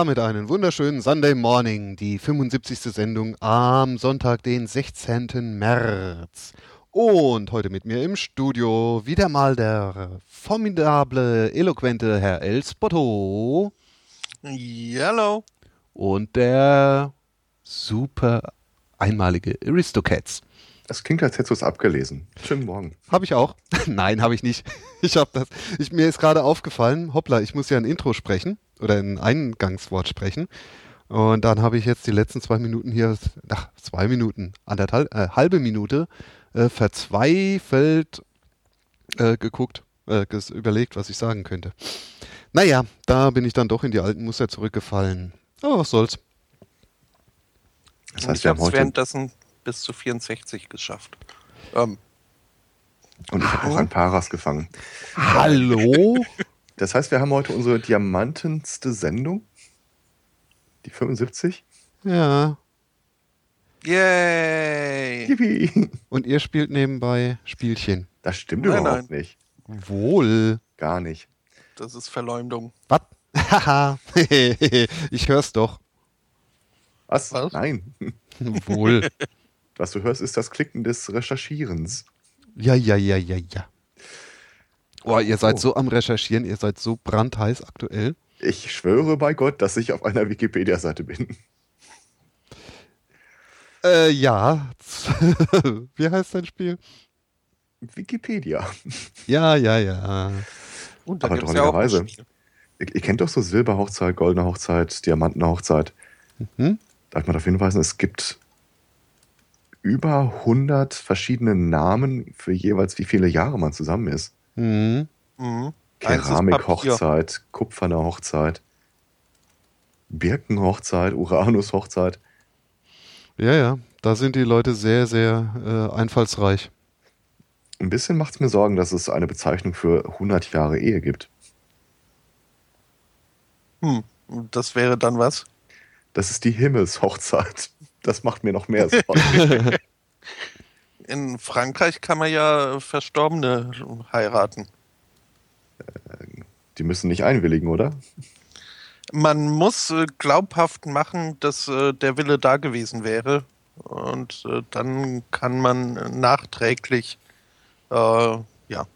Damit einen wunderschönen Sunday Morning, die 75. Sendung am Sonntag, den 16. März. Und heute mit mir im Studio wieder mal der formidable, eloquente Herr El Spotto. Hello. Und der super einmalige Aristocats. Das klingt, als hättest du es abgelesen. Schönen Morgen. Habe ich auch. Nein, habe ich nicht. Ich habe das. Ich, mir ist gerade aufgefallen, hoppla, ich muss ja ein Intro sprechen oder ein Eingangswort sprechen. Und dann habe ich jetzt die letzten zwei Minuten hier, ach, zwei Minuten, anderthalb, äh, halbe Minute, äh, verzweifelt äh, geguckt, äh, überlegt, was ich sagen könnte. Naja, da bin ich dann doch in die alten Muster zurückgefallen. Aber was soll's. Das heißt, ich habe es währenddessen bis zu 64 geschafft. Ähm. Und ich habe auch ein Paras gefangen. Hallo? Das heißt, wir haben heute unsere diamantenste Sendung. Die 75. Ja. Yay! Yippie. Und ihr spielt nebenbei Spielchen. Das stimmt Nein, überhaupt nein. nicht. Wohl. Gar nicht. Das ist Verleumdung. Was? Haha. ich hör's doch. Was? Was? Nein. Wohl. Was du hörst, ist das Klicken des Recherchierens. Ja, ja, ja, ja, ja. Oh, ihr seid Oh. so am Recherchieren, ihr seid so brandheiß aktuell. Ich schwöre bei Gott, dass ich auf einer Wikipedia-Seite bin. Äh, ja. Wie heißt dein Spiel? Wikipedia. Ja, ja, ja. Und da Aber gibt's ja. Ihr, ihr kennt doch so Silberhochzeit, Goldene Hochzeit, Diamantenhochzeit. Mhm. Darf ich mal darauf hinweisen, es gibt über 100 verschiedene Namen für jeweils wie viele Jahre man zusammen ist. Mhm. Mhm. Keramikhochzeit, Kupferne Hochzeit, Birkenhochzeit, Uranus-Hochzeit. Ja, ja. Da sind die Leute sehr, sehr äh, einfallsreich. Ein bisschen macht es mir Sorgen, dass es eine Bezeichnung für 100 Jahre Ehe gibt. Hm. Das wäre dann was? Das ist die Himmelshochzeit. Das macht mir noch mehr Sorgen. In Frankreich kann man ja Verstorbene heiraten. Die müssen nicht einwilligen, oder? Man muss äh, glaubhaft machen, dass äh, der Wille da gewesen wäre. Und äh, dann kann man nachträglich äh, ja,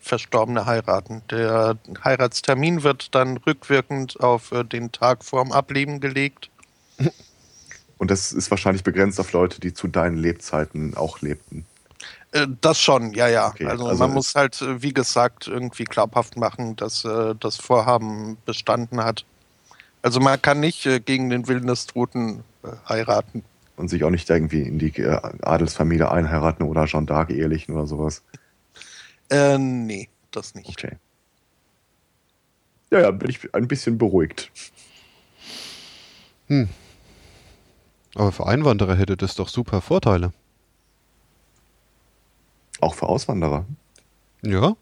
Verstorbene heiraten. Der Heiratstermin wird dann rückwirkend auf den Tag vorm Ableben gelegt. Und das ist wahrscheinlich begrenzt auf Leute, die zu deinen Lebzeiten auch lebten. Äh, Das schon, ja, ja. Okay, also, also man muss halt, äh, wie gesagt, irgendwie glaubhaft machen, dass äh, das Vorhaben bestanden hat. Also man kann nicht äh, gegen den Willen des Toten äh, heiraten. Und sich auch nicht irgendwie in die äh, Adelsfamilie einheiraten oder Jeanne d'Arc ehelichen oder sowas. Äh, nee, das nicht. Okay. Ja, ja, bin ich ein bisschen beruhigt. Hm. Aber für Einwanderer hätte das doch super Vorteile. Auch für Auswanderer. Ja?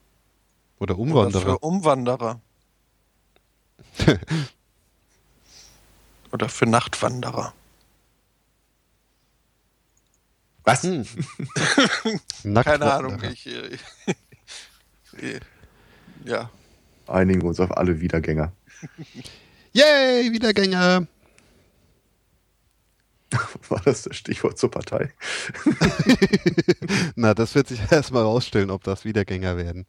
Oder Oder Umwanderer. für Umwanderer. Oder für Nachtwanderer. Was? Hm. Keine. Ahnung, ich. Äh, äh, ja. Einigen wir uns auf alle Wiedergänger. Yay, Wiedergänger! War das das Stichwort zur Partei? Na, das wird sich erstmal rausstellen, ob das Wiedergänger werden.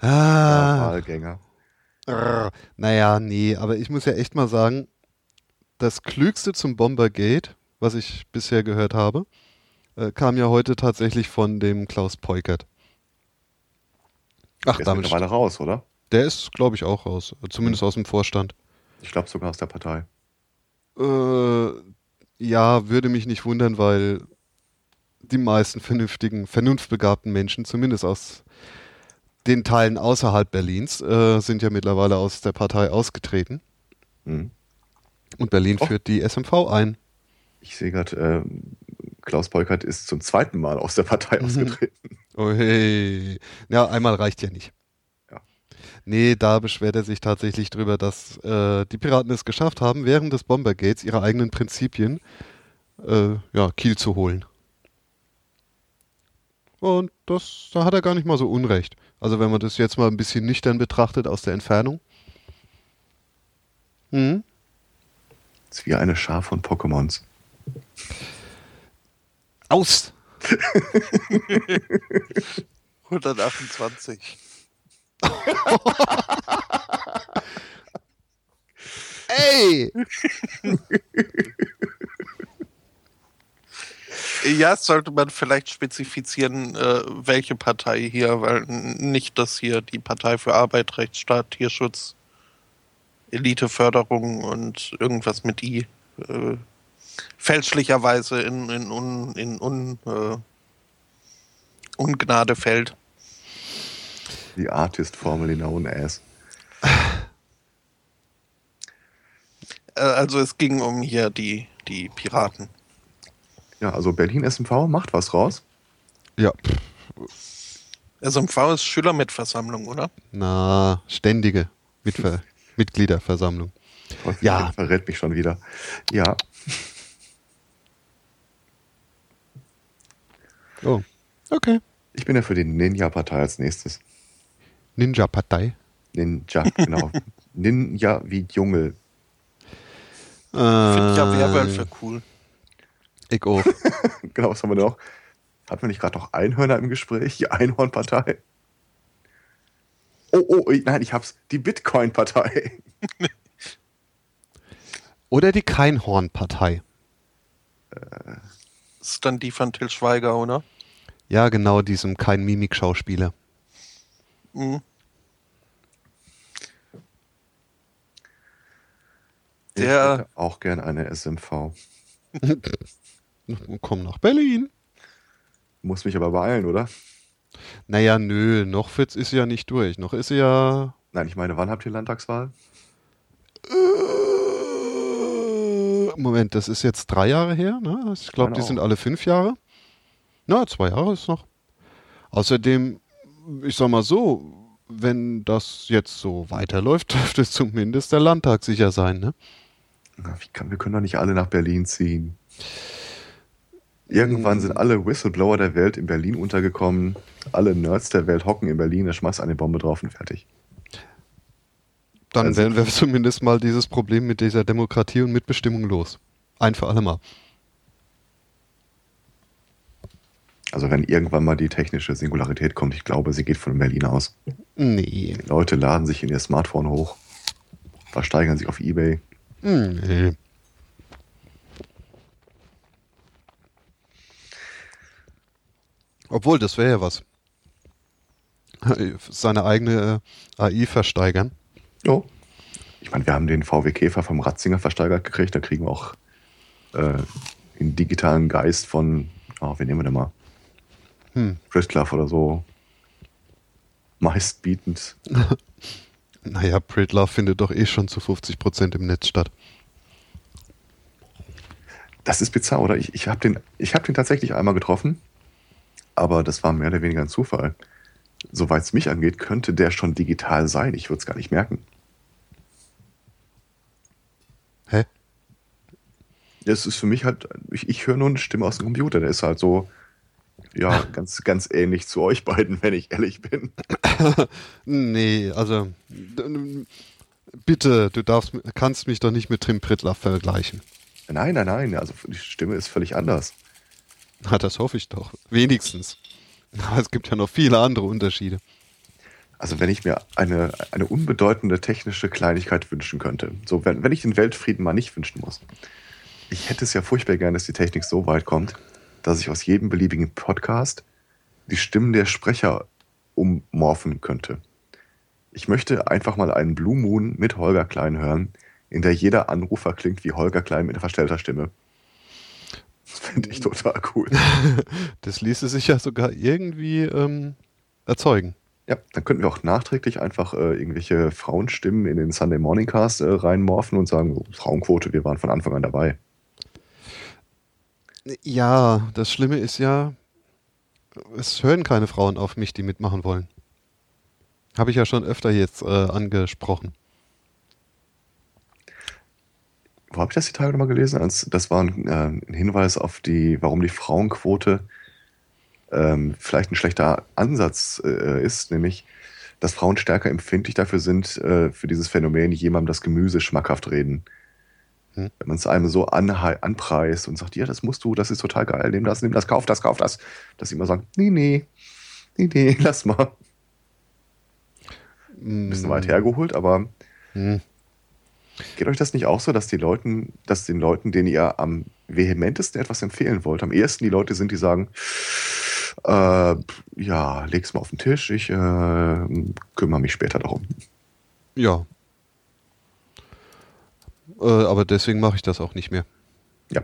Ja, Ah, Wahlgänger. Rrr. naja, nee, aber ich muss ja echt mal sagen, das Klügste zum Bombergate, was ich bisher gehört habe, äh, kam ja heute tatsächlich von dem Klaus Peukert. Ach, Der ist damit, mittlerweile raus, oder? der ist, glaube ich, auch raus, zumindest aus dem Vorstand. Ich glaube sogar aus der Partei. Äh, ja, würde mich nicht wundern, weil die meisten vernünftigen, vernunftbegabten Menschen, zumindest aus den Teilen außerhalb Berlins, äh, sind ja mittlerweile aus der Partei ausgetreten. Hm. Und Berlin Oh. führt die SMV ein. Ich sehe gerade, äh, Klaus Peukert ist zum zweiten Mal aus der Partei Mhm. ausgetreten. Oh hey. Ja, einmal reicht ja nicht. Nee, da beschwert er sich tatsächlich drüber, dass äh, die Piraten es geschafft haben, während des Bombergates ihre eigenen Prinzipien äh, ja, Kiel zu holen. Und das, da hat er gar nicht mal so Unrecht. Also wenn man das jetzt mal ein bisschen nüchtern betrachtet aus der Entfernung. Hm? Das ist wie eine Schar von Pokémons. Aus! 128. Ey! Ja, sollte man vielleicht spezifizieren, äh, welche Partei hier, weil nicht, dass hier die Partei für Arbeit, Rechtsstaat, Tierschutz, Eliteförderung und irgendwas mit I äh, fälschlicherweise in, in, un, in un, äh, Ungnade fällt. Die Artist formerly known as. Äh, also es ging um hier die, die Piraten. Ja, also Berlin SMV macht was raus. Ja, SMV ist Schülermitversammlung, oder? na, ständige Mitver Mitgliederversammlung. Häufig Ja. verrät mich schon wieder. Ja, Oh, okay. ich bin ja für die Ninja-Partei als nächstes. Ninja-Partei. Ninja, genau. Ninja wie Dschungel. Finde ich ja Äh, Werwölfe cool. Ich auch. Genau, was haben wir noch? Hatten wir nicht gerade noch Einhörner im Gespräch? Die Einhornpartei? Oh, oh, nein, ich hab's. Die Bitcoin-Partei. Oder die Keinhorn-Partei. ist dann die von Till Schweiger, oder? Ja, genau, diesem kein Mimik-Schauspieler. Mhm. Ich Der- hätte auch gern eine SMV. Komm nach Berlin. Muss mich aber beeilen, oder? Naja, nö, noch wird's ist sie ja nicht durch. Noch ist sie ja. Nein, ich meine, wann habt ihr Landtagswahl? Äh, Moment, das ist jetzt drei Jahre her, ne? Ich glaube, die Meine sind auch. alle fünf Jahre. Na, zwei Jahre ist noch. Außerdem, ich sag mal so, wenn das jetzt so weiterläuft, dürfte zumindest der Landtag sicher sein, ne? Na, Wie kann, wir können doch nicht alle nach Berlin ziehen. Irgendwann sind alle Whistleblower der Welt in Berlin untergekommen. Alle Nerds der Welt hocken in Berlin, da schmeißt eine Bombe drauf und fertig. Dann Also- werden wir zumindest mal dieses Problem mit dieser Demokratie und Mitbestimmung los. Ein für alle Mal. Also wenn irgendwann mal die technische Singularität kommt, ich glaube, sie geht von Berlin aus. Nee. Die Leute laden sich in ihr Smartphone hoch, versteigern sich auf Ebay. Nee. Obwohl, das wäre ja was. Seine eigene äh, AI versteigern. Ja. Ich meine, wir haben den VW Käfer vom Ratzinger versteigert gekriegt, da kriegen wir auch äh, den digitalen Geist von, oh, wen nehmen wir denn mal? Hm. Pritlove oder so. Meistbietend. Naja, Pritlove findet doch eh schon zu 50% im Netz statt. Das ist bizarr, oder? Ich, ich habe den, ich hab den tatsächlich einmal getroffen, aber das war mehr oder weniger ein Zufall. Soweit es mich angeht, könnte der schon digital sein. Ich würde es gar nicht merken. Hä? Das ist für mich halt, ich, ich höre nur eine Stimme aus dem Computer. Der ist halt so, ja, ganz, ganz ähnlich zu euch beiden, wenn ich ehrlich bin. Nee, also bitte, du darfst, kannst mich doch nicht mit Tim Pritlove vergleichen. Nein, nein, nein, also die Stimme ist völlig anders. Na, das hoffe ich doch. Wenigstens. Aber es gibt ja noch viele andere Unterschiede. Also wenn ich mir eine, eine unbedeutende technische Kleinigkeit wünschen könnte, so wenn, wenn ich den Weltfrieden mal nicht wünschen muss. Ich hätte es ja furchtbar gern, dass die Technik so weit kommt, dass ich aus jedem beliebigen Podcast die Stimmen der Sprecher ummorphen könnte. Ich möchte einfach mal einen Blue Moon mit Holger Klein hören, in der jeder Anrufer klingt wie Holger Klein mit verstellter Stimme. Das finde ich total cool. Das ließe sich ja sogar irgendwie ähm, erzeugen. Ja, dann könnten wir auch nachträglich einfach äh, irgendwelche Frauenstimmen in den Sunday Morning Cast äh, reinmorphen und sagen, oh, Frauenquote, wir waren von Anfang an dabei. Ja, das Schlimme ist ja, es hören keine Frauen auf mich, die mitmachen wollen. Habe ich ja schon öfter jetzt äh, angesprochen. Wo habe ich das die Tage nochmal gelesen? Das war ein, äh, ein Hinweis auf die, warum die Frauenquote ähm, vielleicht ein schlechter Ansatz äh, ist, nämlich dass Frauen stärker empfindlich dafür sind, äh, für dieses Phänomen, jemandem das Gemüse schmackhaft reden. Hm. Wenn man es einem so an, anpreist und sagt, ja, das musst du, das ist total geil, nimm das, nimm das, kauf das, kauf das, dass sie immer sagen, nee, nee, nee, nee, lass mal. Ein bisschen weit hergeholt, aber hm. geht euch das nicht auch so, dass die Leuten, dass den Leuten, denen ihr am vehementesten etwas empfehlen wollt, am ehesten die Leute sind, die sagen, äh, ja, leg's mal auf den Tisch, ich äh, kümmere mich später darum. Ja. Äh, aber deswegen mache ich das auch nicht mehr. Ja.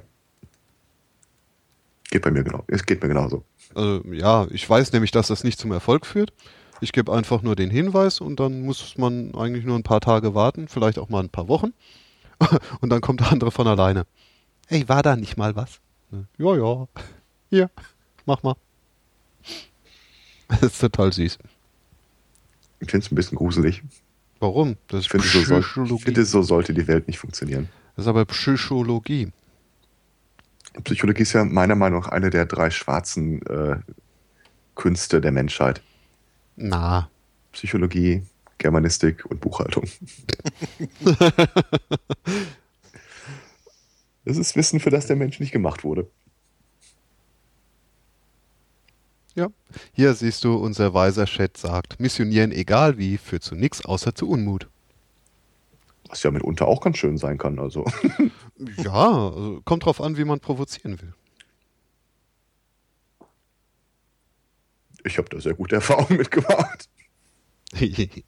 Geht bei mir genau. Es geht mir genauso. Also, ja, ich weiß nämlich, dass das nicht zum Erfolg führt. Ich gebe einfach nur den Hinweis und dann muss man eigentlich nur ein paar Tage warten, vielleicht auch mal ein paar Wochen. und dann kommt der andere von alleine. Ey, war da nicht mal was? Ja, ja. Hier, mach mal. Das ist total süß. Ich finde es ein bisschen gruselig. Warum? Das ich finde, so, soll, find, so sollte die Welt nicht funktionieren. Das ist aber Psychologie. Psychologie ist ja meiner Meinung nach eine der drei schwarzen äh, Künste der Menschheit. Na. Psychologie, Germanistik und Buchhaltung. das ist Wissen, für das der Mensch nicht gemacht wurde. Ja. Hier siehst du, unser weiser Chat sagt, missionieren egal wie, führt zu nichts außer zu Unmut. Was ja mitunter auch ganz schön sein kann, also. ja, also kommt drauf an, wie man provozieren will. Ich habe da sehr gute Erfahrungen mitgemacht.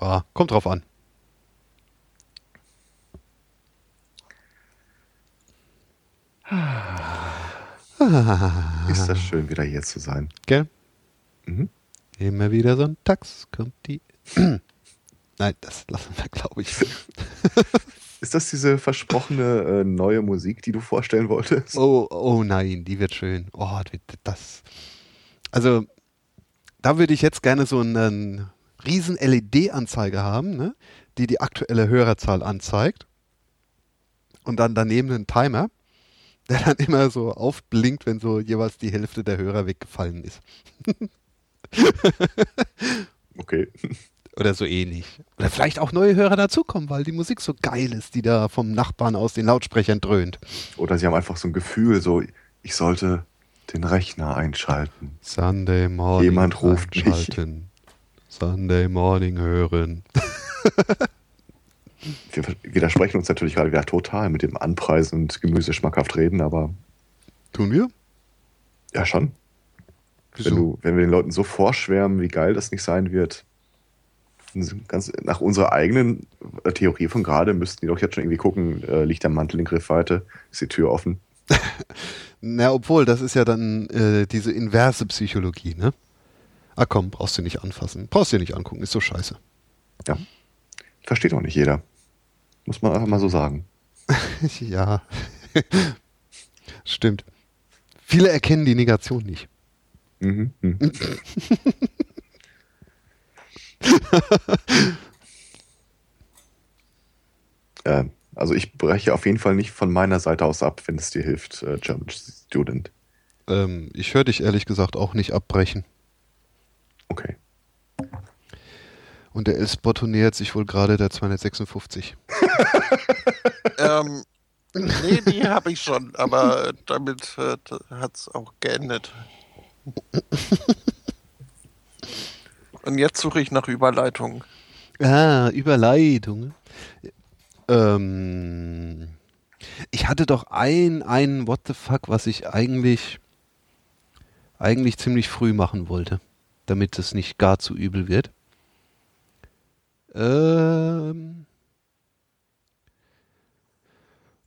ja, kommt drauf an. Ist das schön, wieder hier zu sein. Gell? Mhm. Immer wieder sonntags kommt die. Nein, das lassen wir, glaube ich. Ist das diese versprochene äh, neue Musik, die du vorstellen wolltest? Oh, oh nein, die wird schön. Oh, das. Also, da würde ich jetzt gerne so einen riesen LED-Anzeige haben, ne? die die aktuelle Hörerzahl anzeigt. Und dann daneben einen Timer der dann immer so aufblinkt, wenn so jeweils die Hälfte der Hörer weggefallen ist. okay. Oder so ähnlich. Oder vielleicht auch neue Hörer dazukommen, weil die Musik so geil ist, die da vom Nachbarn aus den Lautsprechern dröhnt. Oder sie haben einfach so ein Gefühl, so, ich sollte den Rechner einschalten. Sunday Morning. Jemand ruft einschalten. mich. Sunday Morning hören. wir widersprechen uns natürlich gerade wieder total mit dem Anpreisen und Gemüse schmackhaft reden, aber. Tun wir? Ja, schon. Wenn, du, wenn wir den Leuten so vorschwärmen, wie geil das nicht sein wird, ganz nach unserer eigenen äh, Theorie von gerade müssten die doch jetzt schon irgendwie gucken, äh, liegt der Mantel in Griffweite, ist die Tür offen. Na, obwohl, das ist ja dann äh, diese inverse Psychologie, ne? Ah komm, brauchst du nicht anfassen. Brauchst du dir nicht angucken, ist so scheiße. Ja. Versteht auch nicht jeder. Muss man einfach mal so sagen. ja. Stimmt. Viele erkennen die Negation nicht. Mhm. mhm. äh, also ich breche auf jeden Fall nicht von meiner Seite aus ab, wenn es dir hilft, äh, German Student. Ähm, ich höre dich ehrlich gesagt auch nicht abbrechen. Okay. Und der S-Botto nähert sich wohl gerade der 256. ähm, nee, die habe ich schon, aber damit äh, hat es auch geendet. Und jetzt suche ich nach Überleitungen. Ah, Überleitung. Ähm, ich hatte doch ein, ein What the fuck, was ich eigentlich, eigentlich ziemlich früh machen wollte, damit es nicht gar zu übel wird. Ähm.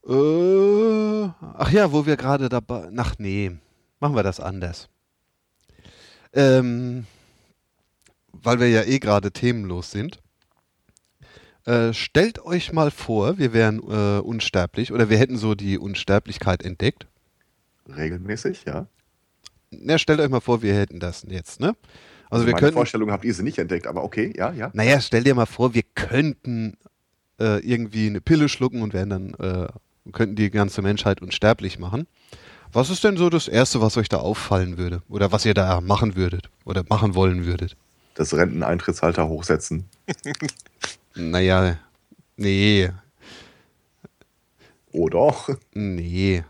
Äh, ach ja, wo wir gerade dabei. Ach nee, machen wir das anders. Ähm, weil wir ja eh gerade themenlos sind. Äh, stellt euch mal vor, wir wären äh, unsterblich oder wir hätten so die Unsterblichkeit entdeckt. Regelmäßig, ja. Na, stellt euch mal vor, wir hätten das jetzt, ne? Also, also wir meine können, Vorstellung habt ihr sie nicht entdeckt, aber okay, ja, ja. Naja, stell dir mal vor, wir könnten äh, irgendwie eine Pille schlucken und wären dann, äh, könnten die ganze Menschheit unsterblich machen. Was ist denn so das Erste, was euch da auffallen würde? Oder was ihr da machen würdet? Oder machen wollen würdet? Das Renteneintrittsalter hochsetzen. Naja, nee, Oh doch. nee.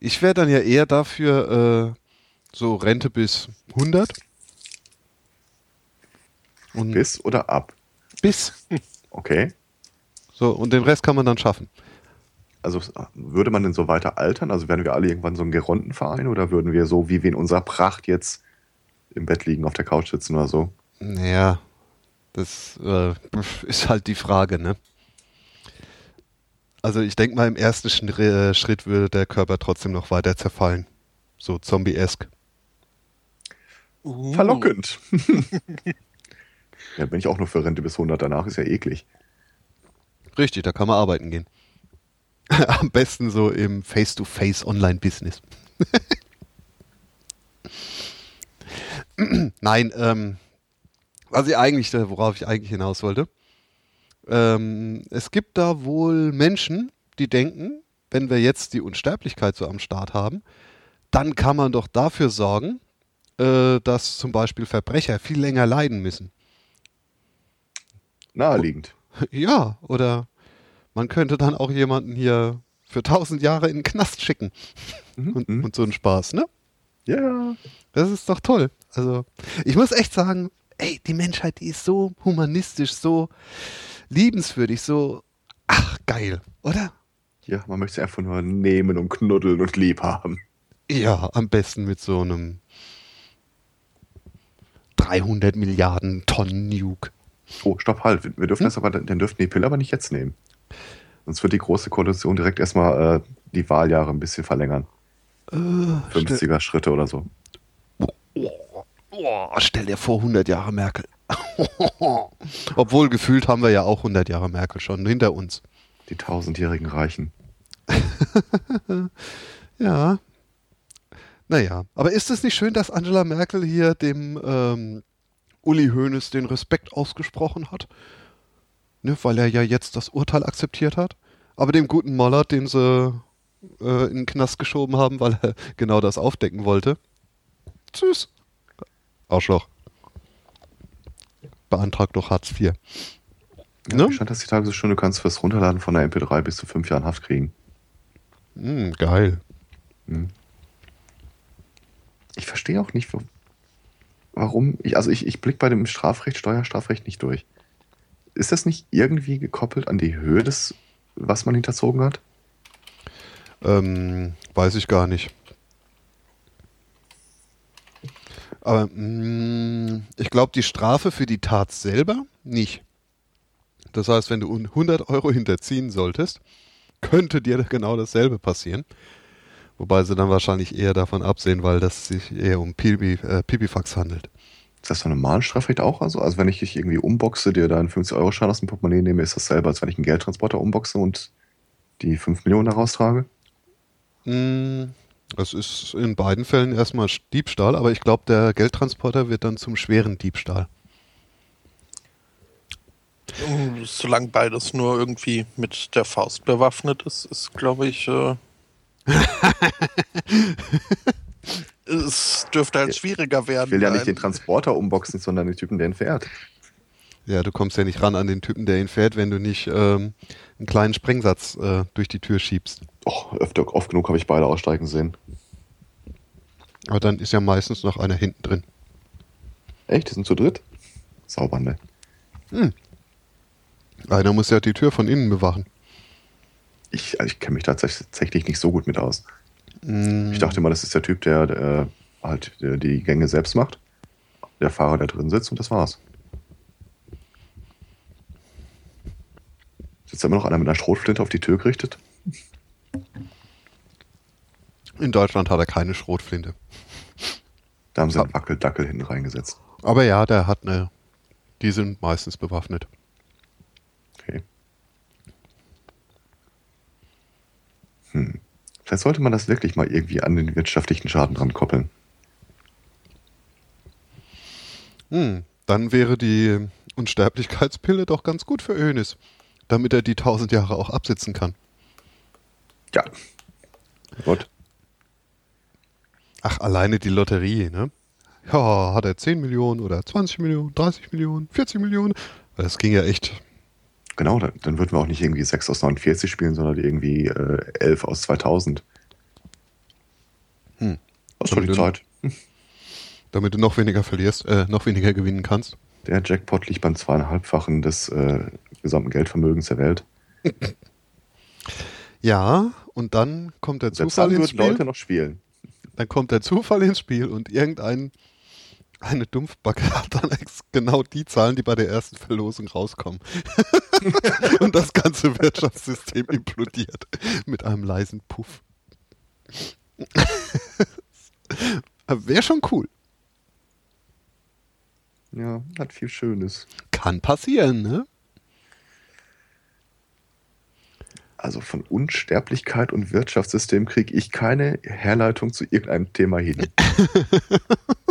Ich wäre dann ja eher dafür, äh, so Rente bis 100. Und Bis oder ab? bis. Okay. So, und den Rest kann man dann schaffen. Also würde man denn so weiter altern? Also wären wir alle irgendwann so ein Gerontenverein oder würden wir so, wie wir in unserer Pracht jetzt im Bett liegen, auf der Couch sitzen oder so? Naja, das äh, ist halt die Frage, ne? Also ich denke mal, im ersten äh, Schritt würde der Körper trotzdem noch weiter zerfallen. So zombie-esk. Uh, Verlockend. ja, bin ich auch nur für Rente bis 100, danach ist ja eklig. Richtig, da kann man arbeiten gehen. Am besten so im Face-to-Face Online-Business. Nein, ähm, was ich eigentlich, äh, worauf ich eigentlich hinaus wollte. Ähm, es gibt da wohl Menschen, die denken, wenn wir jetzt die Unsterblichkeit so am Start haben, dann kann man doch dafür sorgen, äh, dass zum Beispiel Verbrecher viel länger leiden müssen. Naheliegend. Ja, oder man könnte dann auch jemanden hier für tausend Jahre in den Knast schicken. Mhm, Und, mhm. und so ein Spaß, ne? Ja. Das ist doch toll. Also, ich muss echt sagen, ey, die Menschheit, die ist so humanistisch, so liebenswürdig, so, ach, geil, oder? Ja, man möchte sie einfach nur nehmen und knuddeln und lieb haben. Ja, am besten mit so einem 300 Milliarden Tonnen Nuke. Oh, stopp, halt. Wir- dürfen das aber, dann dürften die Pille aber nicht jetzt nehmen. Sonst wird die große Koalition direkt erstmal äh, die Wahljahre ein bisschen verlängern. Äh, 50er Schritte oder so. Oh, stell dir vor, 100 Jahre Merkel. Obwohl gefühlt haben wir ja auch 100 Jahre Merkel schon hinter uns. Die tausendjährigen Reichen. Ja. Naja, aber ist es nicht schön, dass Angela Merkel hier dem ähm, Uli Hoeneß den Respekt ausgesprochen hat? Ne, weil er ja jetzt das Urteil akzeptiert hat. Aber dem guten Mollert, den sie äh, in den Knast geschoben haben, weil er genau das aufdecken wollte. Tschüss. Arschloch. Beantrag doch Hartz IV. Ja, Ne? Ich stand das die Tage so schön, du kannst fürs Runterladen von der MP3 bis zu fünf Jahren Haft kriegen. Hm, geil. Ich verstehe auch nicht, warum. Ich, also ich, ich blicke bei dem Strafrecht, Steuerstrafrecht nicht durch. Ist das nicht irgendwie gekoppelt an die Höhe des, was man hinterzogen hat? Ähm, weiß ich gar nicht. Aber mh, ich glaube, die Strafe für die Tat selber nicht. Das heißt, wenn du un- 100 Euro hinterziehen solltest, könnte dir genau dasselbe passieren. Wobei sie dann wahrscheinlich eher davon absehen, weil das sich eher um Pipi, äh, Pipifax handelt. Ist das beim normalen Strafrecht auch also? Also wenn ich dich irgendwie umboxe, dir da einen 50-Euro-Schein aus dem Portemonnaie nehme, ist das selber, als wenn ich einen Geldtransporter umboxe und die 5 Millionen daraus trage? Mm, Es ist in beiden Fällen erstmal Diebstahl, aber ich glaube, der Geldtransporter wird dann zum schweren Diebstahl. Solange beides nur irgendwie mit der Faust bewaffnet ist, ist, glaube ich, äh, es dürfte halt schwieriger werden. Ich will ja nicht den Transporter umboxen, sondern den Typen, der ihn fährt. Ja, du kommst ja nicht ran an den Typen, der ihn fährt, wenn du nicht ähm, einen kleinen Sprengsatz äh, durch die Tür schiebst. Och, öfter, oft genug habe ich beide aussteigen sehen. Aber dann ist ja meistens noch einer hinten drin. Echt? Die sind zu dritt? Sauber, ne? Einer muss ja die Tür von innen bewachen. Ich, also ich kenne mich da tatsächlich nicht so gut mit aus. Mm, Ich dachte mal, das ist der Typ, der, der halt der die Gänge selbst macht. Der Fahrer, der drin sitzt und das war's. Sitzt da immer noch einer mit einer Schrotflinte auf die Tür gerichtet? in Deutschland hat er keine Schrotflinte. Da haben sie einen Wackeldackel hinten reingesetzt. Aber ja, der hat eine. Die sind meistens bewaffnet. Okay. Hm. Vielleicht sollte man das wirklich mal irgendwie an den wirtschaftlichen Schaden dran koppeln. Hm, dann wäre die Unsterblichkeitspille doch ganz gut für Önis, damit er die tausend Jahre auch absitzen kann. Ja. Gut. alleine die Lotterie, ne? Ja, hat er 10 Millionen oder 20 Millionen, 30 Millionen, 40 Millionen? Das ging ja echt. Genau, dann, dann würden wir auch nicht irgendwie 6 aus 49 spielen, sondern irgendwie äh, 11 aus 2000. Hm. Das war die Zeit. Damit du noch weniger verlierst, äh, noch weniger gewinnen kannst. Der Jackpot liegt beim zweieinhalbfachen des äh, gesamten Geldvermögens der Welt. Ja, und dann kommt der Selbst Zufall dann ins Spiel. Leute noch spielen. Dann kommt der Zufall ins Spiel und irgendein eine Dumpfbacke hat dann genau die Zahlen, die bei der ersten Verlosung rauskommen. und das ganze Wirtschaftssystem implodiert mit einem leisen Puff. Wäre schon cool. Ja, hat viel Schönes. Kann passieren, ne? Also von Unsterblichkeit und Wirtschaftssystem kriege ich keine Herleitung zu irgendeinem Thema hin.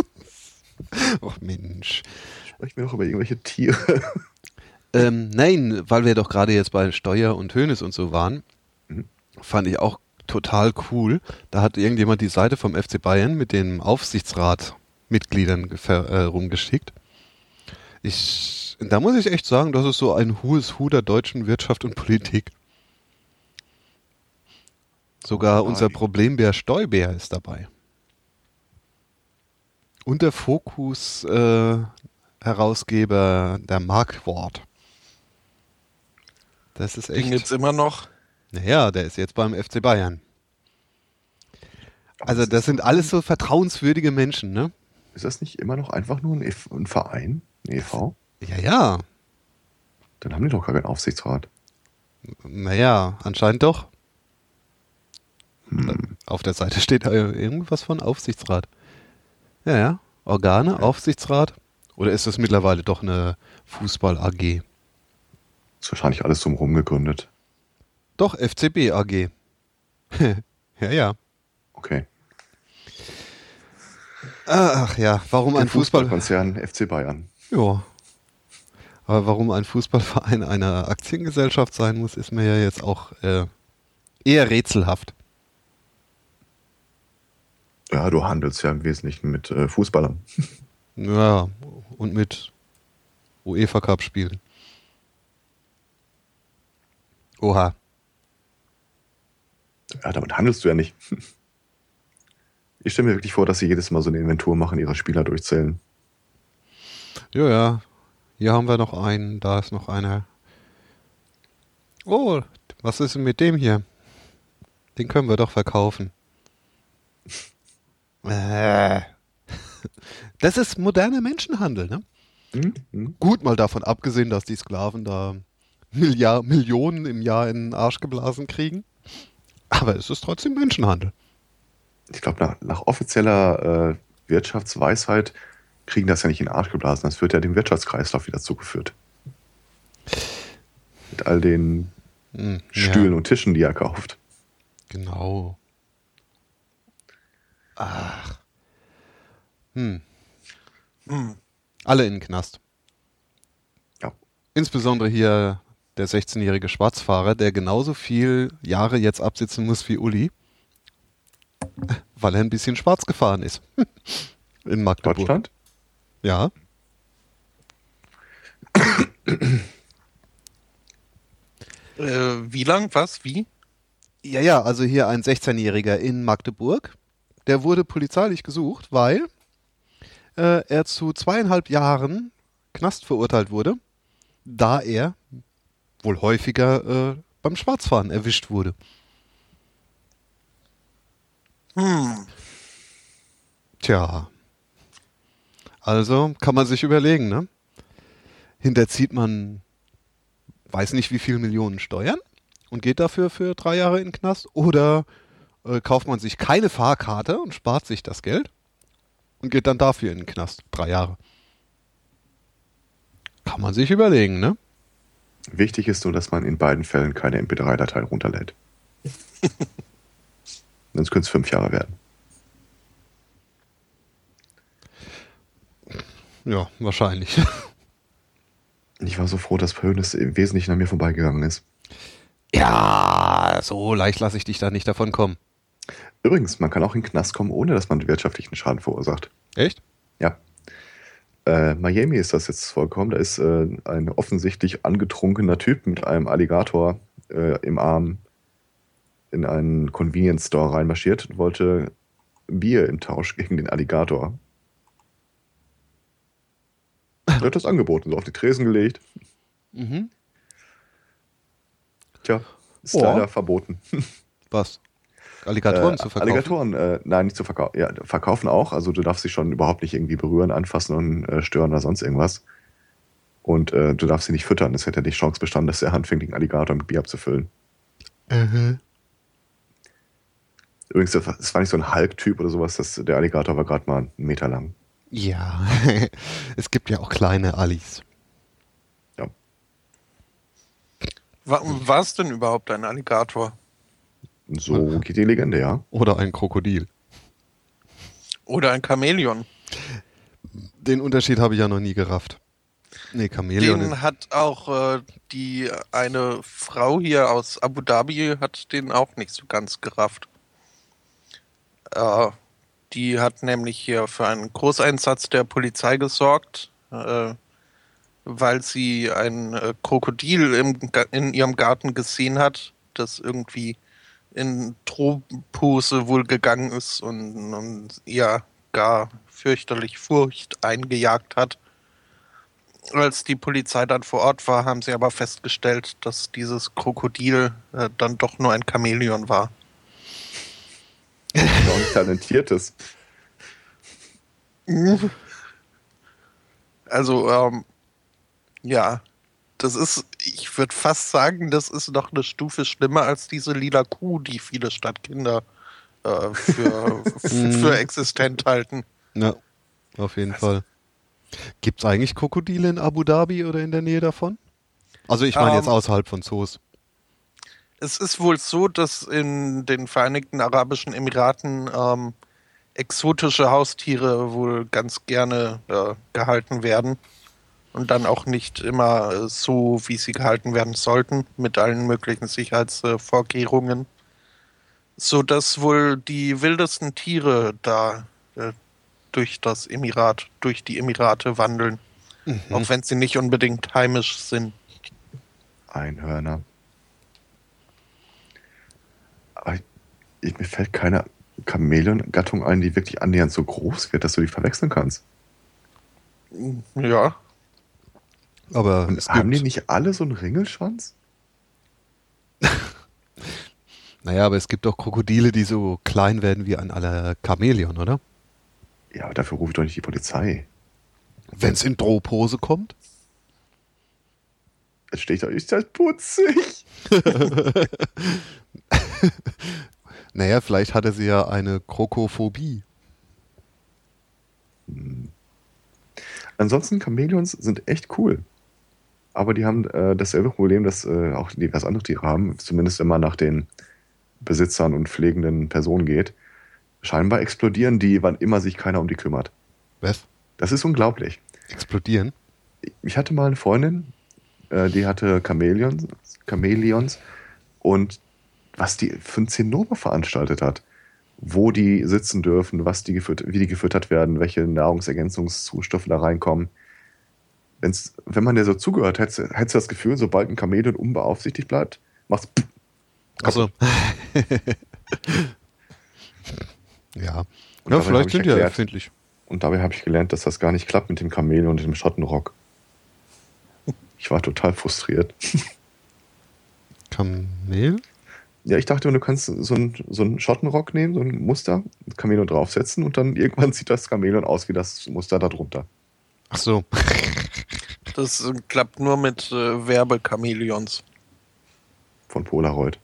Ach Mensch. Sprechen wir noch über irgendwelche Tiere. Ähm, nein, weil wir doch gerade jetzt bei Steuer und Hönes und so waren, Mhm. fand ich auch total cool. Da hat irgendjemand die Seite vom FC Bayern mit den Aufsichtsratmitgliedern äh, rumgeschickt. Ich, da muss ich echt sagen, das ist so ein hohes Hu der deutschen Wirtschaft und Politik. Sogar Oh, unser Problembär Stoibär ist dabei. Und der Fokus äh, Herausgeber der Markwort. Das ist echt. jetzt immer noch. Naja, der ist jetzt beim FC Bayern. Also das sind alles so vertrauenswürdige Menschen, ne? Ist das nicht immer noch einfach nur ein, EV ein Verein, ein EV? Ja, ja. Dann haben die doch gar keinen Aufsichtsrat. Naja, anscheinend doch. Hm. Auf der Seite steht da irgendwas von Aufsichtsrat. Ja, ja. Organe, Aufsichtsrat. Oder ist das mittlerweile doch eine Fußball-AG? Ist wahrscheinlich alles drumherum gegründet. Doch, FCB AG. ja, ja. Okay. Ach ja, warum Der ein Fußball... Fußballkonzern FC Bayern. Ja. Aber warum ein Fußballverein eine Aktiengesellschaft sein muss, ist mir ja jetzt auch äh, eher rätselhaft. Ja, du handelst ja im Wesentlichen mit äh, Fußballern. Ja, und mit UEFA Cup spielen. Oha. Ja, damit handelst du ja nicht. Ich stelle mir wirklich vor, dass sie jedes Mal so eine Inventur machen, ihre Spieler durchzählen. Ja, ja. Hier haben wir noch einen, da ist noch einer. Oh, was ist denn mit dem hier? Den können wir doch verkaufen. Äh. Das ist moderner Menschenhandel, ne? Hm? Hm? Gut, mal davon abgesehen, dass die Sklaven da Milliard, Millionen im Jahr in den Arsch geblasen kriegen. Aber es ist trotzdem Menschenhandel. Ich glaube, nach, nach offizieller äh, Wirtschaftsweisheit kriegen das ja nicht in den Arsch geblasen. Das wird ja dem Wirtschaftskreislauf wieder zugeführt. Mit all den Hm, Stühlen Ja, und Tischen, die er kauft. genau. Ach. Hm. Hm. Alle in den Knast. Ja. Insbesondere hier der 16-jährige Schwarzfahrer, der genauso viel Jahre jetzt absitzen muss wie Uli, weil er ein bisschen schwarz gefahren ist. In Magdeburg. Deutschland? Ja. Äh, wie lang? Was? Wie? Ja, ja, also hier ein 16-Jähriger in Magdeburg. Der wurde polizeilich gesucht, weil äh, er zu zweieinhalb Jahren Knast verurteilt wurde, da er wohl häufiger äh, beim Schwarzfahren erwischt wurde. Hm. Tja. Also kann man sich überlegen, ne? Hinterzieht man weiß nicht wie viel Millionen Steuern und geht dafür für drei Jahre in den Knast oder äh, kauft man sich keine Fahrkarte und spart sich das Geld und geht dann dafür in den Knast. Drei Jahre. Kann man sich überlegen, ne? Wichtig ist nur, dass man in beiden Fällen keine MP3-Datei runterlädt. Sonst könnte es fünf Jahre werden. Ja, wahrscheinlich. Ich war so froh, dass Hönes im Wesentlichen an mir vorbeigegangen ist. ja, so leicht lasse ich dich da nicht davon kommen. Übrigens, man kann auch in den Knast kommen, ohne dass man wirtschaftlichen Schaden verursacht. Echt? Ja. Äh, Miami ist das jetzt vollkommen. Da ist äh, ein offensichtlich angetrunkener Typ mit einem Alligator äh, im Arm in einen Convenience Store reinmarschiert und wollte Bier im Tausch gegen den Alligator. Er hat das angeboten, so auf die Tresen gelegt. Mhm. Tja, ist Oh. leider verboten. Was? Alligatoren Äh, zu verkaufen? Alligatoren, äh, nein, nicht zu verkaufen. Ja, verkaufen auch. Also du darfst sie schon überhaupt nicht irgendwie berühren, anfassen und äh, stören oder sonst irgendwas. Und äh, du darfst sie nicht füttern. Es hätte ja die Chance bestanden, dass der anfängt, den Alligator mit Bier abzufüllen. Mhm. Übrigens, das war, nicht so ein Hulk-Typ oder sowas. Das, der Alligator war gerade mal einen Meter lang. Ja, es gibt ja auch kleine Allis. War, war es denn überhaupt ein Alligator? So geht die Legende, ja. Oder ein Krokodil. Oder ein Chamäleon? Den Unterschied habe ich ja noch nie gerafft. Nee, Chamäleon. Den hat auch äh, die eine Frau hier aus Abu Dhabi hat den auch nicht so ganz gerafft. Äh, die hat nämlich hier für einen Großeinsatz der Polizei gesorgt, äh, weil sie ein äh, Krokodil im, in ihrem Garten gesehen hat, das irgendwie in Drohpose wohl gegangen ist und, und ihr gar fürchterlich Furcht eingejagt hat. Als die Polizei dann vor Ort war, haben sie aber festgestellt, dass dieses Krokodil äh, dann doch nur ein Chamäleon war. Ein talentiertes. Also, ähm, ja, das ist, ich würde fast sagen, das ist noch eine Stufe schlimmer als diese lila Kuh, die viele Stadtkinder äh, für, für existent halten. Ja, auf jeden Fall. Gibt es eigentlich Krokodile in Abu Dhabi oder in der Nähe davon? Also ich meine jetzt Ähm, außerhalb von Zoos. Es ist wohl so, dass in den Vereinigten Arabischen Emiraten ähm, exotische Haustiere wohl ganz gerne äh, gehalten werden und dann auch nicht immer äh, so, wie sie gehalten werden sollten, mit allen möglichen Sicherheitsvorkehrungen, so dass wohl die wildesten Tiere da äh, durch das Emirat, durch die Emirate wandeln, auch wenn sie nicht unbedingt heimisch sind. Einhörner. Aber ich, mir fällt keine Chamäleon-Gattung ein, die wirklich annähernd so groß wird, dass du die verwechseln kannst. Ja, Aber haben die gibt, nicht alle so einen Ringelschwanz? naja, aber es gibt auch Krokodile, die so klein werden wie ein aller Chamäleon, oder? Ja, aber dafür rufe ich doch nicht die Polizei. Wenn es in Drohpose kommt. Jetzt stehe ich da, ist das putzig? Naja, vielleicht hatte sie ja eine Krokophobie. Ansonsten, Chamäleons sind echt cool. Aber die haben äh, dasselbe Problem, das äh, auch diverse andere Tiere haben, zumindest wenn man nach den Besitzern und pflegenden Personen geht. Scheinbar explodieren die, wann immer sich keiner um die kümmert. Was? Das ist unglaublich. Explodieren? Ich hatte mal eine Freundin, äh, die hatte Chamäleons, Chamäleons und was die für ein Zinnober veranstaltet hat, wo die sitzen dürfen, was die gefüttert, wie die gefüttert werden, welche Nahrungsergänzungszustoffe da reinkommen. Wenn's, wenn man dir so zugehört, hättest, du- hättest du das Gefühl, sobald ein Chamäleon unbeaufsichtigt bleibt, machst du Also. ja. Und Ja, dabei hab vielleicht ich sind die ja erklärt- empfindlich. Und dabei habe ich gelernt, dass das gar nicht klappt mit dem Chamäleon und dem Schottenrock. Ich war total frustriert. Kamel? Ja, ich dachte, du kannst so einen, so einen Schottenrock nehmen, so ein Muster, ein Chamäleon draufsetzen und dann irgendwann sieht das Chamäleon aus wie das Muster darunter. Ach so. Das klappt nur mit äh, Werbechamäleons. Von Polaroid.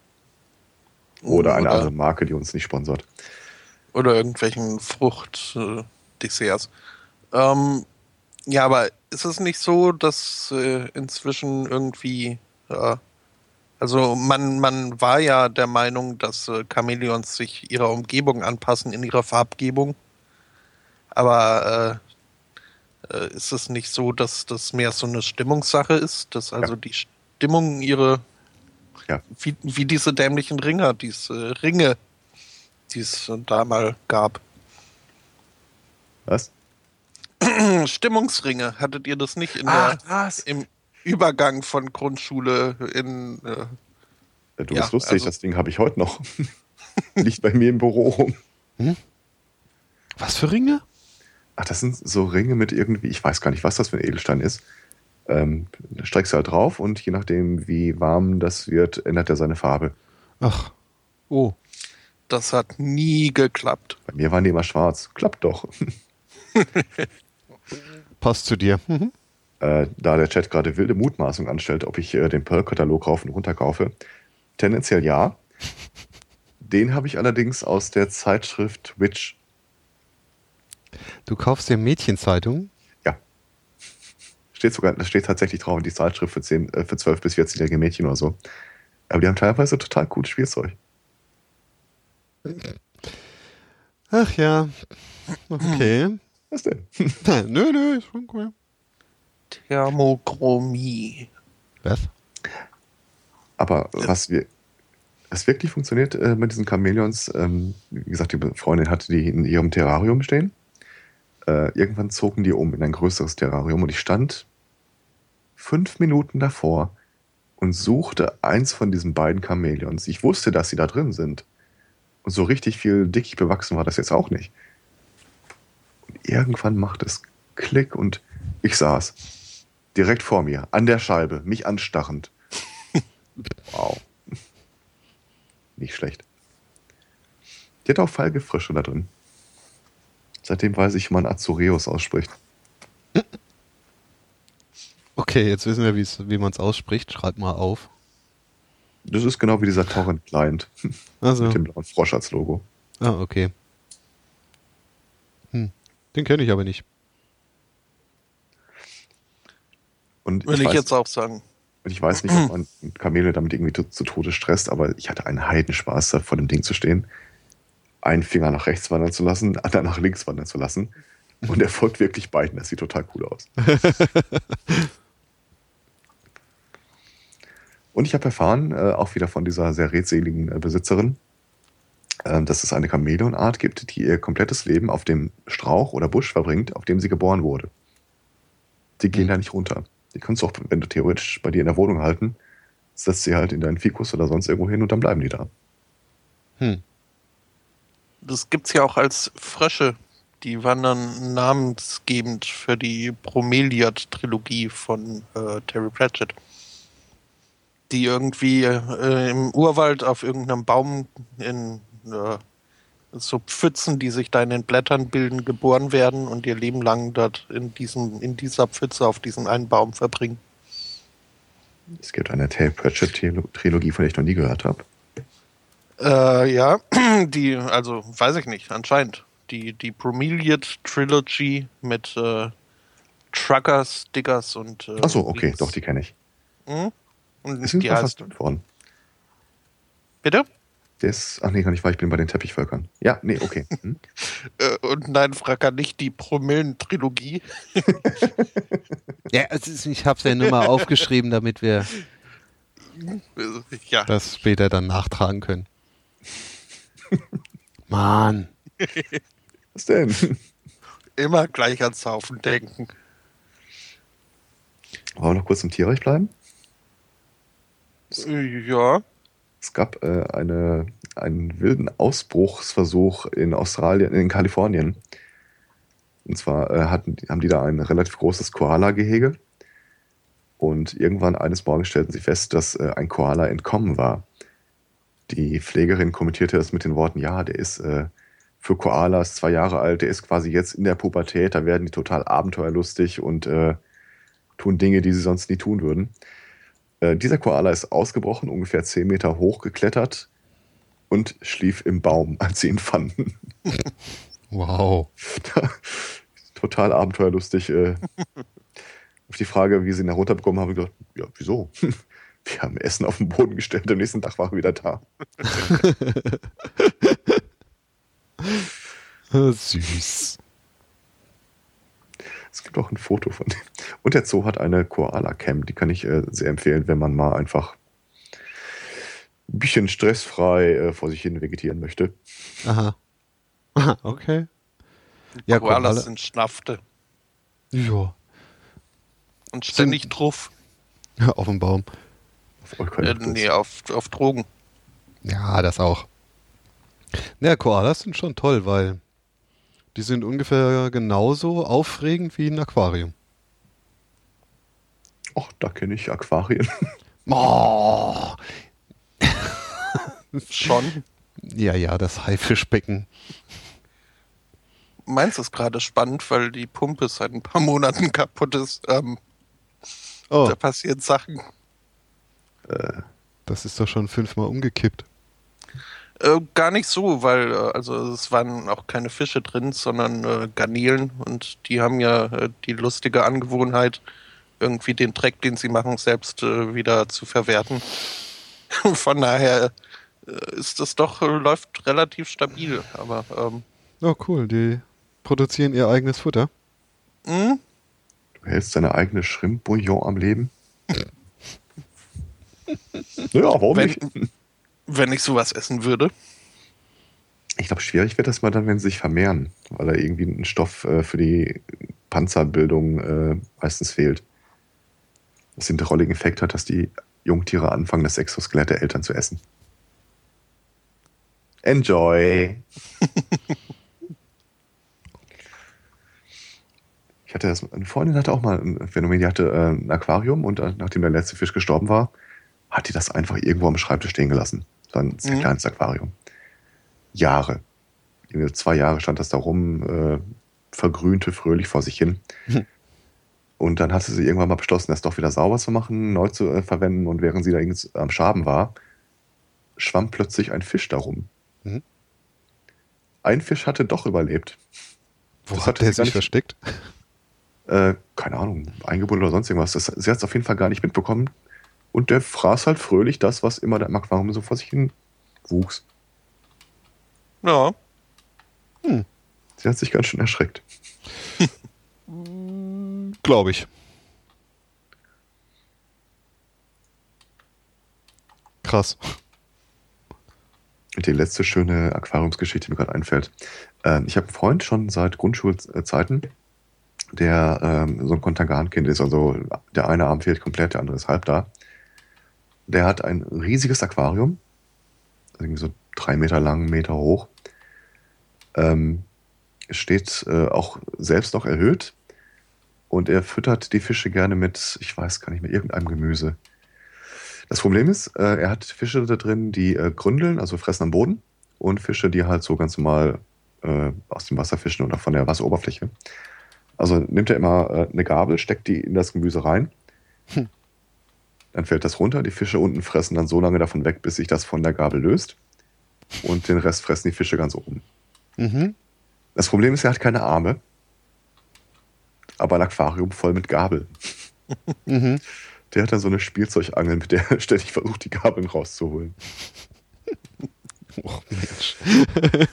Oder eine Oder- andere Marke, die uns nicht sponsort. Oder irgendwelchen Fruchtdesserts. Ähm, ja, aber ist es nicht so, dass äh, inzwischen irgendwie, äh, also man, man war ja der Meinung, dass äh, Chamäleons sich ihrer Umgebung anpassen in ihrer Farbgebung. Aber äh, ist es nicht so, dass das mehr so eine Stimmungssache ist, dass also die Stimmung ihre, Ja. wie, wie diese dämlichen Ringer, diese Ringe, die es da mal gab. Was? Stimmungsringe, hattet ihr das nicht in Ah, der, was? im Übergang von Grundschule in. Äh, Ja, du Ja, bist lustig, also- das Ding habe ich heute noch. Liegt bei mir im Büro rum. Was für Ringe? Ach, das sind so Ringe mit irgendwie, ich weiß gar nicht, was das für ein Edelstein ist. Ähm, streckst du halt drauf und je nachdem, wie warm das wird, ändert er seine Farbe. Ach. Oh. das hat nie geklappt. Bei mir waren die immer schwarz. Klappt doch. Passt zu dir. Mhm. Äh, da der Chat gerade wilde Mutmaßung anstellt, ob ich äh, den Pearl-Katalog rauf und runter kaufe. Tendenziell ja. Den habe ich allerdings aus der Zeitschrift Witch. Du kaufst dir Mädchenzeitung? Ja. Steht sogar, das steht tatsächlich drauf, die Zeitschrift für, 10, äh, für 12 bis 14-jährige Mädchen oder so. Aber die haben teilweise total cooles Spielzeug. Ach ja. Okay. Was denn? nö, nö, ist schon cool. Thermochromie. Was? Aber was wir, was wirklich funktioniert äh, mit diesen Chamäleons, ähm, wie gesagt, die Freundin hatte die in ihrem Terrarium stehen. Äh, irgendwann zogen die um in ein größeres Terrarium und ich stand fünf Minuten davor und suchte eins von diesen beiden Chamäleons. Ich wusste, dass sie da drin sind. Und so richtig viel dickig bewachsen war das jetzt auch nicht. Und irgendwann macht es Klick und ich saß direkt vor mir, an der Scheibe, mich anstarrend. Wow. Nicht schlecht. Die hat auch Fallgefrische da drin. Seitdem weiß ich, wie man Azureus ausspricht. Okay, jetzt wissen wir, wie man es ausspricht. Schreib mal auf. Das ist genau wie dieser Torrent-Client Also, mit dem blauen Frosch als Logo. ah, okay. Hm. Den kenne ich aber nicht. Und Will ich, ich, weiß, jetzt auch sagen. und ich weiß nicht, ob man Kamele damit irgendwie zu, zu Tode stresst, aber ich hatte einen Heidenspaß, da vor dem Ding zu stehen, einen Finger nach rechts wandern zu lassen, anderen nach links wandern zu lassen. Und er folgt wirklich beiden. Das sieht total cool aus. Und ich habe erfahren, äh, auch wieder von dieser sehr redseligen äh, Besitzerin, äh, dass es eine Chamäleonart gibt, die ihr komplettes Leben auf dem Strauch oder Busch verbringt, auf dem sie geboren wurde. Die gehen Hm. da nicht runter. Die kannst du auch, wenn du theoretisch bei dir in der Wohnung halten, setzt sie halt in deinen Fikus oder sonst irgendwo hin und dann bleiben die da. Hm. Das gibt's ja auch als Frösche. Die waren dann namensgebend für die Bromeliad-Trilogie von äh, Terry Pratchett. Die irgendwie äh, im Urwald auf irgendeinem Baum in äh, so Pfützen, die sich da in den Blättern bilden, geboren werden und ihr Leben lang dort in, diesem, in dieser Pfütze auf diesen einen Baum verbringen. Es gibt eine Tale Pratchett-Trilogie, von der ich noch nie gehört habe. Äh, ja, die, also weiß ich nicht, anscheinend. Die, die Bromeliad Trilogy mit äh, Truckers, Diggers und. Äh, Achso, okay, Leaks. doch, die kenne ich. Mhm. Und Ist die heißt. worden. Bitte? Der ist, ach nee, gar nicht wahr, ich bin bei den Teppichvölkern. Ja, nee, okay. Hm? Äh, und nein, Fracker, nicht die Promillen-Trilogie. Ja, es ist, ich habe es ja nur mal aufgeschrieben, damit wir ja, das später dann nachtragen können. Mann. Was denn? immer gleich ans Haufen denken. Wollen wir noch kurz im Tierreich bleiben? Äh, ja. Es gab äh, eine, einen wilden Ausbruchsversuch in Australien, in Kalifornien. Und zwar äh, hatten, haben die da ein relativ großes Koala-Gehege. Und irgendwann eines Morgens stellten sie fest, dass äh, ein Koala entkommen war. Die Pflegerin kommentierte das mit den Worten, ja, der ist äh, für Koalas zwei Jahre alt, der ist quasi jetzt in der Pubertät, da werden die total abenteuerlustig und äh, tun Dinge, die sie sonst nie tun würden. Äh, dieser Koala ist ausgebrochen, ungefähr 10 Meter hoch geklettert und schlief im Baum, als sie ihn fanden. Wow. Total abenteuerlustig. Äh, auf die Frage, wie sie ihn herunterbekommen haben, habe ich gesagt, ja, wieso? Wir haben Essen auf den Boden gestellt, am nächsten Tag war er wieder da. Süß. Es gibt auch ein Foto von dem. Und der Zoo hat eine Koala-Cam, die kann ich äh, sehr empfehlen, wenn man mal einfach ein bisschen stressfrei äh, vor sich hin vegetieren möchte. Aha. okay. Ja, Koalas Koala- sind Schnafte Ja. und ständig drauf. Auf dem Baum. Auf Äh, nee, auf, auf Drogen. Ja, das auch. Ja, Koalas sind schon toll, weil die sind ungefähr genauso aufregend wie ein Aquarium. Och, da kenne ich Aquarien. Oh. Schon. Ja, ja, das Haifischbecken. Meins ist gerade spannend, weil die Pumpe seit ein paar Monaten kaputt ist. Ähm, Oh, Da passieren Sachen. Das ist doch schon fünfmal umgekippt. Äh, gar nicht so, weil äh, also es waren auch keine Fische drin, sondern äh, Garnelen und die haben ja äh, die lustige Angewohnheit, irgendwie den Dreck, den sie machen, selbst äh, wieder zu verwerten. Von daher äh, ist das doch, äh, läuft relativ stabil, aber ähm, Oh, cool. Die produzieren ihr eigenes Futter. mh, Du hältst deine eigene Shrimp-Bouillon am Leben. ja, warum Wenn- nicht? wenn ich sowas essen würde. Ich glaube, schwierig wird das mal dann, wenn sie sich vermehren, weil da irgendwie ein Stoff äh, für die Panzerbildung äh, meistens fehlt. Das den drolligen Effekt hat, dass die Jungtiere anfangen, das Exoskelett der Eltern zu essen. Enjoy! ich hatte das, eine Freundin hatte auch mal ein Phänomen, die hatte äh, ein Aquarium und äh, nachdem der letzte Fisch gestorben war, hat die das einfach irgendwo am Schreibtisch stehen gelassen. So ein sehr Mhm. kleines Aquarium. Jahre. Zwei Jahre stand das da rum, äh, vergrünte fröhlich vor sich hin. Hm. Und dann hatte sie irgendwann mal beschlossen, das doch wieder sauber zu machen, neu zu äh, verwenden. Und während sie da am Schaben war, schwamm plötzlich ein Fisch darum. Mhm. Ein Fisch hatte doch überlebt. Wo Das hat der sich nicht- versteckt? Äh, keine Ahnung, eingebunden oder sonst irgendwas. Das, sie hat es auf jeden Fall gar nicht mitbekommen. Und der fraß halt fröhlich das, was immer im Aquarium so vor sich hin wuchs. Ja, Sie hat sich ganz schön erschreckt. Glaube ich. Krass. Die letzte schöne Aquariumsgeschichte, die mir gerade einfällt. Ähm, ich habe einen Freund schon seit Grundschulzeiten, der ähm, so ein Kontergan-Kind ist. Also der eine Arm fehlt komplett, der andere ist halb da. Der hat ein riesiges Aquarium, irgendwie so drei Meter lang, Meter hoch. Ähm, steht äh, auch selbst noch erhöht und er füttert die Fische gerne mit, ich weiß gar nicht mehr, irgendeinem Gemüse. Das Problem ist, äh, er hat Fische da drin, die äh, gründeln, also fressen am Boden, und Fische, die halt so ganz normal äh, aus dem Wasser fischen oder von der Wasseroberfläche. Also nimmt er immer äh, eine Gabel, steckt die in das Gemüse rein, Hm. Dann fällt das runter, die Fische unten fressen dann so lange davon weg, bis sich das von der Gabel löst. Und den Rest fressen die Fische ganz oben. Mhm. Das Problem ist, er hat keine Arme, aber ein Aquarium voll mit Gabeln. Mhm. Der hat dann so eine Spielzeugangel, mit der er ständig versucht, die Gabeln rauszuholen. Oh, Mensch.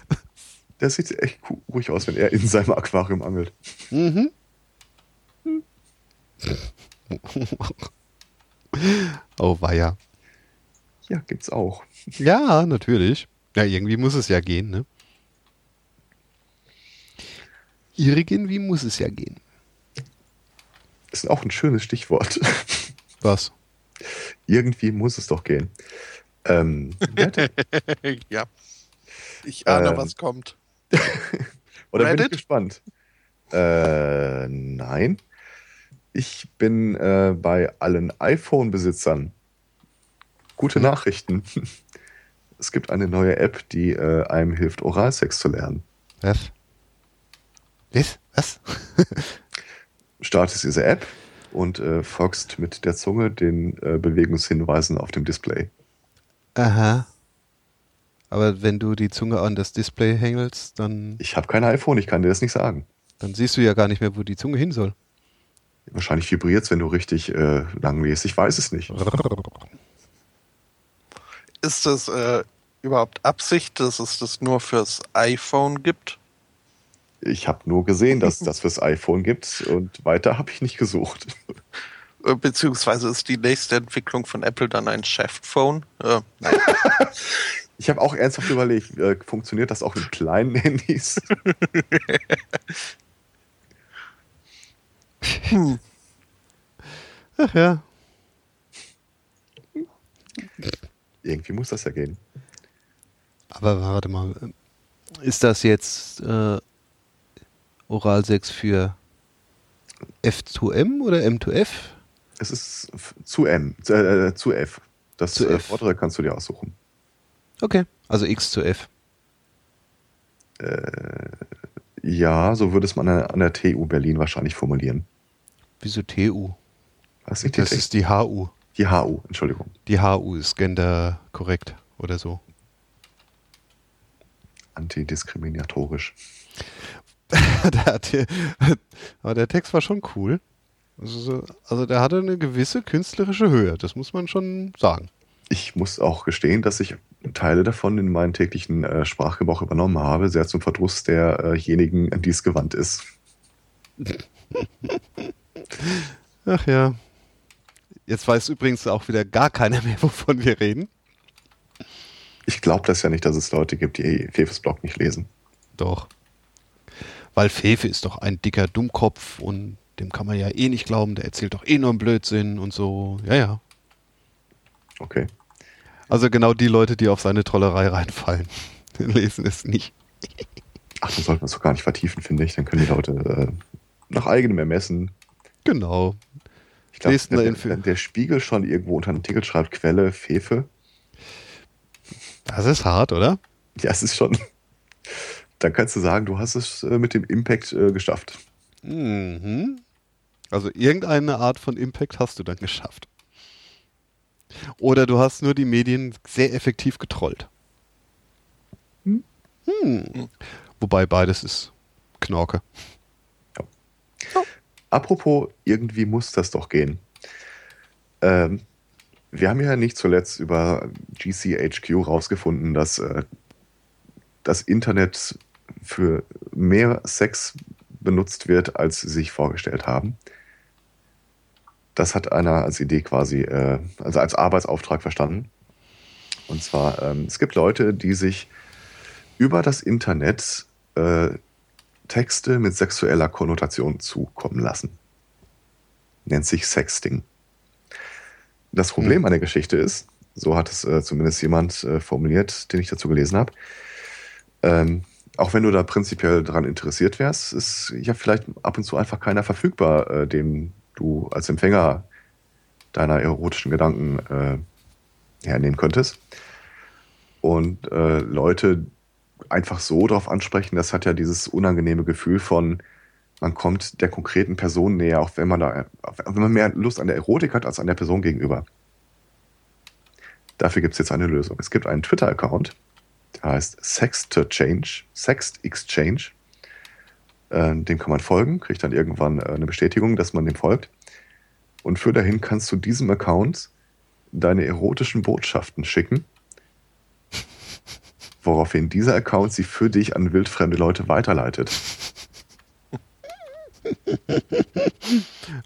Der sieht echt ruhig aus, wenn er in seinem Aquarium angelt. Mhm. Oh, weia. Ja, gibt's auch. Ja, natürlich. Ja, irgendwie muss es ja gehen, ne? Irgendwie muss es ja gehen. Ist auch ein schönes Stichwort. Was? Irgendwie muss es doch gehen. Ähm, ja. Ich ahne, Ähm. was kommt. oder bin ich Reddit? gespannt? Äh, nein. Ich bin äh, bei allen iPhone-Besitzern. Gute Nachrichten. Es gibt eine neue App, die äh, einem hilft, Oralsex zu lernen. Was? Was? Was? Startest diese App und äh, folgst mit der Zunge den äh, Bewegungshinweisen auf dem Display. Aha. Aber wenn du die Zunge an das Display hängelst, dann, Ich habe kein iPhone, ich kann dir das nicht sagen. dann siehst du ja gar nicht mehr, wo die Zunge hin soll. Wahrscheinlich vibriert es, wenn du richtig äh, lang liest. Ich weiß es nicht. Ist das äh, überhaupt Absicht, dass es das nur fürs iPhone gibt? Ich habe nur gesehen, dass es das fürs iPhone gibt und weiter habe ich nicht gesucht. Äh, Beziehungsweise ist die nächste Entwicklung von Apple dann ein Shaft-Phone? Äh, nein. Ich habe auch ernsthaft überlegt, äh, funktioniert das auch in kleinen Handys? hm. Ach ja. Irgendwie muss das ja gehen. Aber warte mal. Ist das jetzt äh, Oral 6 für F2M oder M2F? Es ist zu M, äh, zu F. Das Zu äh, F. vordere kannst du dir aussuchen. Okay. Also X zu F. Ja, so würde es man an der- an der TU Berlin wahrscheinlich formulieren. Wieso TU? Was die, Das ist die HU. die HU, Entschuldigung. Die HU ist gender korrekt oder so. Antidiskriminatorisch. der hat hier, aber der Text war schon cool. Also, so- also der hatte eine gewisse künstlerische Höhe, das muss man schon sagen. Ich muss auch gestehen, dass ich Teile davon in meinen täglichen äh, Sprachgebrauch übernommen habe, sehr zum Verdruss derjenigen, an die es gewandt ist. Ach ja. Jetzt weiß übrigens auch wieder gar keiner mehr, wovon wir reden. Ich glaube das ja nicht, dass es Leute gibt, die Fefes Blog nicht lesen. Doch. Weil Fefe ist doch ein dicker Dummkopf und dem kann man ja eh nicht glauben, der erzählt doch eh nur einen Blödsinn und so. Ja, ja. Okay. Also genau die Leute, die auf seine Trollerei reinfallen, lesen es nicht. Ach, dann sollte man es doch gar nicht vertiefen, finde ich. Dann können die Leute äh, nach eigenem Ermessen. Genau. Ich glaube, wenn, wenn der Spiegel schon irgendwo unter einen Artikel schreibt, Quelle, Fefe, Das ist hart, oder? ja, es ist schon. Dann kannst du sagen, du hast es äh, mit dem Impact äh, geschafft. Mhm. Also irgendeine Art von Impact hast du dann geschafft. Oder du hast nur die Medien sehr effektiv getrollt. Hm. Hm. Wobei beides ist Knorke. Apropos, irgendwie muss das doch gehen. Ähm, wir haben ja nicht zuletzt über GCHQ rausgefunden, dass äh, das Internet für mehr Sex benutzt wird, als sie sich vorgestellt haben. Das hat einer als Idee quasi, äh, also als Arbeitsauftrag verstanden. Und zwar, ähm, es gibt Leute, die sich über das Internet äh, Texte mit sexueller Konnotation zukommen lassen. Nennt sich Sexting. Das Problem Hm. an der Geschichte ist, so hat es äh, zumindest jemand äh, formuliert, den ich dazu gelesen habe, ähm, auch wenn du da prinzipiell daran interessiert wärst, ist ja vielleicht ab und zu einfach keiner verfügbar, äh, dem du als Empfänger deiner erotischen Gedanken äh, hernehmen könntest. Und äh, Leute einfach so darauf ansprechen, das hat ja dieses unangenehme Gefühl von, man kommt der konkreten Person näher, auch wenn man da, wenn man mehr Lust an der Erotik hat als an der Person gegenüber. Dafür gibt es jetzt eine Lösung. Es gibt einen Twitter-Account, der heißt Sextchange, Sext Exchange. Äh, dem kann man folgen, kriegt dann irgendwann äh, eine Bestätigung, dass man dem folgt. Und für dahin kannst du diesem Account deine erotischen Botschaften schicken, woraufhin dieser Account sie für dich an wildfremde Leute weiterleitet.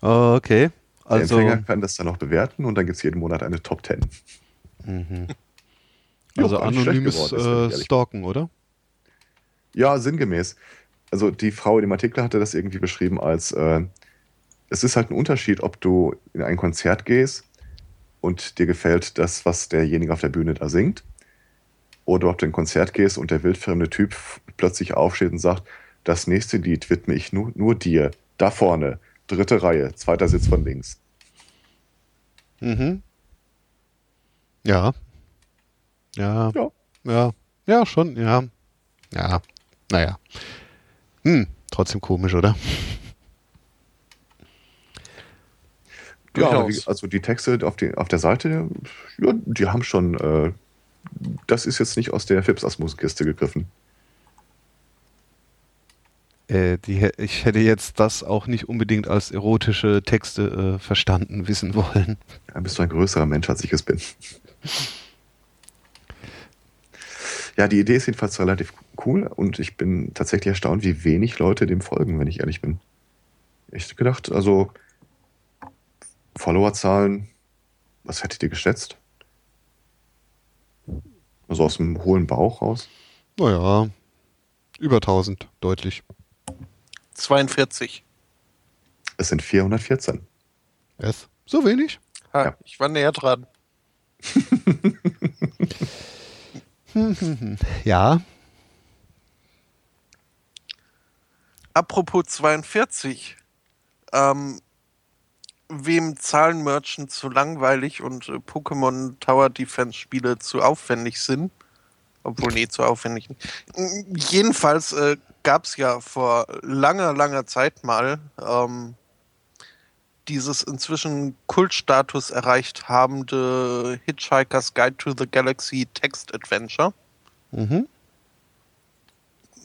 Okay. Der Also, Empfänger kann das dann noch bewerten und dann gibt es jeden Monat eine Top 10. mhm. Also anonymes geworden äh, Stalken, oder? Ja, sinngemäß. Also die Frau in dem Artikel hatte das irgendwie beschrieben als, äh, es ist halt ein Unterschied, ob du in ein Konzert gehst und dir gefällt das, was derjenige auf der Bühne da singt, oder ob du in ein Konzert gehst und der wildfremde Typ plötzlich aufsteht und sagt, das nächste Lied widme ich nur, nur dir, da vorne, dritte Reihe, zweiter Sitz von links. Mhm. Ja. Ja. Ja. Ja. Ja, schon, ja. Ja. Naja. Hm, trotzdem komisch, oder? Ja, also die Texte auf, die, auf der Seite, ja, die haben schon, äh, das ist jetzt nicht aus der Fips-Asmus-Kiste gegriffen. Äh, die, ich hätte jetzt das auch nicht unbedingt als erotische Texte äh, verstanden wissen wollen. Da bist du ein größerer Mensch, als ich es bin. Ja, die Idee ist jedenfalls relativ cool und ich bin tatsächlich erstaunt, wie wenig Leute dem folgen, wenn ich ehrlich bin. Ich hätte gedacht, also Followerzahlen, was hättet ihr geschätzt? Also aus dem hohlen Bauch raus? Naja, über 1000, deutlich. 42. Es sind 414. Es? So wenig? Ha, Ja. Ich war näher dran. Ja. Apropos 42. Ähm, wem Zahlen Merchant zu langweilig und äh, Pokémon Tower Defense Spiele zu aufwendig sind, obwohl nee, zu aufwendig nicht. Jedenfalls äh, gab es ja vor langer, langer Zeit mal ähm, dieses inzwischen Kultstatus erreicht habende Hitchhiker's Guide to the Galaxy Text Adventure. Mhm.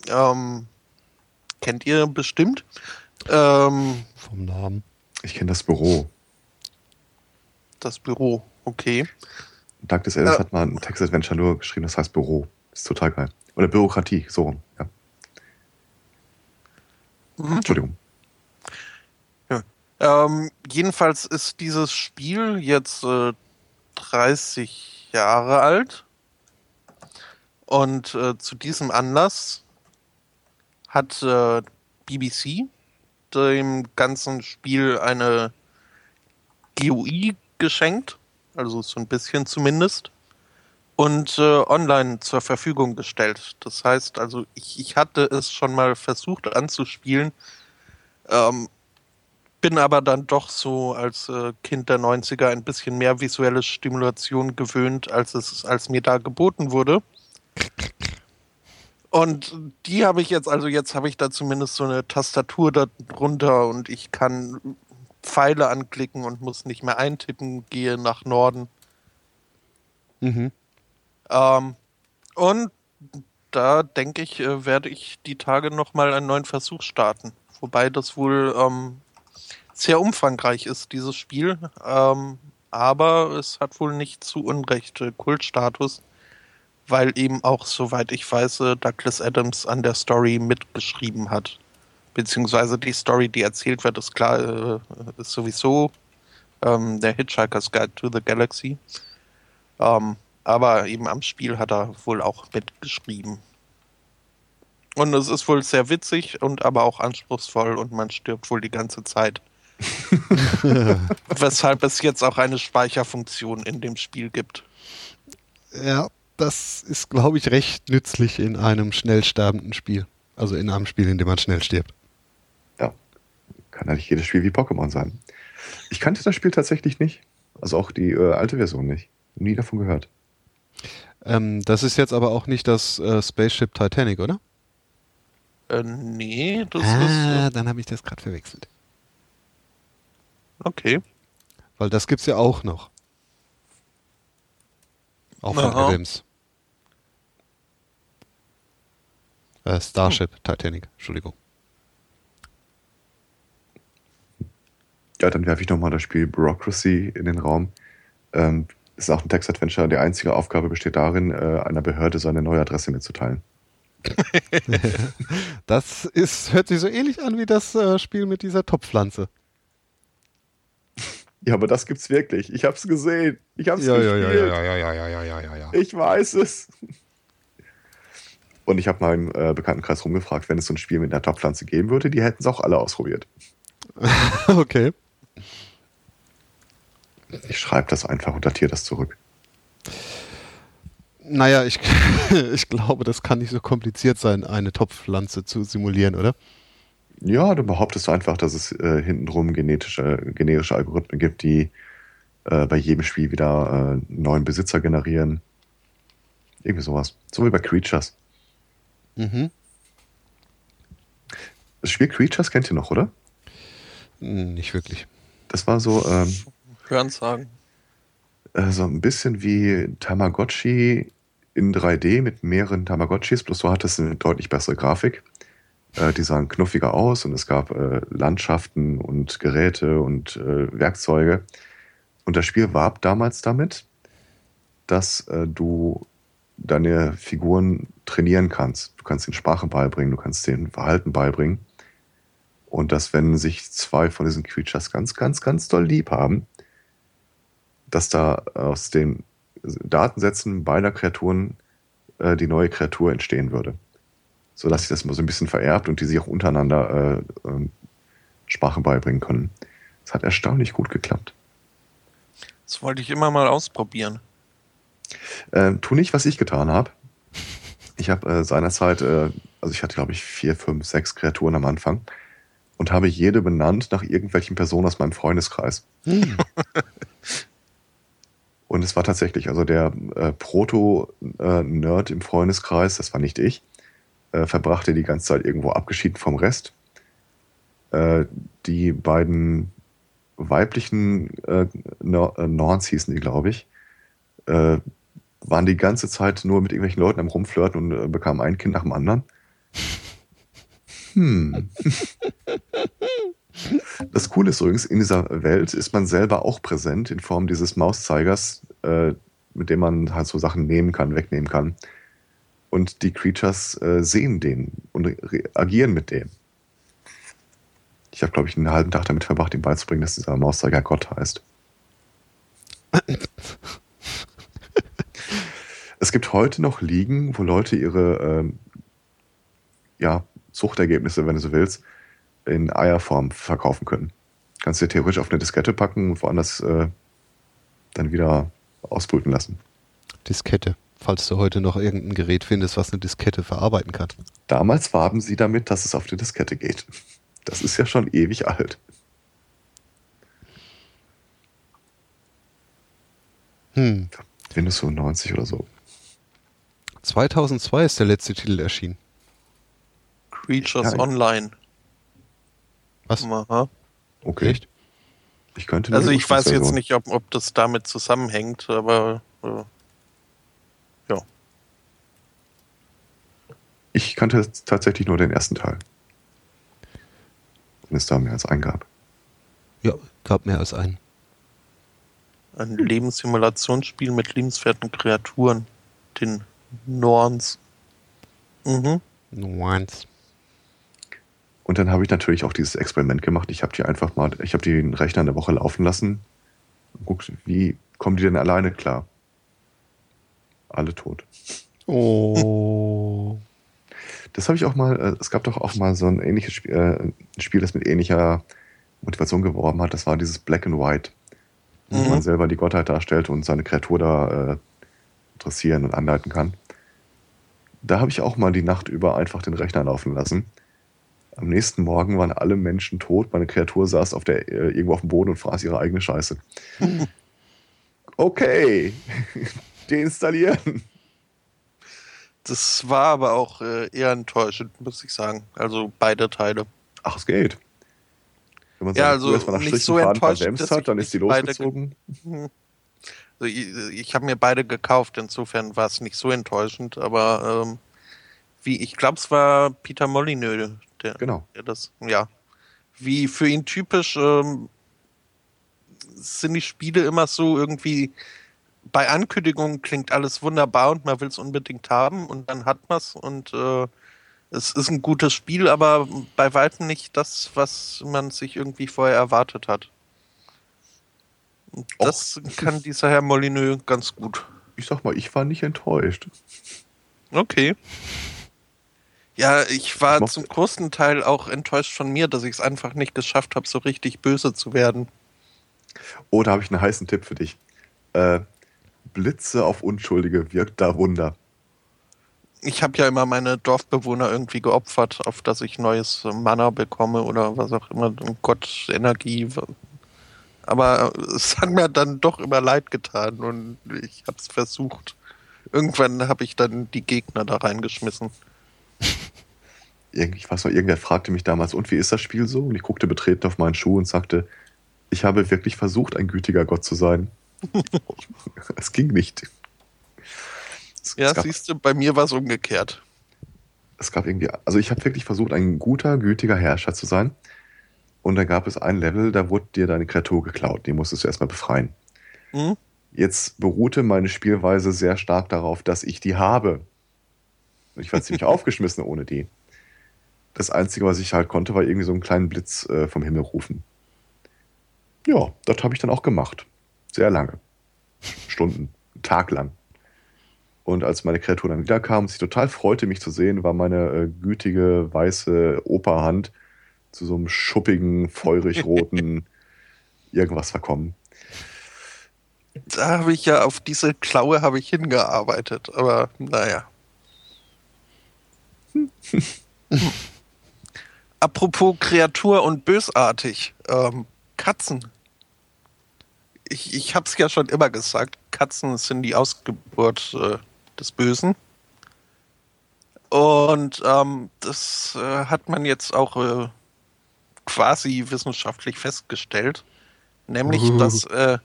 Ähm, kennt ihr bestimmt. Ähm, Vom Namen. Ich kenne das Büro. das Büro, okay. Douglas Ellis Ja. hat mal ein Text-Adventure nur geschrieben, das heißt Büro. ist total geil. Oder Bürokratie, so rum. Ja. Mhm. Entschuldigung. Ähm, jedenfalls ist dieses Spiel jetzt äh, 30 Jahre alt. Und äh, zu diesem Anlass hat äh, BBC dem ganzen Spiel eine GUI geschenkt, also so ein bisschen zumindest, und äh, online zur Verfügung gestellt. Das heißt, also ich, ich hatte es schon mal versucht anzuspielen, ähm, bin aber dann doch so als äh, Kind der 90er ein bisschen mehr visuelle Stimulation gewöhnt, als es als mir da geboten wurde. Und die habe ich jetzt, also jetzt habe ich da zumindest so eine Tastatur darunter und ich kann Pfeile anklicken und muss nicht mehr eintippen, gehe nach Norden. Mhm. Ähm, und da denke ich, äh, werde ich die Tage nochmal einen neuen Versuch starten. Wobei das wohl ähm, sehr umfangreich ist, dieses Spiel. Ähm, aber es hat wohl nicht zu Unrecht äh, Kultstatus, weil eben auch, soweit ich weiß, äh, Douglas Adams an der Story mitgeschrieben hat. Beziehungsweise die Story, die erzählt wird, ist klar, äh, ist sowieso ähm, der Hitchhiker's Guide to the Galaxy. Ähm, aber eben am Spiel hat er wohl auch mitgeschrieben. Und es ist wohl sehr witzig und aber auch anspruchsvoll und man stirbt wohl die ganze Zeit. Weshalb es jetzt auch eine Speicherfunktion in dem Spiel gibt. Ja, das ist, glaube ich, recht nützlich in einem schnell sterbenden Spiel. Also in einem Spiel, in dem man schnell stirbt. Ja. Kann ja nicht jedes Spiel wie Pokémon sein. Ich kannte das Spiel tatsächlich nicht. Also auch die äh, alte Version nicht. Nie davon gehört. Ähm, das ist jetzt aber auch nicht das äh, Spaceship Titanic, oder? Äh, nee, das ah, ist. dann habe ich das gerade verwechselt. Äh, okay. Weil das gibt's ja auch noch. Auch von. Adams. Äh, Starship Titanic, Entschuldigung. Ja, dann werfe ich nochmal das Spiel Bureaucracy in den Raum. Ähm, ist auch ein Text-Adventure. Die einzige Aufgabe besteht darin, äh, einer Behörde seine neue Adresse mitzuteilen. Das ist, hört sich so ähnlich an wie das äh, Spiel mit dieser Topfpflanze. Ja, aber das gibt's wirklich. Ich hab's gesehen. Ich hab's Ja, ja, gespielt. ja, ja, ja, ja, ja, ja, ja, ja. Ich weiß es. Und ich habe mal im äh, Bekanntenkreis rumgefragt, wenn es so ein Spiel mit einer Topfpflanze geben würde, die hätten es auch alle ausprobiert. okay. Ich schreibe das einfach und datiere das zurück. Naja, ich, ich glaube, das kann nicht so kompliziert sein, eine Topfpflanze zu simulieren, oder? Ja, du behauptest einfach, dass es äh, hintenrum genetische, generische Algorithmen gibt, die äh, bei jedem Spiel wieder äh, neuen Besitzer generieren. Irgendwie sowas. So wie bei Creatures. Mhm. Das Spiel Creatures kennt ihr noch, oder? Nicht wirklich. Das war so, ähm, Hören sagen. äh, so ein bisschen wie Tamagotchi in 3D mit mehreren Tamagotchis, bloß so hat es eine deutlich bessere Grafik. Äh, die sahen knuffiger aus und es gab äh, Landschaften und Geräte und äh, Werkzeuge. Und das Spiel warb damals damit, dass äh, du deine Figuren trainieren kannst. Du kannst ihnen Sprache beibringen, du kannst denen Verhalten beibringen. Und dass, wenn sich zwei von diesen Creatures ganz, ganz, ganz doll lieb haben, dass da aus den Datensätzen beider Kreaturen äh, die neue Kreatur entstehen würde. So dass sich das mal so ein bisschen vererbt und die sich auch untereinander äh, äh, Sprache beibringen können. Es hat erstaunlich gut geklappt. Das wollte ich immer mal ausprobieren. Äh, tu nicht, was ich getan habe. Ich habe äh, seinerzeit, äh, also ich hatte glaube ich vier, fünf, sechs Kreaturen am Anfang und habe jede benannt nach irgendwelchen Personen aus meinem Freundeskreis. Hm. und es war tatsächlich, also der äh, Proto-Nerd im Freundeskreis, das war nicht ich, äh, verbrachte die ganze Zeit irgendwo abgeschieden vom Rest. Äh, die beiden weiblichen äh, Norns hießen die, glaube ich, äh, waren die ganze Zeit nur mit irgendwelchen Leuten am Rumflirten und äh, bekamen ein Kind nach dem anderen. Hm. Das Coole ist übrigens, in dieser Welt ist man selber auch präsent in Form dieses Mauszeigers, äh, mit dem man halt so Sachen nehmen kann, wegnehmen kann. Und die Creatures äh, sehen den und agieren mit dem. Ich habe, glaube ich, einen halben Tag damit verbracht, ihm beizubringen, dass dieser Mauszeiger Gott heißt. es gibt heute noch Ligen, wo Leute ihre ähm, ja, Zuchtergebnisse, wenn du so willst, in Eierform verkaufen können. Kannst du dir theoretisch auf eine Diskette packen und woanders äh, dann wieder ausbrüten lassen. Diskette, falls du heute noch irgendein Gerät findest, was eine Diskette verarbeiten kann. Damals warben sie damit, dass es auf die Diskette geht. Das ist ja schon ewig alt. Hm. Windows 95 oder so. 2002 ist der letzte Titel erschienen. Creatures ja, Online. Was? Aha. Okay. Echt? Ich könnte also ich weiß jetzt nicht, ob, ob das damit zusammenhängt, aber äh, ja. Ich kannte tatsächlich nur den ersten Teil. Wenn es da mehr als einen gab. Ja, gab mehr als einen. Ein Lebenssimulationsspiel mit lebenswerten Kreaturen. Den Norns. Mhm. Norns. Und dann habe ich natürlich auch dieses Experiment gemacht. Ich habe die einfach mal, ich habe den Rechner eine Woche laufen lassen. Guckt, wie kommen die denn alleine klar? Alle tot. Oh. Das habe ich auch mal, äh, es gab doch auch mal so ein ähnliches Spiel, äh, ein Spiel, das mit ähnlicher Motivation geworben hat. Das war dieses Black and White. Mhm. Wo man selber die Gottheit darstellt und seine Kreatur da äh, dressieren und anleiten kann. Da habe ich auch mal die Nacht über einfach den Rechner laufen lassen am nächsten Morgen waren alle Menschen tot. Meine Kreatur saß auf der, äh, irgendwo auf dem Boden und fraß ihre eigene Scheiße. okay, deinstallieren. Das war aber auch äh, eher enttäuschend, muss ich sagen. Also beide Teile. Ach, es geht. Wenn man ja, also erstmal nach nicht so enttäuschend hat, dann ist die losgezogen. Also ich, ich habe mir beide gekauft, insofern war es nicht so enttäuschend, aber ähm, wie ich glaube, es war Peter Molyneux, der, genau. Der das, ja. Wie für ihn typisch ähm, sind die Spiele immer so irgendwie bei Ankündigungen klingt alles wunderbar und man will es unbedingt haben und dann hat man es und äh, es ist ein gutes Spiel, aber bei weitem nicht das, was man sich irgendwie vorher erwartet hat. Das Och. kann dieser Herr Molyneux ganz gut. Ich sag mal, ich war nicht enttäuscht. Okay. Ja, ich war ich zum großen Teil auch enttäuscht von mir, dass ich es einfach nicht geschafft habe, so richtig böse zu werden. Oh, da habe ich einen heißen Tipp für dich. Äh, Blitze auf Unschuldige wirkt da Wunder. Ich habe ja immer meine Dorfbewohner irgendwie geopfert, auf dass ich neues Mana bekomme oder was auch immer, Gott, Energie. Aber es hat mir dann doch immer leid getan und ich habe es versucht. Irgendwann habe ich dann die Gegner da reingeschmissen ich weiß noch, irgendwer fragte mich damals, und wie ist das Spiel so? Und ich guckte betreten auf meinen Schuh und sagte, ich habe wirklich versucht, ein gütiger Gott zu sein. es ging nicht. Es, ja, es siehst du, bei mir war es umgekehrt. Es gab irgendwie, also ich habe wirklich versucht, ein guter, gütiger Herrscher zu sein. Und da gab es ein Level, da wurde dir deine Kreatur geklaut. Die musstest du erstmal befreien. Mhm. Jetzt beruhte meine Spielweise sehr stark darauf, dass ich die habe. Und ich war ziemlich aufgeschmissen ohne die. das Einzige, was ich halt konnte, war irgendwie so einen kleinen Blitz äh, vom Himmel rufen. Ja, das habe ich dann auch gemacht. Sehr lange. Stunden, Tag lang. Und als meine Kreatur dann wiederkam und sich total freute, mich zu sehen, war meine äh, gütige, weiße Operhand zu so einem schuppigen, feurig-roten irgendwas verkommen. Da habe ich ja auf diese Klaue habe ich hingearbeitet, aber naja. Apropos Kreatur und bösartig. Ähm, Katzen. Ich, ich habe es ja schon immer gesagt, Katzen sind die Ausgeburt äh, des Bösen. Und ähm, das äh, hat man jetzt auch äh, quasi wissenschaftlich festgestellt. Nämlich, Uh. dass äh,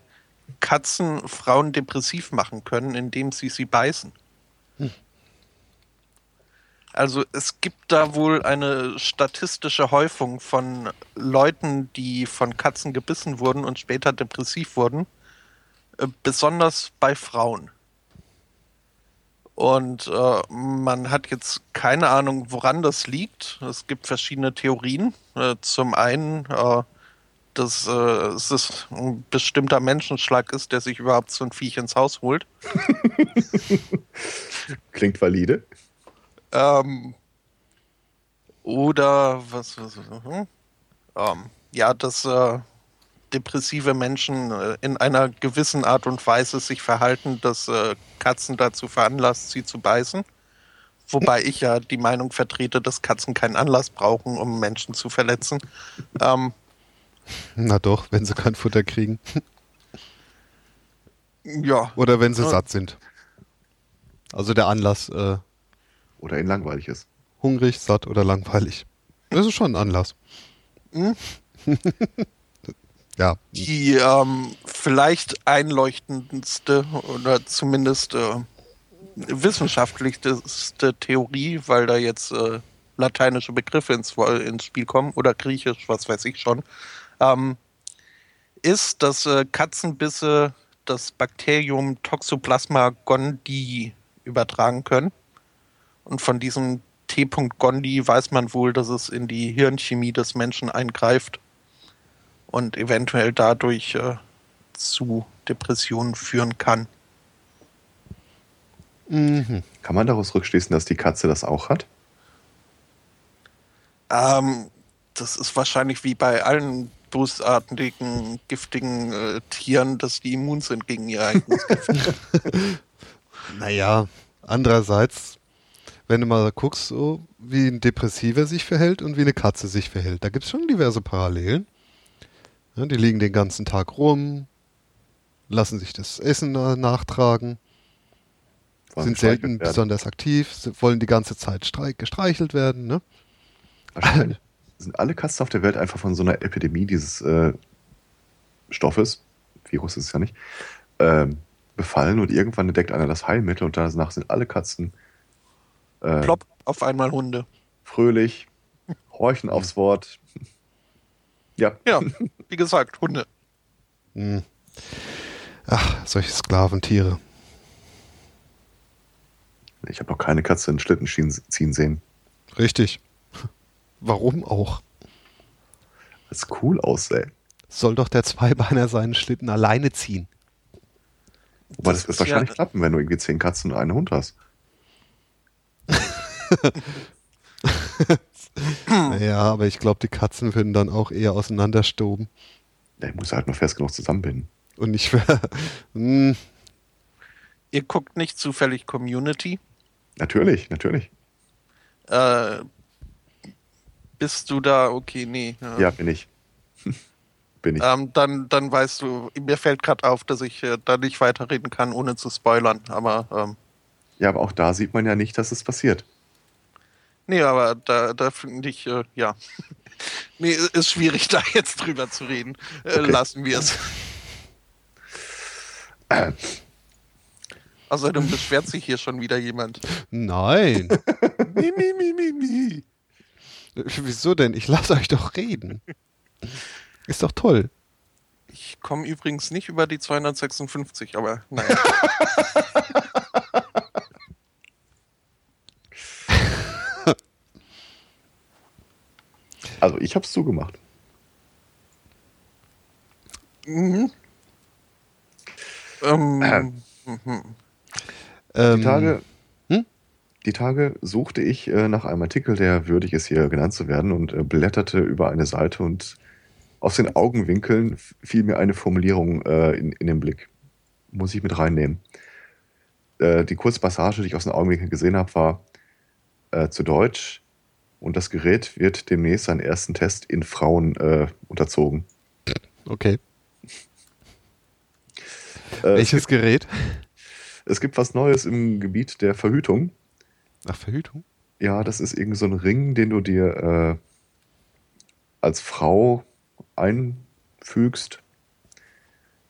Katzen Frauen depressiv machen können, indem sie sie beißen. Also es gibt da wohl eine statistische Häufung von Leuten, die von Katzen gebissen wurden und später depressiv wurden, äh, besonders bei Frauen. Und äh, man hat jetzt keine Ahnung, woran das liegt. Es gibt verschiedene Theorien. Äh, zum einen, äh, dass äh, es ein bestimmter Menschenschlag ist, der sich überhaupt so ein Viech ins Haus holt. Klingt valide. Ähm, oder was, was, was hm? ähm, ja, dass äh, depressive Menschen äh, in einer gewissen Art und Weise sich verhalten, dass äh, Katzen dazu veranlasst, sie zu beißen. Wobei ich ja die Meinung vertrete, dass Katzen keinen Anlass brauchen, um Menschen zu verletzen. Ähm, Na doch, wenn sie kein Futter kriegen. ja, Oder wenn sie Ja. satt sind. Also der Anlass, äh, Oder ihnen langweilig ist. hungrig, satt oder langweilig. Das ist schon ein Anlass. Hm? ja. die ähm, vielleicht einleuchtendste oder zumindest äh, wissenschaftlichste Theorie, weil da jetzt äh, lateinische Begriffe ins, ins Spiel kommen oder griechisch, was weiß ich schon, ähm, ist, dass äh, Katzenbisse das Bakterium Toxoplasma gondii übertragen können. Und von diesem T. gondii weiß man wohl, dass es in die Hirnchemie des Menschen eingreift und eventuell dadurch äh, zu Depressionen führen kann. Mhm. Kann man daraus rückschließen, dass die Katze das auch hat? Ähm, das ist wahrscheinlich wie bei allen bösartigen, giftigen äh, Tieren, dass die immun sind gegen ihr eigenes Gift. Naja, andererseits, wenn du mal guckst, so, wie ein Depressiver sich verhält und wie eine Katze sich verhält, da gibt es schon diverse Parallelen. Ja, die liegen den ganzen Tag rum, lassen sich das Essen nachtragen, Wollen sind selten werden? besonders aktiv, wollen die ganze Zeit streich- gestreichelt werden. Ne? Wahrscheinlich sind alle Katzen auf der Welt einfach von so einer Epidemie dieses äh, Stoffes, Virus ist es ja nicht, ähm, befallen und irgendwann entdeckt einer das Heilmittel und danach sind alle Katzen äh, Plopp, auf einmal Hunde. fröhlich, horchen aufs Wort. Ja, Ja, wie gesagt, Hunde. Hm. Ach, solche Sklaventiere. ich habe noch keine Katze in Schlitten ziehen sehen. Richtig. Warum auch? Das cool aussähe. Soll doch der Zweibeiner seinen Schlitten alleine ziehen. Wobei Das das, wird wahrscheinlich ja- klappen, wenn du irgendwie zehn Katzen und einen Hund hast. Naja, aber ich glaube, die Katzen würden dann auch eher auseinanderstoben. Der muss halt nur fest genug zusammenbinden. Und nicht hm, Ihr guckt nicht zufällig Community. Natürlich, natürlich. Äh, bist du da? Okay, nee. äh, Ja, bin ich. bin ich. Ähm, dann, dann weißt du, mir fällt gerade auf, dass ich äh, da nicht weiterreden kann, ohne zu spoilern. Aber ähm, Ja, aber auch da sieht man ja nicht, dass es passiert. Nee, aber da, da finde ich, äh, ja. nee, ist schwierig, da jetzt drüber zu reden. Äh, Okay. Lassen wir es. Außerdem beschwert sich hier schon wieder jemand. nein. Mi, mi, mi, mi, mi. Wieso denn? Ich lasse euch doch reden. Ist doch toll. Ich komme übrigens nicht über die 256, aber naja. Also ich habe es zugemacht. Mhm. Ähm, Äh. mhm. Ähm, Die Tage, hm? die Tage suchte ich äh, nach einem Artikel, der würdig ist, hier genannt zu werden, und äh, blätterte über eine Seite und aus den Augenwinkeln fiel mir eine Formulierung äh, in, in den Blick. Muss ich mit reinnehmen. Die Kurzpassage, die ich aus den Augenwinkeln gesehen habe, war zu Deutsch und das Gerät wird demnächst seinen ersten Test in Frauen äh, unterzogen. Okay. Äh, es, Welches Gerät? gibt, es gibt was Neues im Gebiet der Verhütung. Nach Verhütung? Ja, das ist irgend so ein Ring, den du dir äh, als Frau einfügst,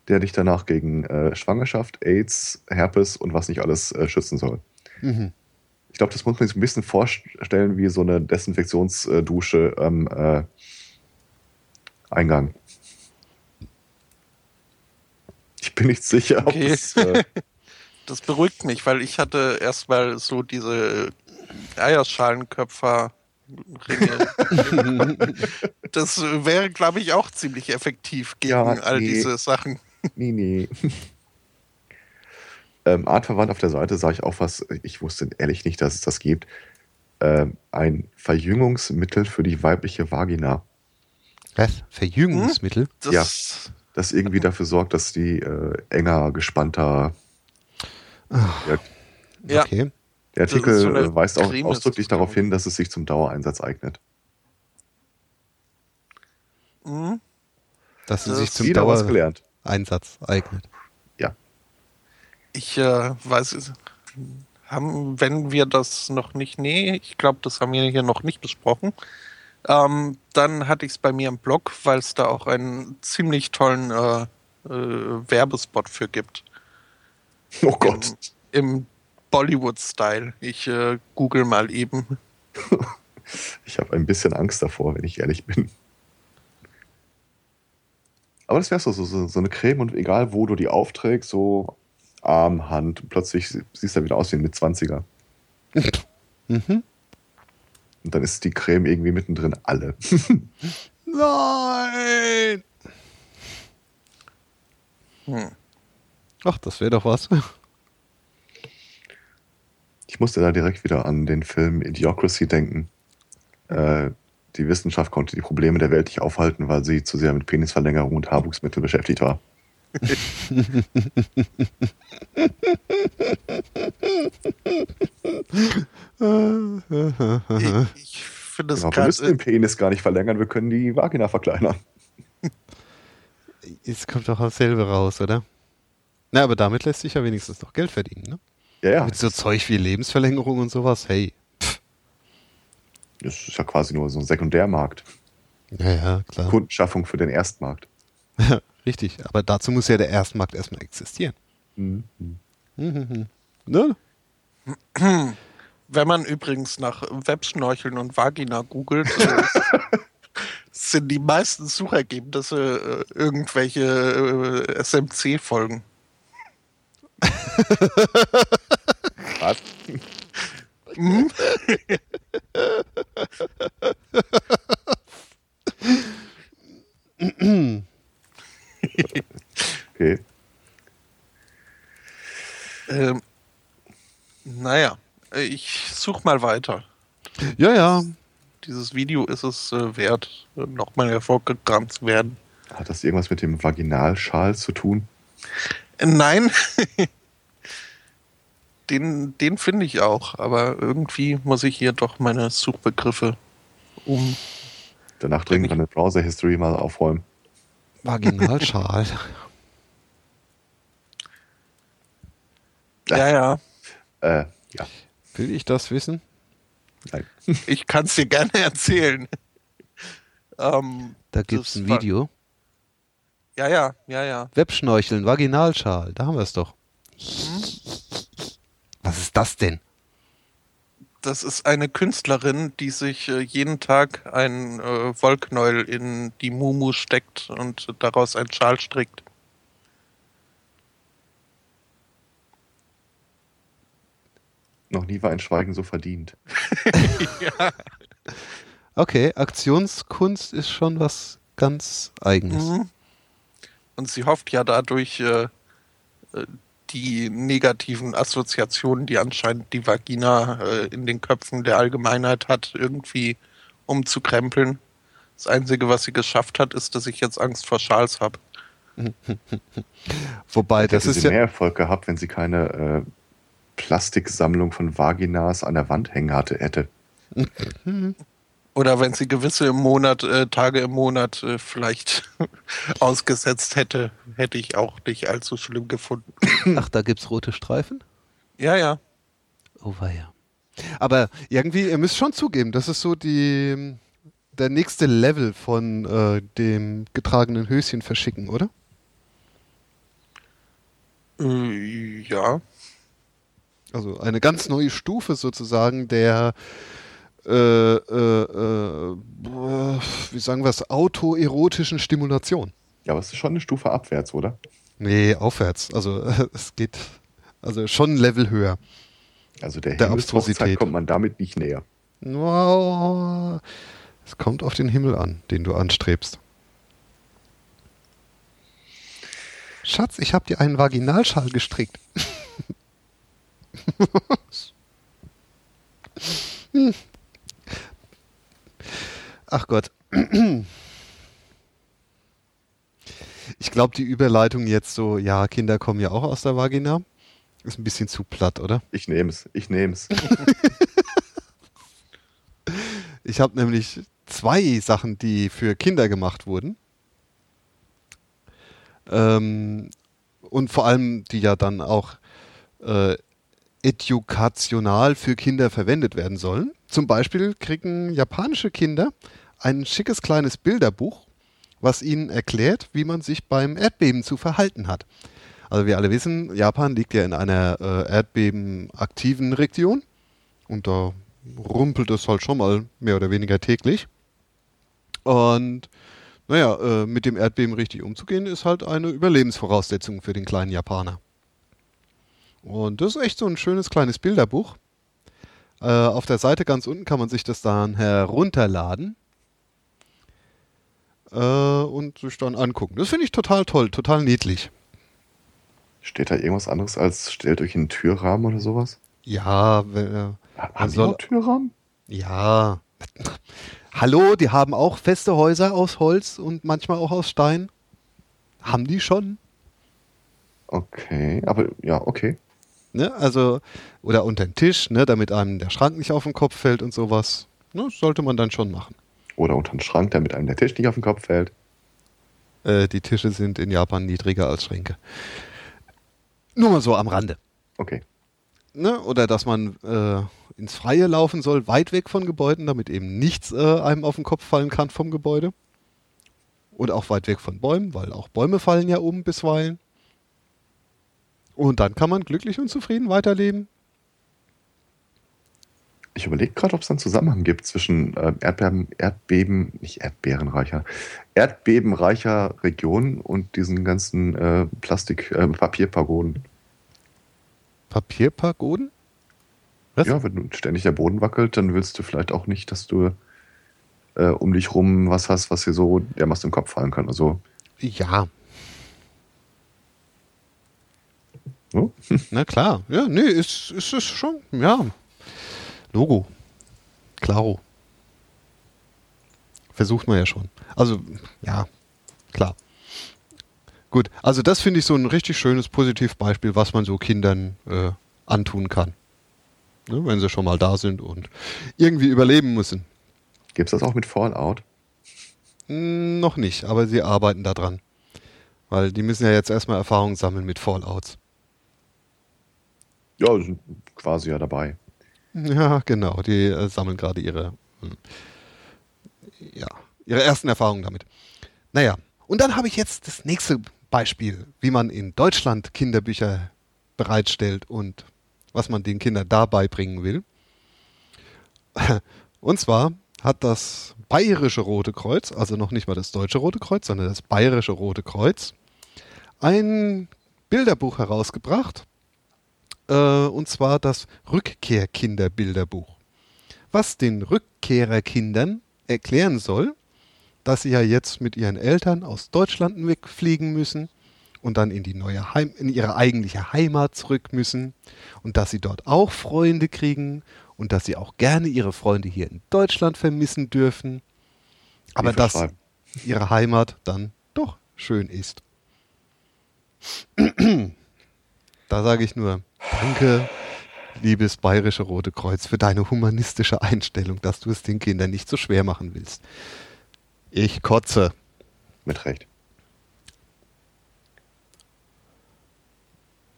der dich danach gegen äh, Schwangerschaft, AIDS, Herpes und was nicht alles äh, schützen soll. Mhm. Ich glaube, das muss man sich ein bisschen vorstellen wie so eine Desinfektionsdusche am äh, Eingang. Ich bin nicht sicher, ob Okay. es. Äh, Das beruhigt mich, weil ich hatte erstmal so diese Eierschalenköpfer. Das wäre, glaube ich, auch ziemlich effektiv gegen Ja, all nee. diese Sachen. Nee, nee. Ähm, artverwandt auf der Seite sah ich auch was, ich wusste ehrlich nicht, dass es das gibt. Ähm, ein Verjüngungsmittel für die weibliche Vagina, Was? Verjüngungsmittel? Das, das irgendwie dafür sorgt, dass die äh, enger, gespannter. Ja, Ja, Okay. der Artikel so äh, weist auch Creme, ausdrücklich darauf hin, dass es sich zum Dauereinsatz eignet. Mhm. Dass sie Das sich zum Wieder was gelernt. Dauereinsatz eignet. Ich äh, weiß. Haben, wenn wir das noch nicht, nee, ich glaube, das haben wir hier noch nicht besprochen. Ähm, dann hatte ich es bei mir im Blog, weil es da auch einen ziemlich tollen äh, äh, Werbespot für gibt. Oh Gott. Im, im Bollywood-Style. Ich äh, google mal eben. Ich habe ein bisschen Angst davor, wenn ich ehrlich bin. Aber das wäre so, so, so eine Creme und egal wo du die aufträgst, so Arm, Hand, plötzlich sie- siehst du wieder aus wie ein Mitzwanziger. Mhm. Und dann ist die Creme irgendwie mittendrin alle. Nein! Hm. Ach, das wäre doch was. Ich musste da direkt wieder an den Film Idiocracy denken. Äh, die Wissenschaft konnte die Probleme der Welt nicht aufhalten, weil sie zu sehr mit Penisverlängerung und Haarwuchsmittel beschäftigt war. Ich, ich finde es Genau, wir müssen den Penis gar nicht verlängern, wir können die Vagina verkleinern. Es kommt doch dasselbe raus, oder? Na, aber damit lässt sich ja wenigstens noch Geld verdienen, ne? Ja, ja. Mit so Zeug wie Lebensverlängerung und sowas, hey. Das ist ja quasi nur so ein Sekundärmarkt. Ja, ja, klar. Kundenschaffung für den Erstmarkt. Richtig, aber dazu muss ja der Erstmarkt erstmal existieren. Mhm. Mhm. Ne? Wenn man übrigens nach Webschnorcheln und Vagina googelt, äh, sind die meisten Suchergebnisse äh, irgendwelche äh, SMC-Folgen. Was? Mhm. Okay. Ähm, naja, ich suche mal weiter. Ja, ja. Dieses Video ist es äh, wert, äh, nochmal hervorgekramt zu werden. Hat das irgendwas mit dem Vaginalschal zu tun? Äh, nein, den, den finde ich auch, aber irgendwie muss ich hier doch meine Suchbegriffe um. Danach dringend meine Browser-History mal aufräumen. Vaginalschal. Ja, ja, Äh, ja. Will ich das wissen? Nein. ich kann es dir gerne erzählen. ähm, Da gibt's Das ein Video. ja, ja, ja, ja. Webschnorcheln, Vaginalschal, da haben wir es doch. Hm? Was ist das denn? Das ist eine Künstlerin, die sich äh, jeden Tag ein äh, Wollknäuel in die Mumu steckt und daraus einen Schal strickt. Noch nie war ein Schweigen so verdient. ja. Okay, Aktionskunst ist schon was ganz Eigenes. Mhm. Und sie hofft ja dadurch, äh, äh, die negativen Assoziationen, die anscheinend die Vagina äh, in den Köpfen der Allgemeinheit hat, irgendwie umzukrempeln. Das Einzige, was sie geschafft hat, ist, dass ich jetzt Angst vor Schals habe. Wobei, das Hätte ist sie ja. mehr Erfolg gehabt, wenn sie keine äh, Plastiksammlung von Vaginas an der Wand hängen hatte, hätte. Oder wenn sie gewisse im Monat, äh, Tage im Monat äh, vielleicht ausgesetzt hätte, hätte ich auch nicht allzu schlimm gefunden. Ach, da gibt's rote Streifen? Ja, ja. Oh weia. Aber irgendwie, ihr müsst schon zugeben, das ist so die der nächste Level von äh, dem getragenen Höschen verschicken, oder? Äh, ja. Also eine ganz neue Stufe sozusagen der äh, äh, äh, wie sagen wir es, autoerotischen Stimulation. Ja, aber es ist schon eine Stufe abwärts, oder? Nee, aufwärts. Also es geht also schon ein Level höher. Also der, Der Abstrusität. kommt man damit nicht näher. Wow. Es kommt auf den Himmel an, den du anstrebst. Schatz, ich habe dir einen Vaginalschal gestrickt. Hm. Ach Gott. Ich glaube, die Überleitung jetzt so, ja, Kinder kommen ja auch aus der Vagina, ist ein bisschen zu platt, oder? Ich nehm's, ich nehm's. Ich habe nämlich zwei Sachen, die für Kinder gemacht wurden. Ähm, und vor allem, die ja dann auch äh, edukational für Kinder verwendet werden sollen. Zum Beispiel kriegen japanische Kinder ein schickes kleines Bilderbuch, was ihnen erklärt, wie man sich beim Erdbeben zu verhalten hat. Also wir alle wissen, Japan liegt ja in einer äh, erdbebenaktiven Region und da rumpelt es halt schon mal mehr oder weniger täglich. Und naja, äh, mit dem Erdbeben richtig umzugehen, ist halt eine Überlebensvoraussetzung für den kleinen Japaner. Und das ist echt so ein schönes kleines Bilderbuch. Äh, auf der Seite ganz unten kann man sich das dann herunterladen äh, und sich dann angucken. Das finde ich total toll, total niedlich. Steht da irgendwas anderes als stellt euch einen Türrahmen oder sowas? Ja, wenn, äh, Haben die soll- Türrahmen? ja. Hallo, die haben auch feste Häuser aus Holz und manchmal auch aus Stein. Haben die schon? Okay, aber ja, okay. Ne? Also, oder unter den Tisch, ne, damit einem der Schrank nicht auf den Kopf fällt und sowas. Ne, sollte man dann schon machen. Oder unter den Schrank, damit einem der Tisch nicht auf den Kopf fällt. Äh, die Tische sind in Japan niedriger als Schränke. Nur mal so am Rande. Okay. Ne? Oder dass man äh, ins Freie laufen soll, weit weg von Gebäuden, damit eben nichts äh, einem auf den Kopf fallen kann vom Gebäude. Oder auch weit weg von Bäumen, weil auch Bäume fallen ja um bisweilen. Und dann kann man glücklich und zufrieden weiterleben. Ich überlege gerade, ob es einen Zusammenhang gibt zwischen äh, Erdbeben, Erdbeben, nicht erdbeerenreicher, erdbebenreicher Regionen und diesen ganzen äh, Plastik, äh, Papierpagoden. Papierpagoden? Was? Ja, wenn ständig der Boden wackelt, dann willst du vielleicht auch nicht, dass du äh, um dich rum was hast, was dir so dermaßen im Kopf fallen kann. Also, Ja, so. Na klar, ja, nee, ist, ist es schon, ja. Logo. Klaro. Versucht man ja schon. Also, ja, klar. Gut, also das finde ich so ein richtig schönes Positivbeispiel, was man so Kindern äh, antun kann. Ne, wenn sie schon mal da sind und irgendwie überleben müssen. gibt es das auch mit Fallout? Hm, noch nicht, aber sie arbeiten daran. Weil die müssen ja jetzt erstmal Erfahrung sammeln mit Fallouts. Ja, sind quasi ja dabei. Ja, genau. Die äh, sammeln gerade ihre, hm, ja, ihre ersten Erfahrungen damit. Naja, und dann habe ich jetzt das nächste Beispiel, wie man in Deutschland Kinderbücher bereitstellt und was man den Kindern da beibringen will. Und zwar hat das Bayerische Rote Kreuz, also noch nicht mal das Deutsche Rote Kreuz, sondern das Bayerische Rote Kreuz, ein Bilderbuch herausgebracht, äh, und zwar das Rückkehrkinderbilderbuch, was den Rückkehrerkindern erklären soll, dass sie ja jetzt mit ihren Eltern aus Deutschland wegfliegen müssen und dann in die neue Heim, in ihre eigentliche Heimat zurück müssen und dass sie dort auch Freunde kriegen und dass sie auch gerne ihre Freunde hier in Deutschland vermissen dürfen, aber dass ihre Heimat dann doch schön ist. Da sage ich nur, danke, liebes Bayerische Rote Kreuz, für deine humanistische Einstellung, dass du es den Kindern nicht so schwer machen willst. Ich kotze. Mit Recht.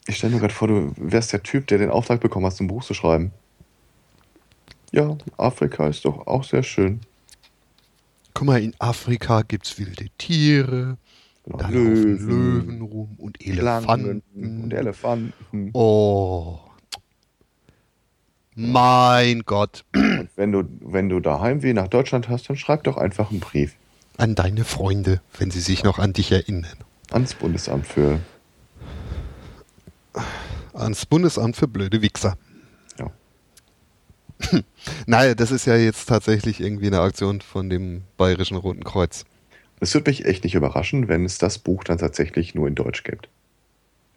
Ich stelle mir gerade vor, du wärst der Typ, der den Auftrag bekommen hast, ein Buch zu schreiben. Ja, Afrika ist doch auch sehr schön. Guck mal, in Afrika gibt's wilde Tiere, Genau, laufen Löwen rum und Schlangen Elefanten. und Elefanten. Oh. Mein Gott. Und wenn du, wenn du daheim wie nach Deutschland hast, dann schreib doch einfach einen Brief An deine Freunde, wenn sie sich noch an dich erinnern. ans Bundesamt für. Ans Bundesamt für blöde Wichser. Ja. Naja, das ist ja jetzt tatsächlich irgendwie eine Aktion von dem Bayerischen Roten Kreuz. Es würde mich echt nicht überraschen, wenn es das Buch dann tatsächlich nur in Deutsch gibt.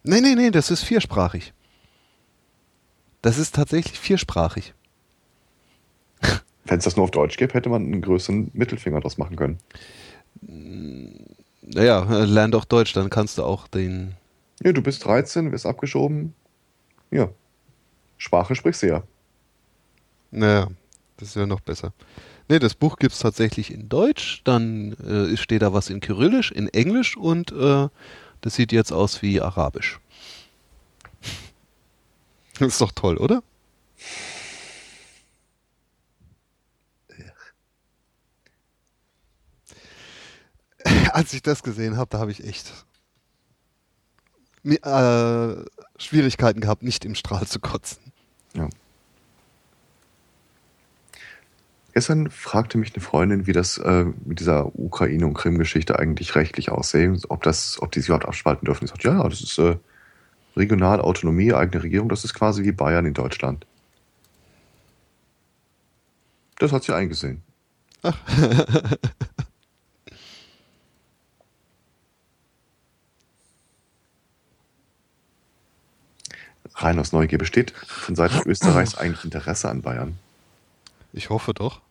Nee, nee, nee, das ist viersprachig. Das ist tatsächlich viersprachig. Wenn es das nur auf Deutsch gibt, hätte man einen größeren Mittelfinger draus machen können. Naja, äh, lern doch Deutsch, dann kannst du auch den. Ja, du bist 13, wirst abgeschoben. Ja. Sprache sprichst du ja. Naja, das ist ja noch besser. Nee, das Buch gibt's tatsächlich in Deutsch, dann äh, steht da was in Kyrillisch, in Englisch und äh, das sieht jetzt aus wie Arabisch. Das ist doch toll, oder? Als ich das gesehen habe, da habe ich echt äh, Schwierigkeiten gehabt, nicht im Strahl zu kotzen. Ja. Gestern fragte mich eine Freundin, wie das äh, mit dieser Ukraine- und Krim-Geschichte eigentlich rechtlich aussehe, ob, das, ob die sich überhaupt abspalten dürfen. Ich sagte, ja, ja, das ist äh, regionale Autonomie, eigene Regierung, das ist quasi wie Bayern in Deutschland. Das hat sie eingesehen. Rein aus Neugier besteht von Seiten Österreichs eigentlich Interesse an Bayern. Ich hoffe doch.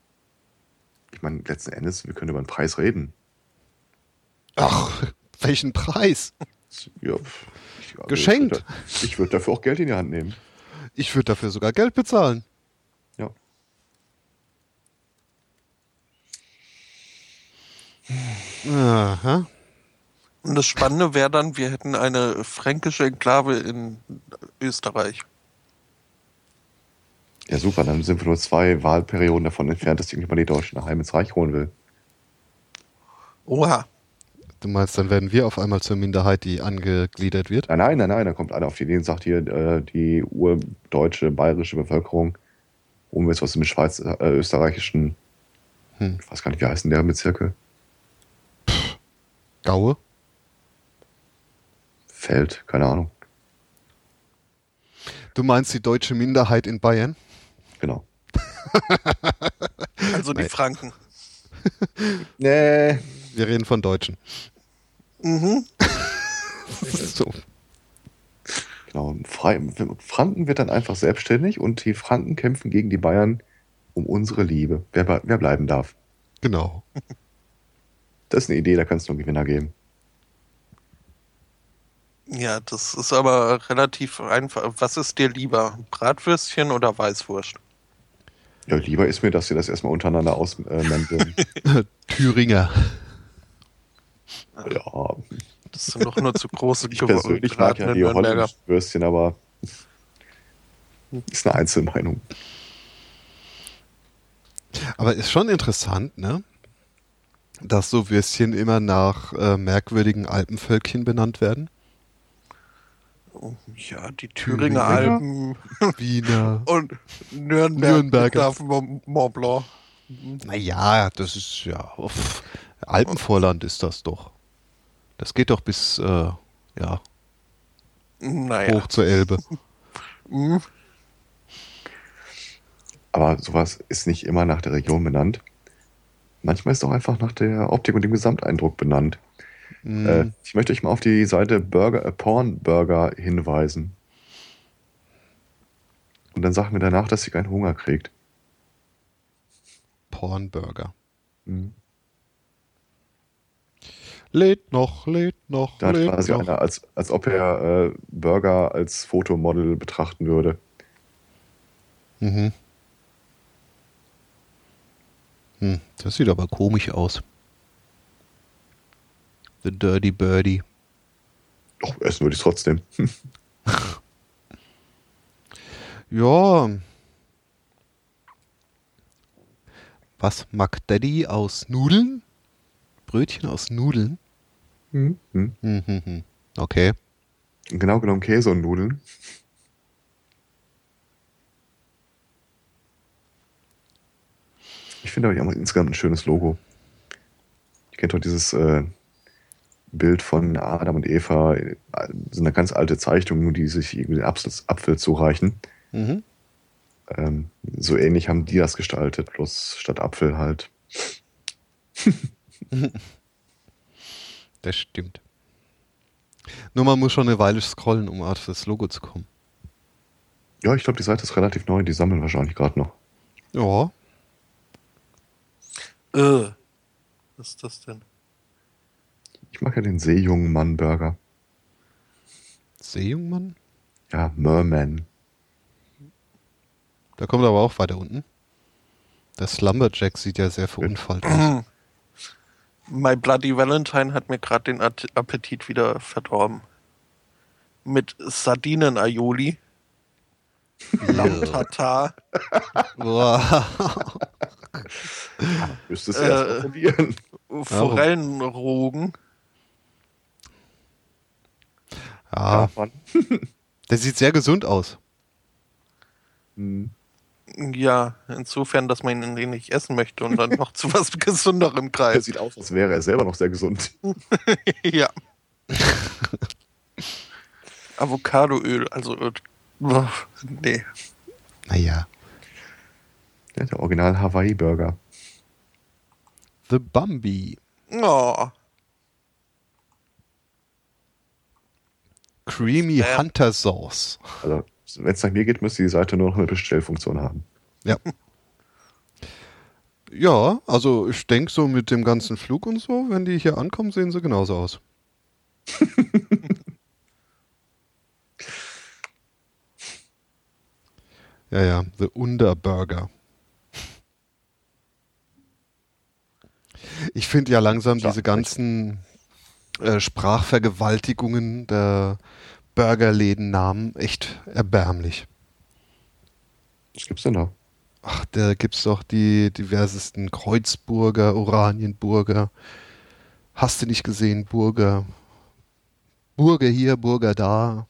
Ich meine, letzten Endes, wir können über den Preis reden. Ach, welchen Preis? Ja, ich, also Geschenkt. Ich würde, ich würde dafür auch Geld in die Hand nehmen. Ich würde dafür sogar Geld bezahlen. Ja. Aha. Und das Spannende wäre dann, wir hätten eine fränkische Enklave in Österreich. Ja, super, dann sind wir nur zwei Wahlperioden davon entfernt, dass irgendjemand die Deutschen daheim ins Reich holen will. Oha. Du meinst, dann werden wir auf einmal zur Minderheit, die angegliedert wird? Nein, nein, nein, nein, da kommt einer auf die Idee und sagt hier, äh, die urdeutsche, bayerische Bevölkerung, um jetzt was mit Schweiz, äh, österreichischen, Hm. ich weiß gar nicht, wie heißen der Bezirke? Gaue? Feld, keine Ahnung. Du meinst die deutsche Minderheit in Bayern? Genau. Also die. Franken. Nee. Wir reden von Deutschen. Mhm. so. Genau. Franken wird dann einfach selbstständig und die Franken kämpfen gegen die Bayern um unsere Liebe. Wer, wer bleiben darf. Genau. Das ist eine Idee, da kann es nur Gewinner geben. Ja, das ist aber relativ einfach. Was ist dir lieber? Bratwürstchen oder Weißwurst? Ja, lieber ist mir, dass sie das erstmal untereinander ausmänteln. Thüringer. ja, Das sind doch nur zu große ich persönlich mag ja die holländischen Würstchen, aber ist eine Einzelmeinung. Aber ist schon interessant, ne? Dass so Würstchen immer nach äh, merkwürdigen Alpenvölkchen benannt werden. Ja, die Thüringer? Thüringer Alpen Wiener. und Nürnberg Nürnberger. auf Mont Mont Blanc. Naja, das ist ja. Uff, Alpenvorland ist das doch. Das geht doch bis äh, ja, Naja. hoch zur Elbe. Mhm. Aber sowas ist nicht immer nach der Region benannt. Manchmal ist es auch einfach nach der Optik und dem Gesamteindruck benannt. Mm, Äh, ich möchte euch mal auf die Seite Burger, äh, Porn Burger hinweisen. Und dann sagt mir danach, dass sie keinen Hunger kriegt. Pornburger. Mhm. Lädt noch, lädt noch, Da lädt quasi noch. einer, als, als ob er äh, Burger als Fotomodel betrachten würde. Mhm. Hm, das sieht aber komisch aus. The Dirty Birdie. Doch, essen würde ich trotzdem. Ja. Was mag Daddy aus Nudeln? Brötchen aus Nudeln? Mhm. Mhm. Hm, hm, hm. Okay. Genau genommen Käse und Nudeln. Ich finde aber insgesamt ein schönes Logo. Ich kennt doch dieses äh, Bild von Adam und Eva, äh, so eine ganz alte Zeichnung, die sich irgendwie den Apfel, Apfel zureichen. Mhm. Ähm, so ähnlich haben die das gestaltet, bloß statt Apfel halt. Das stimmt. Nur man muss schon eine Weile scrollen, um auf das Logo zu kommen. Ja, ich glaube, die Seite ist relativ neu, die sammeln wahrscheinlich gerade noch. Ja. Äh, was ist das denn? Ich mag ja den Seejungen Mann Burger. Seejungmann? Ja, Merman. Da kommt aber auch weiter unten. Das Lumberjack sieht ja sehr verunfallt aus. My Bloody Valentine hat mir gerade den Appetit wieder verdorben. Mit Sardinen-Aioli, Lamm-Tatar, Boah. Müsstest du Äh, erst mal probieren. Forellenrogen. Ja, Mann. der sieht sehr gesund aus. Hm. Ja, insofern, dass man ihn nicht essen möchte und dann noch zu was Gesunderem Er greift. sieht aus, als wäre er selber noch sehr gesund. ja. Avocadoöl, also äh, nee. Naja. Ja, der Original Hawaii Burger. The Bambi. Oh, Creamy Ja. Hunter Sauce. Also, wenn es nach mir geht, müsste die Seite nur noch eine Bestellfunktion haben. Ja. Ja, also ich denke so mit dem ganzen Flug und so, wenn die hier ankommen, sehen sie genauso aus. ja, ja, The Underburger. Ich finde ja langsam diese ganzen äh, Sprachvergewaltigungen der Burgerläden-Namen echt erbärmlich. Was gibt's denn da? Ach, da gibt's doch die diversesten Kreuzburger, Oranienburger. Hast du nicht gesehen, Burger? Burger hier, Burger da.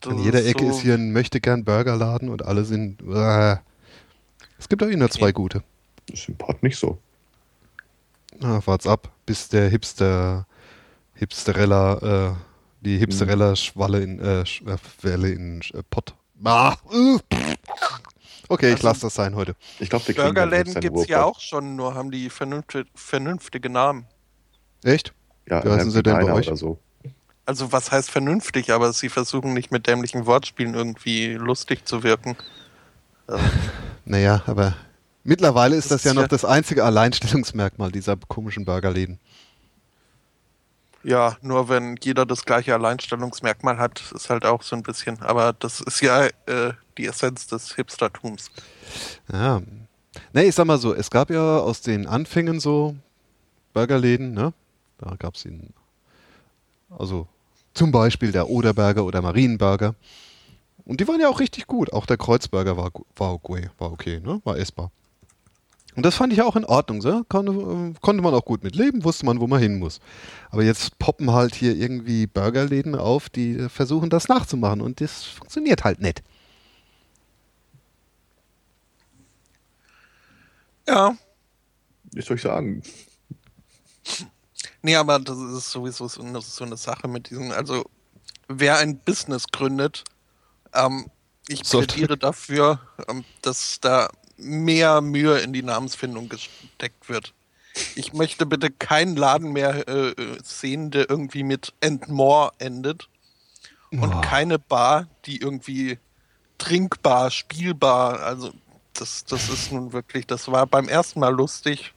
das An jeder Ecke so, ist hier ein möchtegern Burgerladen und alle sind. Äh. Es gibt doch eh nur zwei Okay. gute. Das ist im Pott nicht so. Ah, wart's ab, bis der Hipster, Hipsterella, äh, die Hipsterella-Schwalle in, äh, äh, Welle in äh, Pott. Ah, äh. Okay, ich Also- lasse das sein heute. Ich glaube, Burgerläden gibt es ja auch schon, nur haben die vernünftige, vernünftige Namen. Echt? Ja, Wie heißen sie denn bei euch? Oder so. Also was heißt vernünftig, aber sie versuchen nicht mit dämlichen Wortspielen irgendwie lustig zu wirken. Ähm, Naja, aber mittlerweile ist das, Das ja noch das einzige Alleinstellungsmerkmal dieser komischen Burgerläden. Ja, nur wenn jeder das gleiche Alleinstellungsmerkmal hat, ist halt auch so ein bisschen. Aber das ist ja äh, die Essenz des Hipstertums. Ja. Nee, ich sag mal so, es gab ja aus den Anfängen so Burgerläden, ne? Da gab es ihn. Also zum Beispiel der Oderberger oder Marienburger. Und die waren ja auch richtig gut. Auch der Kreuzburger war, war, okay, war okay, ne? War essbar. Und das fand ich auch in Ordnung, so. Konnte, konnte man auch gut mit leben, wusste man, wo man hin muss. Aber jetzt poppen halt hier irgendwie Burgerläden auf, die äh, versuchen, das nachzumachen. Und das funktioniert halt nicht. Ja, Ich soll ich sagen. nee, aber das ist sowieso so eine, so eine Sache mit diesen. Also, wer ein Business gründet, ähm, ich Sollte- plädiere dafür, ähm, dass da mehr Mühe in die Namensfindung gesteckt wird. Ich möchte bitte keinen Laden mehr äh, sehen, der irgendwie mit and more endet. Und Oh. keine Bar, die irgendwie trinkbar, spielbar, also das, das ist nun wirklich, das war beim ersten Mal lustig.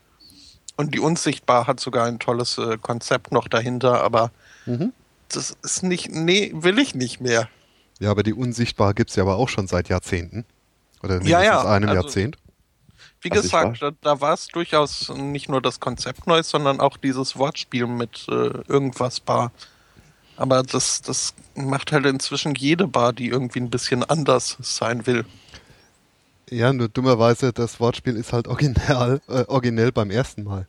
Und die Unsichtbar hat sogar ein tolles äh, Konzept noch dahinter, aber Mhm. das ist nicht, nee, will ich nicht mehr. Ja, aber die Unsichtbar gibt es ja aber auch schon seit Jahrzehnten. Oder mindestens Ja, ja, einem also- Jahrzehnt. Wie Also gesagt, da, da war es durchaus nicht nur das Konzept neu, sondern auch dieses Wortspiel mit äh, irgendwas Bar. Aber das, das macht halt inzwischen jede Bar, die irgendwie ein bisschen anders sein will. Ja, nur dummerweise, das Wortspiel ist halt original, äh, originell beim ersten Mal.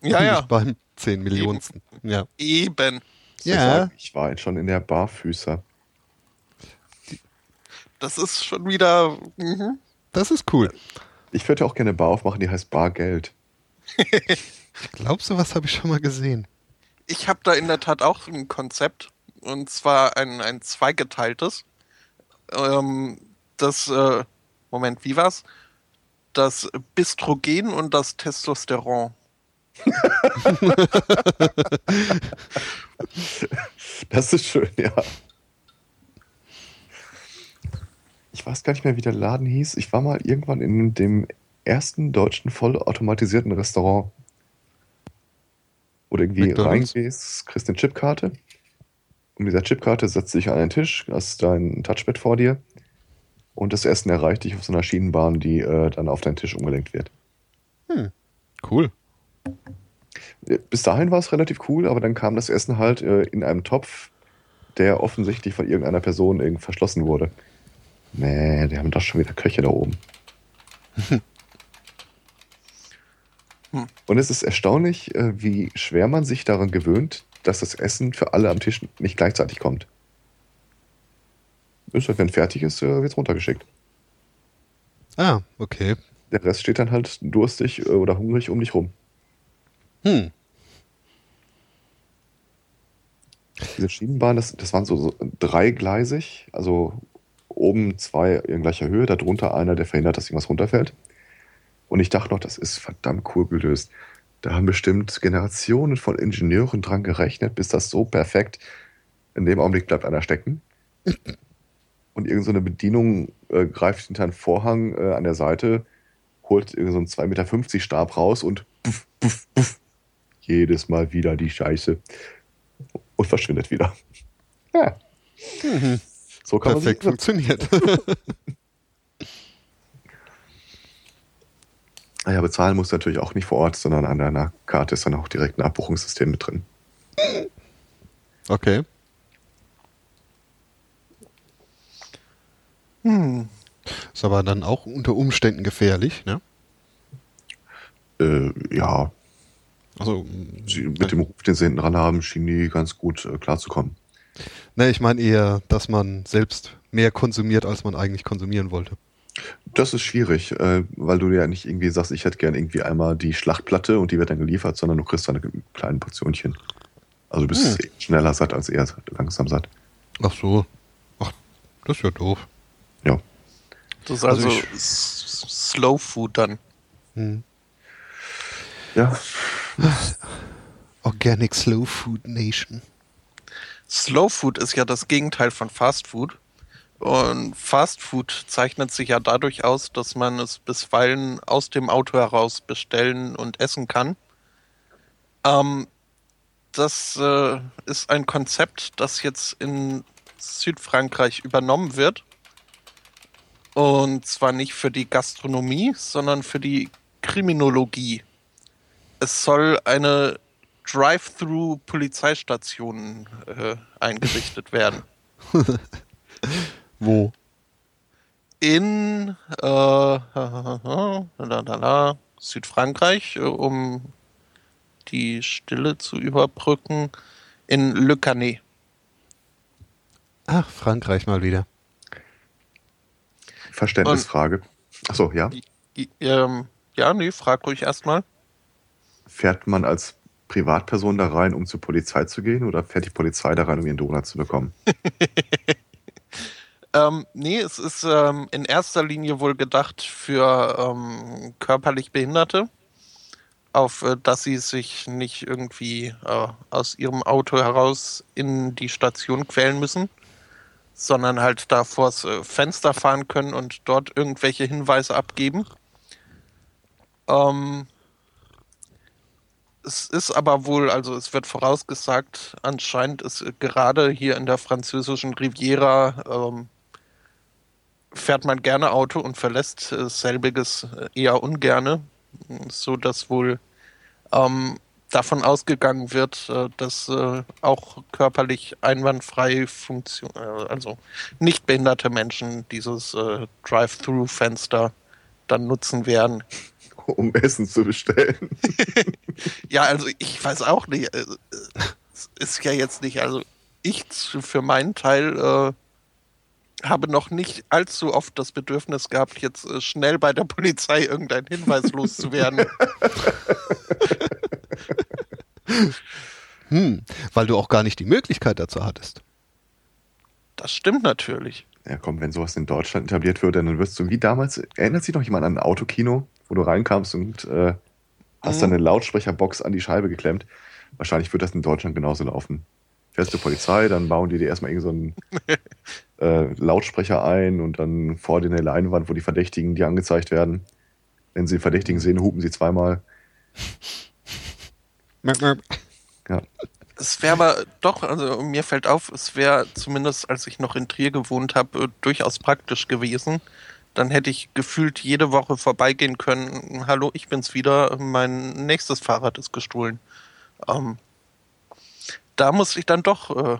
Ja, ja, Nicht beim 10 Millionsten. Ja. eben. Ja. Ich war jetzt schon in der Barfüßer. Das ist schon wieder. Mhm. Das ist cool. Ich würde auch gerne eine Bar aufmachen, die heißt Bargeld. Glaubst du, was habe ich schon mal gesehen? Ich habe da in der Tat auch ein Konzept. Und zwar ein, ein zweigeteiltes. Ähm, das, äh, Moment, wie war's? Das Bistrogen und das Testosteron. Das ist schön, ja. Ich weiß gar nicht mehr, wie der Laden hieß. Ich war mal irgendwann in dem ersten deutschen vollautomatisierten Restaurant. Oder irgendwie McDonald's? reingehst, kriegst eine Chipkarte. Und mit dieser Chipkarte setzt dich an einen Tisch, hast dein Touchpad vor dir. Und das Essen erreicht dich auf so einer Schienenbahn, die äh, dann auf deinen Tisch umgelenkt wird. Cool. Bis dahin war es relativ cool, aber dann kam das Essen halt äh, in einem Topf, der offensichtlich von irgendeiner Person irgendwie verschlossen wurde. Nee, die haben doch schon wieder Köche da oben. Hm. Und es ist erstaunlich, äh, wie schwer man sich daran gewöhnt, dass das Essen für alle am Tisch nicht gleichzeitig kommt. Ist halt, wenn fertig ist, äh, wird es runtergeschickt. Ah, okay. Der Rest steht dann halt durstig äh, oder hungrig um dich rum. Hm. Diese Schienenbahn, das, das waren so, so dreigleisig, also oben zwei in gleicher Höhe, darunter einer, der verhindert, dass irgendwas runterfällt. Und ich dachte noch, das ist verdammt cool gelöst. Da haben bestimmt Generationen von Ingenieuren dran gerechnet, bis das so perfekt in dem Augenblick bleibt einer stecken. Und irgendeine so eine Bedienung äh, greift hinter einen Vorhang äh, an der Seite, holt irgend so einen 2,50 Meter Stab raus und puff, puff, puff, jedes Mal wieder die Scheiße und verschwindet wieder. Ja, Mhm. So kann Perfekt man sich funktioniert. Ah Ja, bezahlen musst du natürlich auch nicht vor Ort, sondern an deiner Karte ist dann auch direkt ein Abbuchungssystem mit drin. okay. Hm. Ist aber dann auch unter Umständen gefährlich, ne? Äh, ja, Also, sie, mit dem Ruf, den sie hinten dran haben, schienen die ganz gut äh, klarzukommen. Ne, ich meine eher, dass man selbst mehr konsumiert, als man eigentlich konsumieren wollte. Das ist schwierig, äh, weil du ja nicht irgendwie sagst, ich hätte gern irgendwie einmal die Schlachtplatte und die wird dann geliefert, sondern du kriegst dann eine kleine Portionchen. Also du bist Hm. schneller satt als eher langsam satt. Ach so. Ach, das ist ja doof. Ja. Das ist Also also, Slow Food dann. Hm. Ja, Organic Slow Food Nation. Slow Food ist ja das Gegenteil von Fast Food. Und Fast Food zeichnet sich ja dadurch aus, dass man es bisweilen aus dem Auto heraus bestellen und essen kann. Ähm, das äh, ist ein Konzept, das jetzt in Südfrankreich übernommen wird. Und zwar nicht für die Gastronomie, sondern für die Kriminologie. Es soll eine Drive-Through-Polizeistation äh, eingerichtet werden. Wo? In äh, Südfrankreich, äh, um die Stille zu überbrücken, in Le Canet. Ach, Frankreich mal wieder. Verständnisfrage. Achso, ja. Ähm, ja, nee, frag ruhig erstmal. Fährt man als Privatperson da rein, um zur Polizei zu gehen, oder fährt die Polizei da rein, um ihren Donut zu bekommen? Ähm, nee, es ist ähm, in erster Linie wohl gedacht für ähm, körperlich Behinderte. auf äh, dass sie sich nicht irgendwie äh, aus ihrem Auto heraus in die Station quälen müssen, sondern halt da vors äh, Fenster fahren können und dort irgendwelche Hinweise abgeben. Ähm, es ist aber wohl, also es wird vorausgesagt, anscheinend ist gerade hier in der französischen Riviera ähm, fährt man gerne Auto und verlässt äh, selbiges eher ungerne, so dass wohl ähm, davon ausgegangen wird, äh, dass äh, auch körperlich einwandfrei Funktion, äh, also nicht behinderte Menschen dieses äh, Drive-Through-Fenster dann nutzen werden. Um Essen zu bestellen. ja, also ich weiß auch nicht. Äh, es ist ja jetzt nicht, also ich für meinen Teil äh, habe noch nicht allzu oft das Bedürfnis gehabt, jetzt äh, schnell bei der Polizei irgendeinen Hinweis loszuwerden. hm, weil du auch gar nicht die Möglichkeit dazu hattest. Das stimmt natürlich. Ja, komm, wenn sowas in Deutschland etabliert würde, dann wirst du wie damals, erinnert sich noch jemand an ein Autokino, wo du reinkamst und äh, hast mhm. dann eine Lautsprecherbox an die Scheibe geklemmt? Wahrscheinlich wird das in Deutschland genauso laufen. Fährst Polizei, dann bauen die dir erstmal irgendeinen so äh, Lautsprecher ein und dann vor dir eine Leinwand, wo die Verdächtigen dir angezeigt werden. Wenn sie Verdächtigen sehen, hupen sie zweimal. ja. Es wäre aber doch, also mir fällt auf, es wäre zumindest, als ich noch in Trier gewohnt habe, äh, durchaus praktisch gewesen. Dann hätte ich gefühlt jede Woche vorbeigehen können. Hallo, ich bin's wieder. Mein nächstes Fahrrad ist gestohlen. Ähm, da muss ich dann doch äh,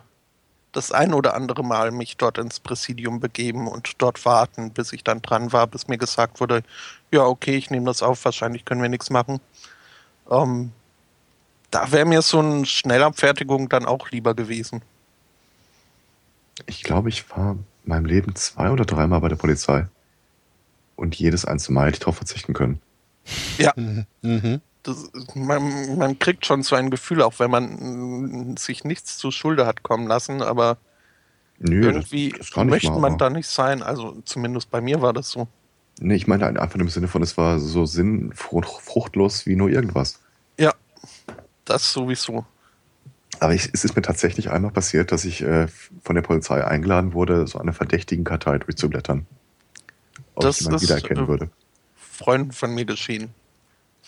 das ein oder andere Mal mich dort ins Präsidium begeben und dort warten, bis ich dann dran war, bis mir gesagt wurde, ja, okay, ich nehme das auf, wahrscheinlich können wir nichts machen. Ähm, da wäre mir so eine Schnellabfertigung dann auch lieber gewesen. Ich glaube, ich war in meinem Leben zwei oder dreimal bei der Polizei. Und jedes einzelne Mal hätte ich darauf verzichten können. Ja. Mhm das, man, man, kriegt schon so ein Gefühl, auch wenn man sich nichts zu Schulde hat kommen lassen, aber Nö, irgendwie das, das möchte man da nicht sein. Also zumindest bei mir war das so. Nee, ich meine einfach im Sinne von, es war so sinnfruchtlos wie nur irgendwas. Ja, das sowieso. Aber ich, es ist mir tatsächlich einmal passiert, dass ich äh, von der Polizei eingeladen wurde, so eine verdächtigen Kartei durchzublättern. Ob das ich wiedererkennen äh, würde. Freunden von mir geschehen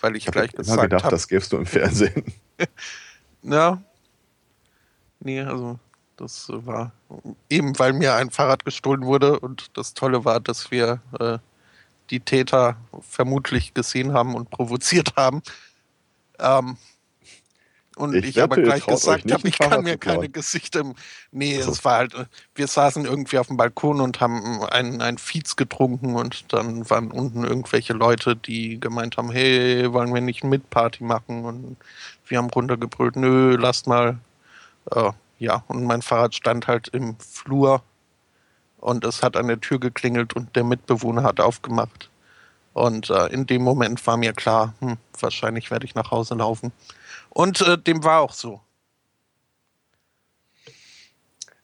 weil ich, ich gleich gesagt habe. Ich gedacht, hab. das gäbst du im Fernsehen. ja. Nee, also das war eben, weil mir ein Fahrrad gestohlen wurde und das Tolle war, dass wir äh, die Täter vermutlich gesehen haben und provoziert haben. Ähm, und ich, ich aber gleich gesagt habe, ich kann mir keine Gesichter. Nee, also. es war halt, wir saßen irgendwie auf dem Balkon und haben einen, einen Fiez getrunken und dann waren unten irgendwelche Leute, die gemeint haben, hey, wollen wir nicht Mitparty machen? Und wir haben runtergebrüllt, nö, lasst mal. Äh, ja, und mein Fahrrad stand halt im Flur und es hat an der Tür geklingelt und der Mitbewohner hat aufgemacht. Und äh, in dem Moment war mir klar, hm, wahrscheinlich werde ich nach Hause laufen. Und äh, dem war auch so.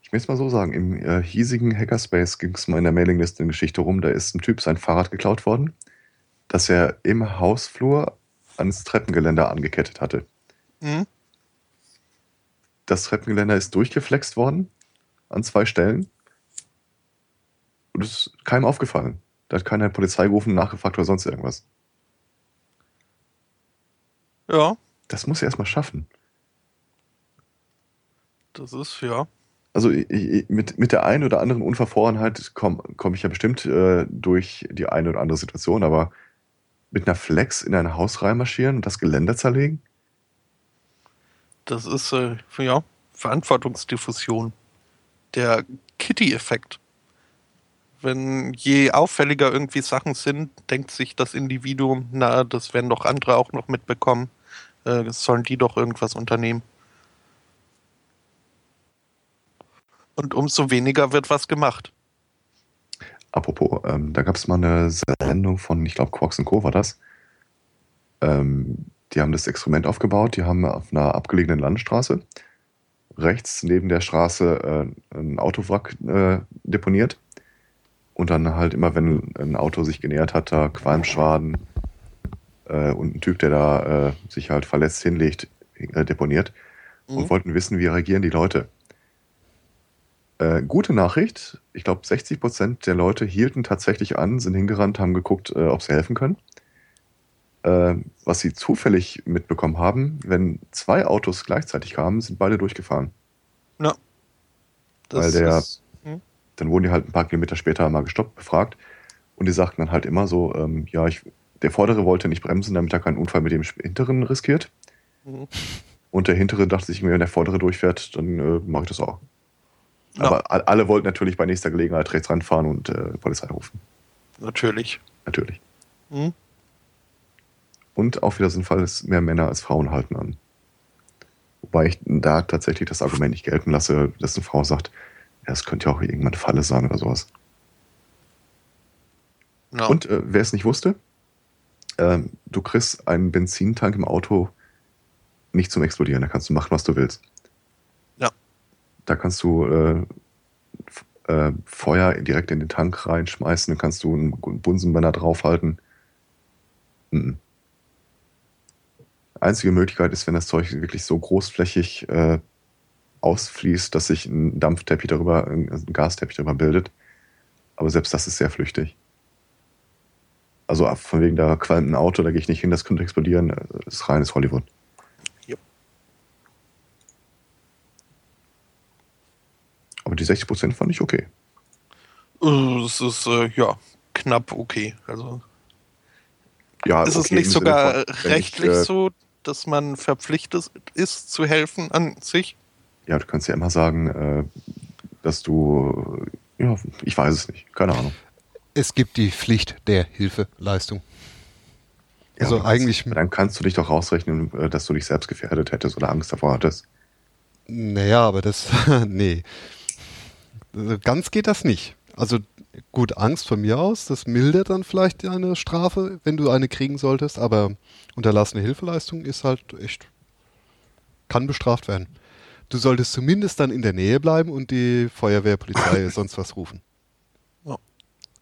Ich will es mal so sagen, im äh, hiesigen Hackerspace ging es mal in der Mailingliste eine Geschichte rum, da ist ein Typ sein Fahrrad geklaut worden, das er im Hausflur ans Treppengeländer angekettet hatte. Mhm. Das Treppengeländer ist durchgeflext worden an zwei Stellen. Und es ist keinem aufgefallen. Da hat keiner Polizei gerufen, nachgefragt oder sonst irgendwas. Ja. Das muss er erstmal schaffen. Das ist, ja. Also mit, mit der einen oder anderen Unverfrorenheit komme komm ich ja bestimmt äh, durch die eine oder andere Situation, aber mit einer Flex in ein Haus reinmarschieren und das Geländer zerlegen? Das ist, äh, ja, Verantwortungsdiffusion. Der Kitty-Effekt. Wenn je auffälliger irgendwie Sachen sind, denkt sich das Individuum, na, das werden doch andere auch noch mitbekommen äh, sollen die doch irgendwas unternehmen. Und umso weniger wird was gemacht. Apropos, ähm, da gab es mal eine Sendung von, ich glaube, Quarks Co. war das. Ähm, die haben das Experiment aufgebaut, die haben auf einer abgelegenen Landstraße rechts neben der Straße äh, ein Autowrack äh, deponiert. Und dann halt immer, wenn ein Auto sich genähert hat, da Qualmschwaden äh, und ein Typ, der da äh, sich halt verletzt hinlegt, äh, deponiert und Mhm. wollten wissen, wie reagieren die Leute. Äh, gute Nachricht, ich glaube 60% der Leute hielten tatsächlich an, sind hingerannt, haben geguckt, äh, ob sie helfen können. Äh, was sie zufällig mitbekommen haben, wenn zwei Autos gleichzeitig kamen, sind beide durchgefahren. Weil der- ist, hm? Dann wurden die halt ein paar Kilometer später mal gestoppt, befragt und die sagten dann halt immer so, ähm, ja, ich, der Vordere wollte nicht bremsen, damit er keinen Unfall mit dem Hinteren riskiert. Mhm. Und der Hintere dachte sich, wenn der Vordere durchfährt, dann äh, mache ich das auch. Ja. Aber alle wollten natürlich bei nächster Gelegenheit rechts ranfahren und äh, Polizei rufen. Natürlich. Natürlich. Hm? Und auch wieder sinnvoll ist, mehr Männer als Frauen halten an. Wobei ich da tatsächlich das Argument nicht gelten lasse, dass eine Frau sagt, ja, es könnte ja auch irgendwann eine Falle sein oder sowas. Ja. Und äh, wer es nicht wusste, ähm, du kriegst einen Benzintank im Auto nicht zum Explodieren. Da kannst du machen, was du willst. Ja. Da kannst du äh, äh, Feuer direkt in den Tank reinschmeißen, dann kannst du einen Bunsenbrenner draufhalten. Mhm. Einzige Möglichkeit ist, wenn das Zeug wirklich so großflächig äh, ausfließt, dass sich ein Dampfteppich darüber, ein ein Gasteppich darüber bildet. Aber selbst das ist sehr flüchtig. Also von wegen da qualmt ein Auto, da gehe ich nicht hin, das könnte explodieren. Das ist reines Hollywood. Jupp. Aber die 60% fand ich okay. Äh, Es ist äh, ja knapp okay. Also Ja, ist es okay, nicht im Sinne sogar von, rechtlich ich, äh, so, dass man verpflichtet ist zu helfen an sich? Ja, du kannst ja immer sagen, äh, dass du, ja, ich weiß es nicht, keine Ahnung. Es gibt die Pflicht der Hilfeleistung. Ja, Also aber dann eigentlich- kannst- Dann kannst du dich doch rausrechnen, äh, dass du dich selbst gefährdet hättest oder Angst davor hattest. Naja, aber das, nee. Also Ganz geht das nicht. Also gut, Angst von mir aus, das mildert dann vielleicht eine Strafe, wenn du eine kriegen solltest, aber unterlassene Hilfeleistung ist halt echt, kann bestraft werden. Du solltest zumindest dann in der Nähe bleiben und die Feuerwehr, Polizei, sonst was rufen.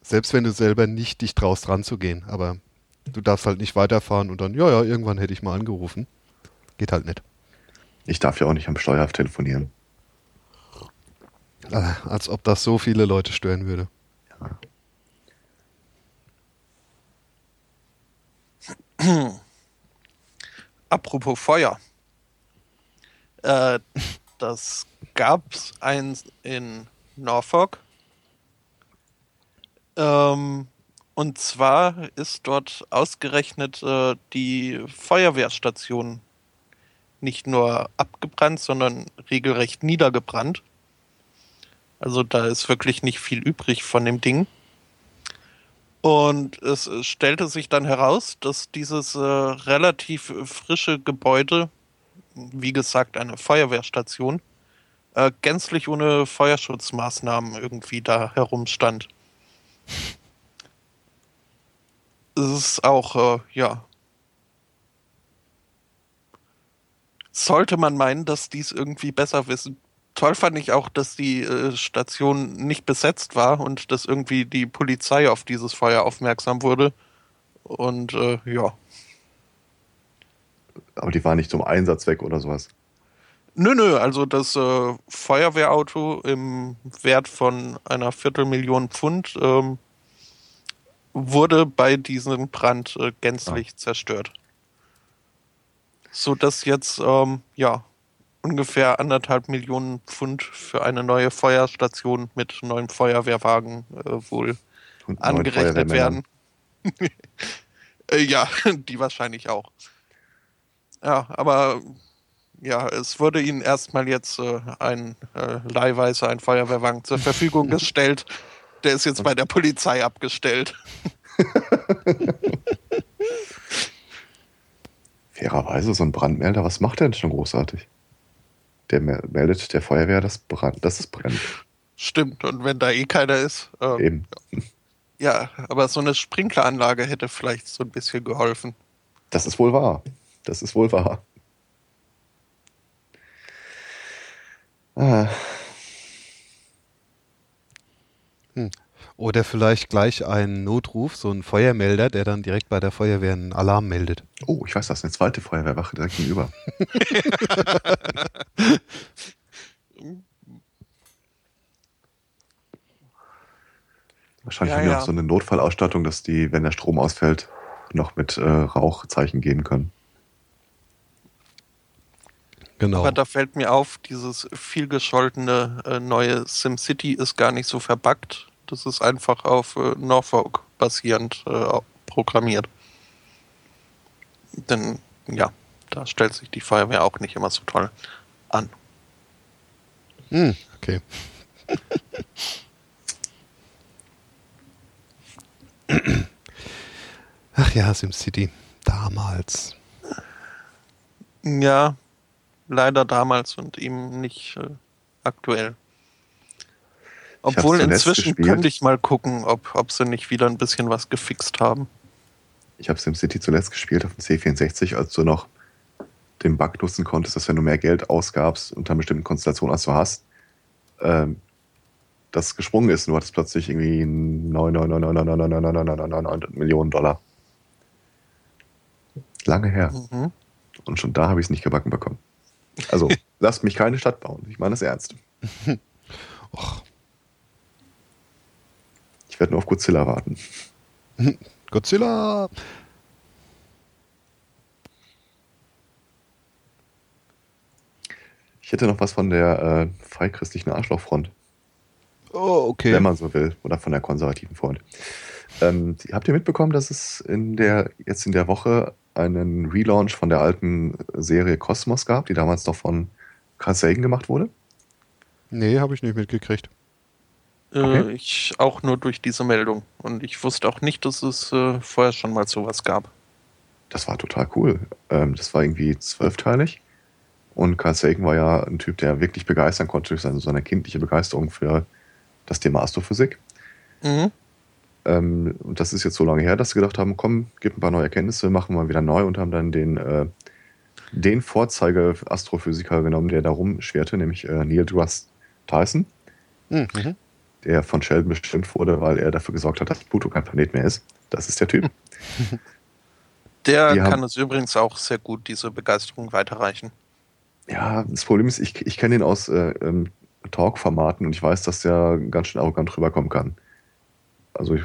Ja. Selbst wenn du selber nicht dich traust ranzugehen, aber du darfst halt nicht weiterfahren und dann, ja, ja, irgendwann hätte ich mal angerufen. Geht halt nicht. Ich darf ja auch nicht am Steuerhaft telefonieren. Äh, Als ob das so viele Leute stören würde. Apropos Feuer. Äh, das gab's eins in Norfolk. Ähm, und zwar ist dort ausgerechnet äh, die Feuerwehrstation nicht nur abgebrannt, sondern regelrecht niedergebrannt. Also da ist wirklich nicht viel übrig von dem Ding. Und es stellte sich dann heraus, dass dieses äh, relativ frische Gebäude, wie gesagt eine Feuerwehrstation, äh, gänzlich ohne Feuerschutzmaßnahmen irgendwie da herumstand. Es ist auch, äh, ja. Sollte man meinen, dass dies irgendwie besser wissen. Toll fand ich auch, dass die äh, Station nicht besetzt war und dass irgendwie die Polizei auf dieses Feuer aufmerksam wurde. Und äh, ja. Aber die waren nicht zum Einsatz weg oder sowas. Nö, nö, also das äh, Feuerwehrauto im Wert von einer Viertelmillion Pfund ähm, wurde bei diesem Brand äh, gänzlich zerstört. So dass jetzt ähm, ja ungefähr anderthalb Millionen Pfund für eine neue Feuerstation mit neuen Feuerwehrwagen äh, wohl Und angerechnet werden. äh, ja, die wahrscheinlich auch. Ja, aber ja, es wurde ihnen erstmal jetzt äh, ein äh, leihweise ein Feuerwehrwagen zur Verfügung gestellt. Der ist jetzt bei der Polizei abgestellt. Fairerweise, so ein Brandmelder, was macht der denn schon großartig? Der me- meldet der Feuerwehr, dass, Brand, dass es brennt. Stimmt, und wenn da eh keiner ist. Äh, Eben. ja, aber so eine Sprinkleranlage hätte vielleicht so ein bisschen geholfen. Das ist wohl wahr. Das ist wohl wahr. Ah, Oder vielleicht gleich einen Notruf, so ein Feuermelder, der dann direkt bei der Feuerwehr einen Alarm meldet. Oh, ich weiß das, eine zweite Feuerwehrwache direkt gegenüber. Wahrscheinlich Ja, haben die ja. auch so eine Notfallausstattung, dass die, wenn der Strom ausfällt, noch mit äh, Rauchzeichen geben können. Genau. Aber da fällt mir auf, dieses vielgescholtene äh, neue SimCity ist gar nicht so verbuggt. Das ist einfach auf äh, Norfolk basierend äh, programmiert. Denn ja, da stellt sich die Feuerwehr auch nicht immer so toll an. Hm, okay. Ach ja, SimCity. Damals. Ja, leider damals und eben nicht äh, aktuell. Obwohl inzwischen gespielt. könnte ich mal gucken, ob, ob sie nicht wieder ein bisschen was gefixt haben. Ich habe SimCity zuletzt gespielt auf dem C64, als du noch den Bug nutzen konntest, dass wenn du mehr Geld ausgabst unter einer bestimmten Konstellation, als du hast, ähm, das gesprungen ist und du hattest plötzlich irgendwie 9,9999999 Millionen Dollar. Lange her. Mhm. Und schon da habe ich es nicht gebacken bekommen. Also, lasst mich keine Stadt bauen. Ich meine das ernst. Och, Ich werde nur auf Godzilla warten. Godzilla. Ich hätte noch was von der äh, freichristlichen Arschlochfront. Oh, okay. wenn man so will, oder von der konservativen Front. Ähm, habt ihr mitbekommen, dass es in der, jetzt in der Woche einen Relaunch von der alten Serie Cosmos gab, die damals noch von Carl Sagan gemacht wurde? Nee, habe ich nicht mitgekriegt. Äh, Okay. Ich auch nur durch diese Meldung. Und ich wusste auch nicht, dass es äh, vorher schon mal sowas gab. Das war total cool. Ähm, das war irgendwie zwölfteilig. Und Carl Sagan war ja ein Typ, der wirklich begeistern konnte durch seine, seine kindliche Begeisterung für das Thema Astrophysik. Mhm. Ähm, und das ist jetzt so lange her, dass sie gedacht haben, komm, gib ein paar neue Erkenntnisse, machen wir wieder neu und haben dann den, äh, den Vorzeige-Astrophysiker genommen, der da rumschwerte, nämlich äh, Neil deGrasse Tyson, Hm, Mhm. der von Sheldon bestimmt wurde, weil er dafür gesorgt hat, dass Pluto kein Planet mehr ist. Das ist der Typ. Der Die haben- kann es übrigens auch sehr gut, diese Begeisterung weiterreichen. Ja, das Problem ist, ich, ich kenne ihn aus äh, ähm, Talk-Formaten und ich weiß, dass der ganz schön arrogant rüberkommen kann. Also ich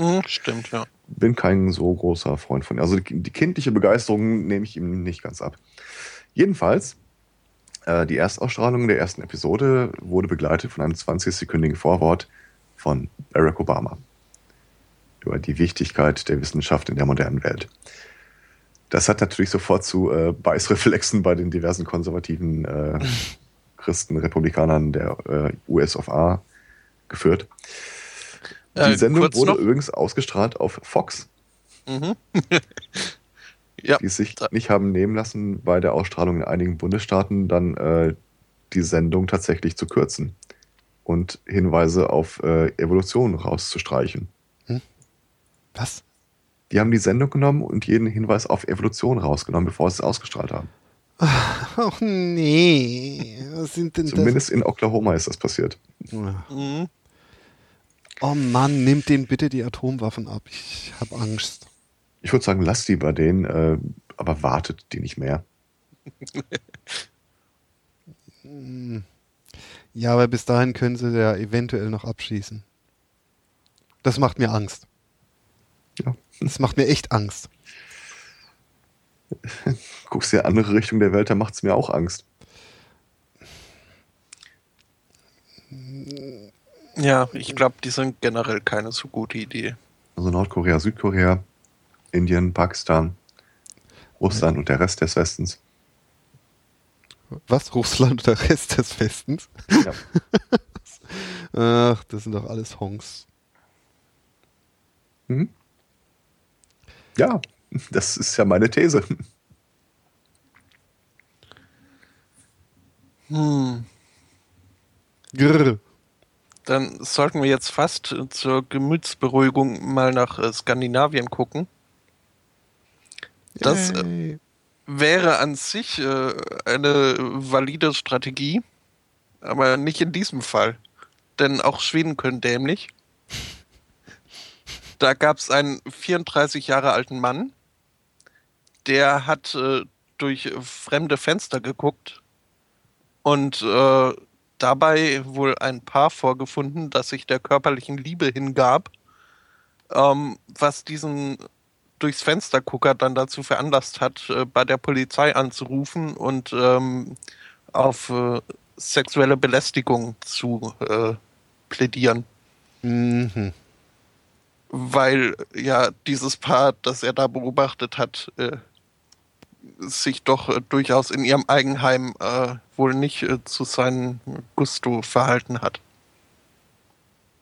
Mhm, stimmt, ja. bin kein so großer Freund von. Also die, die kindliche Begeisterung nehme ich ihm nicht ganz ab. Jedenfalls, äh, die Erstausstrahlung der ersten Episode wurde begleitet von einem 20-sekündigen Vorwort von Barack Obama über die Wichtigkeit der Wissenschaft in der modernen Welt. Das hat natürlich sofort zu äh, Beißreflexen bei den diversen konservativen äh, Christen, Republikanern der äh, US of A geführt. Die Äh, Sendung kurz wurde noch. übrigens ausgestrahlt auf Fox Mhm. ja, die es sich nicht haben nehmen lassen, bei der Ausstrahlung in einigen Bundesstaaten dann äh, die Sendung tatsächlich zu kürzen und Hinweise auf äh, Evolution rauszustreichen. Was? Die haben die Sendung genommen und jeden Hinweis auf Evolution rausgenommen, bevor sie es ausgestrahlt haben. Ach nee. Was sind denn Zumindest in Oklahoma ist das passiert. das? Mhm. Oh Mann, nimmt denen bitte die Atomwaffen ab. Ich habe Angst. Ich würde sagen, lasst die bei denen, äh, aber wartet die nicht mehr. Ja, aber bis dahin können sie ja eventuell noch abschießen. Das macht mir Angst. Ja. Das macht mir echt Angst. Guckst dir andere Richtung der Welt, da macht es mir auch Angst. Ja, ich glaube, die sind generell keine so gute Idee. Also Nordkorea, Südkorea, Indien, Pakistan, Russland und der Rest des Westens. Was? Russland oder Rest des Westens? Ja. Ach, das sind doch alles Honks. Mhm. Ja, das ist ja meine These. Hm. Grrr. Dann sollten wir jetzt fast zur Gemütsberuhigung mal nach äh, Skandinavien gucken. Das äh, wäre an sich äh, eine valide Strategie, aber nicht in diesem Fall. Denn auch Schweden können dämlich. Da gab es einen 34 Jahre alten Mann, der hat äh, durch fremde Fenster geguckt und äh, dabei wohl ein Paar vorgefunden, das sich der körperlichen Liebe hingab, ähm, was diesen durchs Fenstergucker dann dazu veranlasst hat, äh, bei der Polizei anzurufen und ähm, auf äh, sexuelle Belästigung zu äh, plädieren. Mhm. Weil ja dieses Paar, das er da beobachtet hat, äh, sich doch äh, durchaus in ihrem Eigenheim äh, wohl nicht äh, zu seinem Gusto verhalten hat.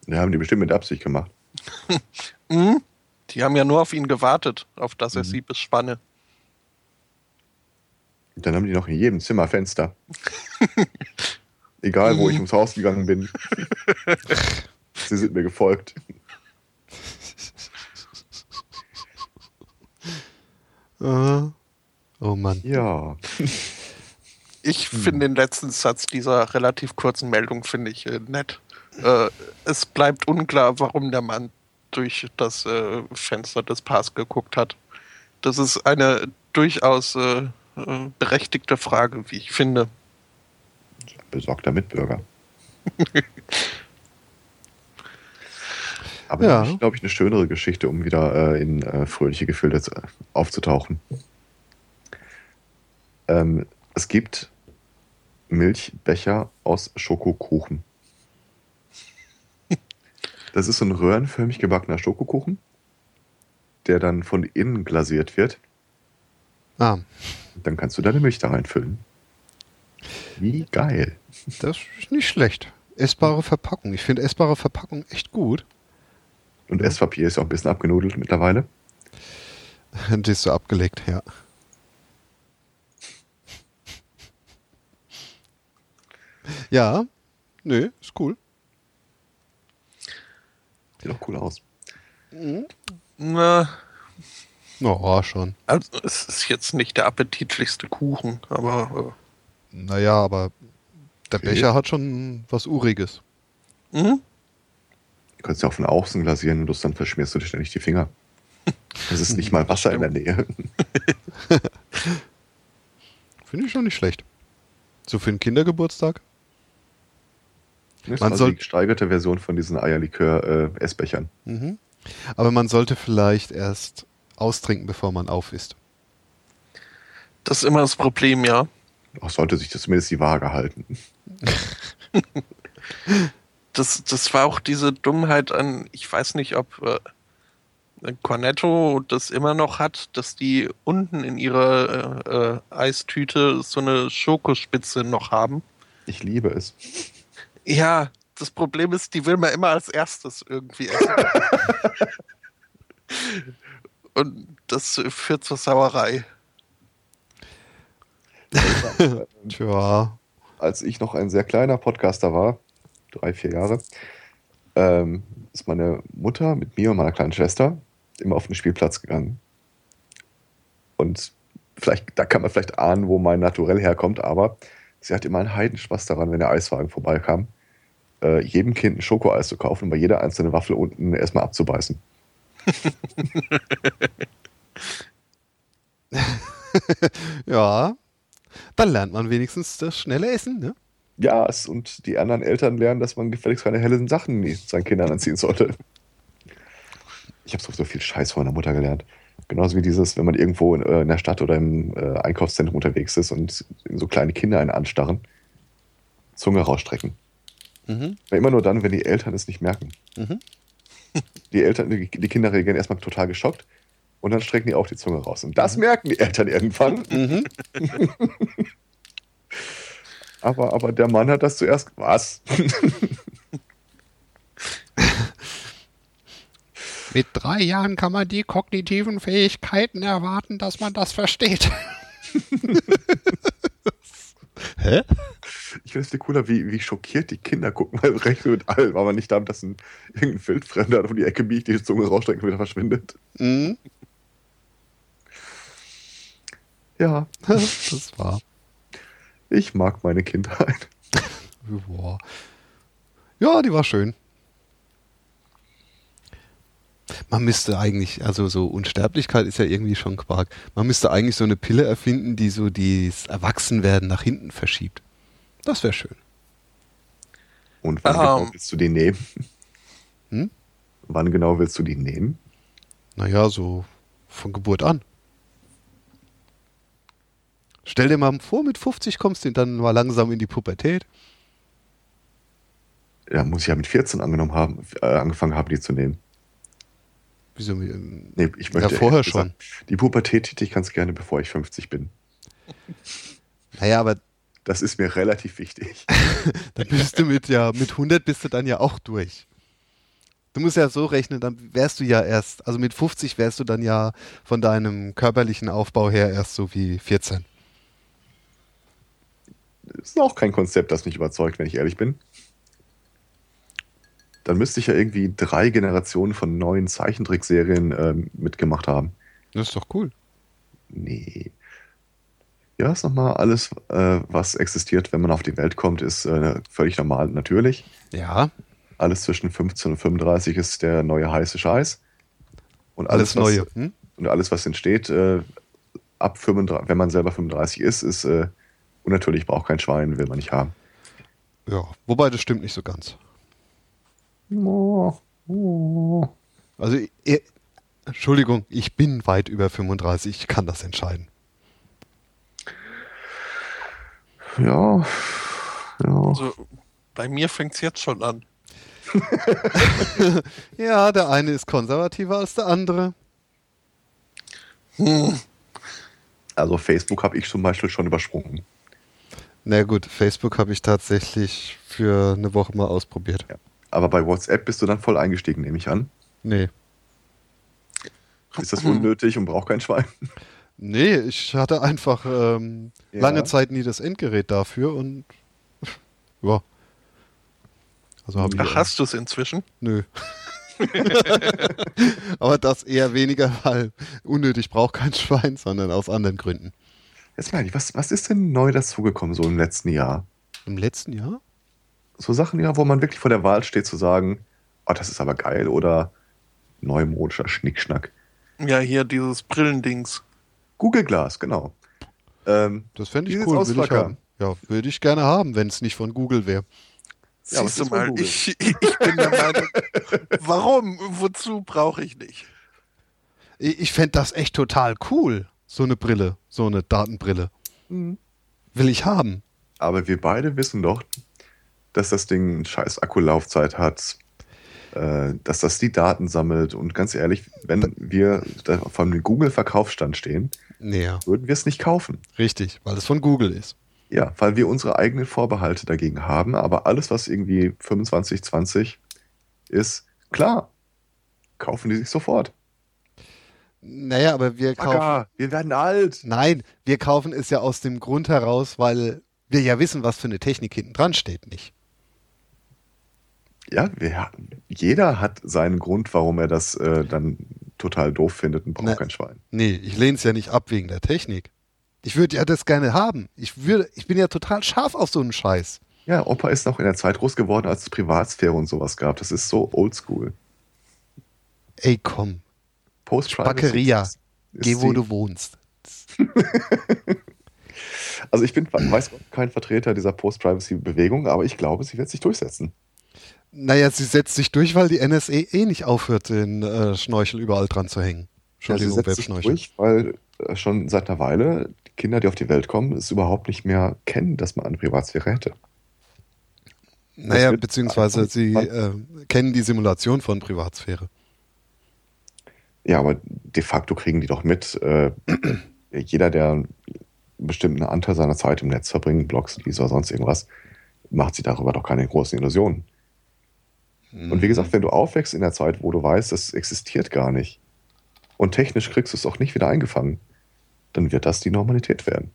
Ja, haben die bestimmt mit Absicht gemacht. Mhm. Die haben ja nur auf ihn gewartet, auf dass er Mhm. sie bespanne. Dann haben die noch in jedem Zimmer Fenster. Egal, wo ich ums Haus gegangen bin. Sie sind mir gefolgt. Äh, oh Mann. Ja. Ich Hm. finde den letzten Satz dieser relativ kurzen Meldung finde ich äh, nett. Äh, es bleibt unklar, warum der Mann durch das äh, Fenster des Paars geguckt hat. Das ist eine durchaus äh, äh, berechtigte Frage, wie ich finde. Besorgter Mitbürger. Aber Ja. da habe ich, glaube ich, eine schönere Geschichte, um wieder äh, in äh, fröhliche Gefühle zu, aufzutauchen. Ähm, es gibt Milchbecher aus Schokokuchen. Das ist so ein röhrenförmig gebackener Schokokuchen, der dann von innen glasiert wird. Ah, Dann kannst du deine Milch da reinfüllen. Wie geil. das ist nicht schlecht. Essbare Verpackung. Ich finde essbare Verpackung echt gut. Und Esspapier ist auch ein bisschen abgenudelt mittlerweile. Die ist so abgelegt, ja. Ja, nö, ist cool. Sieht auch cool aus. Na, Oh, schon. also es ist jetzt nicht der appetitlichste Kuchen, aber Naja, aber der Okay. Becher hat schon was Uriges. äh, mhm. Du kannst ja auch von außen glasieren und dann verschmierst du dir ständig die Finger. Es ist nicht mal Wasser in der Nähe. Finde ich schon nicht schlecht. So für einen Kindergeburtstag? Ist Man also soll- die gesteigerte Version von diesen Eierlikör-Essbechern. Mhm. Aber man sollte vielleicht erst austrinken, bevor man auf isst. das ist immer das Problem, ja. Auch sollte sich das zumindest die Waage halten. Das, das war auch diese Dummheit an, ich weiß nicht, ob äh, Cornetto das immer noch hat, dass die unten in ihrer äh, äh, Eistüte so eine Schokospitze noch haben. Ich liebe es. Ja, das Problem ist, die will man immer als erstes irgendwie essen. Und das führt zur Sauerei. Tja. Als ich noch ein sehr kleiner Podcaster war, drei, vier Jahre, ähm, ist meine Mutter mit mir und meiner kleinen Schwester immer auf den Spielplatz gegangen. Und vielleicht, da kann man vielleicht ahnen, wo mein Naturell herkommt, aber sie hat immer einen Heidenspaß daran, wenn der Eiswagen vorbeikam, äh, jedem Kind ein Schokoeis zu kaufen und bei jeder einzelnen Waffel unten erstmal abzubeißen. Ja. Dann lernt man wenigstens das schnelle Essen, ne? Ja, und die anderen Eltern lernen, dass man gefälligst keine hellen Sachen seinen Kindern anziehen sollte. Ich habe so viel Scheiß von meiner Mutter gelernt. Genauso wie dieses, wenn man irgendwo in, äh, in der Stadt oder im äh, Einkaufszentrum unterwegs ist und so kleine Kinder einen anstarren, Zunge rausstrecken. Mhm. Aber immer nur dann, wenn die Eltern es nicht merken. Mhm. Die Eltern, die, die Kinder reagieren erstmal total geschockt und dann strecken die auch die Zunge raus. Und das merken die Eltern irgendwann. Mhm. Aber, aber der Mann hat das zuerst. Was? Mit drei Jahren kann man die kognitiven Fähigkeiten erwarten, dass man das versteht. Hä? Ich finde es viel cooler, wie, wie schockiert die Kinder gucken, weil rechnen mit allem, aber nicht damit, dass ein irgendein Wildfremder um die Ecke biegt, die Zunge rausstreckt und wieder verschwindet. Mhm. Ja, Das war. ich mag meine Kindheit. Boah. Ja, die war schön. Man müsste eigentlich, also so Unsterblichkeit ist ja irgendwie schon Quark. Man müsste eigentlich so eine Pille erfinden, die so das Erwachsenwerden nach hinten verschiebt. Das wäre schön. Und wann genau willst du die nehmen? Hm? Wann genau willst du die nehmen? Naja, so von Geburt an. Stell dir mal vor, mit 50 kommst du dann mal langsam in die Pubertät. Ja, muss ich ja mit 14 angenommen haben, äh, angefangen haben, die zu nehmen. Wieso? ähm, Nee, ich möchte Ja, vorher schon. gesagt, Die Pubertät hätte ich ganz gerne, bevor ich 50 bin. Naja, aber Das ist mir relativ wichtig. dann bist du mit, ja, mit 100 bist du dann ja auch durch. Du musst ja so rechnen, dann wärst du ja erst, also mit 50 wärst du dann ja von deinem körperlichen Aufbau her erst so wie 14. Das ist auch kein Konzept, das mich überzeugt, wenn ich ehrlich bin. Dann müsste ich ja irgendwie drei Generationen von neuen Zeichentrickserien ähm, mitgemacht haben. Das ist doch cool. Nee. Ja, ist nochmal alles, äh, was existiert, wenn man auf die Welt kommt, ist äh, völlig normal, natürlich. Ja, Alles zwischen 15 und 35 ist der neue heiße Scheiß. Und alles, was, Neue. Hm? Und alles, was entsteht, äh, ab 35, wenn man selber 35 ist, ist äh, unnatürlich, braucht kein Schwein, will man nicht haben. Ja, wobei das stimmt nicht so ganz. Oh, oh. Also, eh, Entschuldigung, ich bin weit über 35, ich kann das entscheiden. Ja, ja. Also, bei mir fängt es jetzt schon an. Ja, der eine ist konservativer als der andere. Hm. Also Facebook habe ich zum Beispiel schon übersprungen. Na gut, Facebook habe ich tatsächlich für eine Woche mal ausprobiert. Aber bei WhatsApp bist du dann voll eingestiegen, nehme ich an. Nee. Ist das unnötig und braucht kein Schwein? Nee, ich hatte einfach ähm, Ja. lange Zeit nie das Endgerät dafür und ja. Also habe ich. Ach, hast du es inzwischen? Nö. Aber das eher weniger, weil unnötig braucht kein Schwein, sondern aus anderen Gründen. Jetzt meine ich, was, was ist denn neu dazugekommen so im letzten Jahr? Im letzten Jahr? So Sachen, ja, wo man wirklich vor der Wahl steht zu sagen, oh, das ist aber geil oder neumodischer Schnickschnack. Ja, hier dieses Brillendings. Google Glass, genau. Ähm, Das fände ich cool, will ich haben. Ja, würde ich gerne haben, wenn es nicht von Google wäre. Ja, was Siehst du mal, ich, ich bin der Meinung, warum? Wozu brauche ich nicht? Ich, ich fände das echt total cool, so eine Brille, so eine Datenbrille. Mhm. Will ich haben. aber wir beide wissen doch, dass das Ding eine scheiß Akkulaufzeit hat, äh, dass das die Daten sammelt und ganz ehrlich, wenn wir vor dem Google-Verkaufsstand stehen, ja, würden wir es nicht kaufen. richtig, weil es von Google ist. Ja, weil wir unsere eigenen Vorbehalte dagegen haben, aber alles, was irgendwie 25, 20 ist, klar, kaufen die sich sofort. Naja, aber wir kaufen. Wir werden alt. Nein, wir kaufen es ja aus dem Grund heraus, weil wir ja wissen, was für eine Technik hinten dran steht, nicht? Ja, wir, jeder hat seinen Grund, warum er das äh, dann total doof findet und braucht Na- kein Schwein. Nee, ich lehne es ja nicht ab wegen der Technik. Ich würde ja das gerne haben. Ich würde, ich bin ja total scharf auf so einen Scheiß. Ja, Opa ist noch in der Zeit groß geworden, als es Privatsphäre und sowas gab. Das ist so oldschool. Ey, komm, Post-Privacy Backeria, geh wo du wohnst. Also ich bin, weiß kein Vertreter dieser Post-Privacy-Bewegung, aber ich glaube, sie wird sich durchsetzen. Naja, sie setzt sich durch, weil die NSA eh nicht aufhört, den äh, Schnorchel überall dran zu hängen. Ja, sie Entschuldigung, setzt sich durch, weil äh, schon seit einer Weile die Kinder, die auf die Welt kommen, es überhaupt nicht mehr kennen, dass man eine Privatsphäre hätte. Naja, beziehungsweise sie äh, kennen die Simulation von Privatsphäre. Ja, aber de facto kriegen die doch mit, äh, jeder, der einen bestimmten Anteil seiner Zeit im Netz verbringt, Blogs liest oder sonst irgendwas, macht sich darüber doch keine großen Illusionen. Und wie gesagt, wenn du aufwächst in der Zeit, wo du weißt, das existiert gar nicht und technisch kriegst du es auch nicht wieder eingefangen, dann wird das die Normalität werden.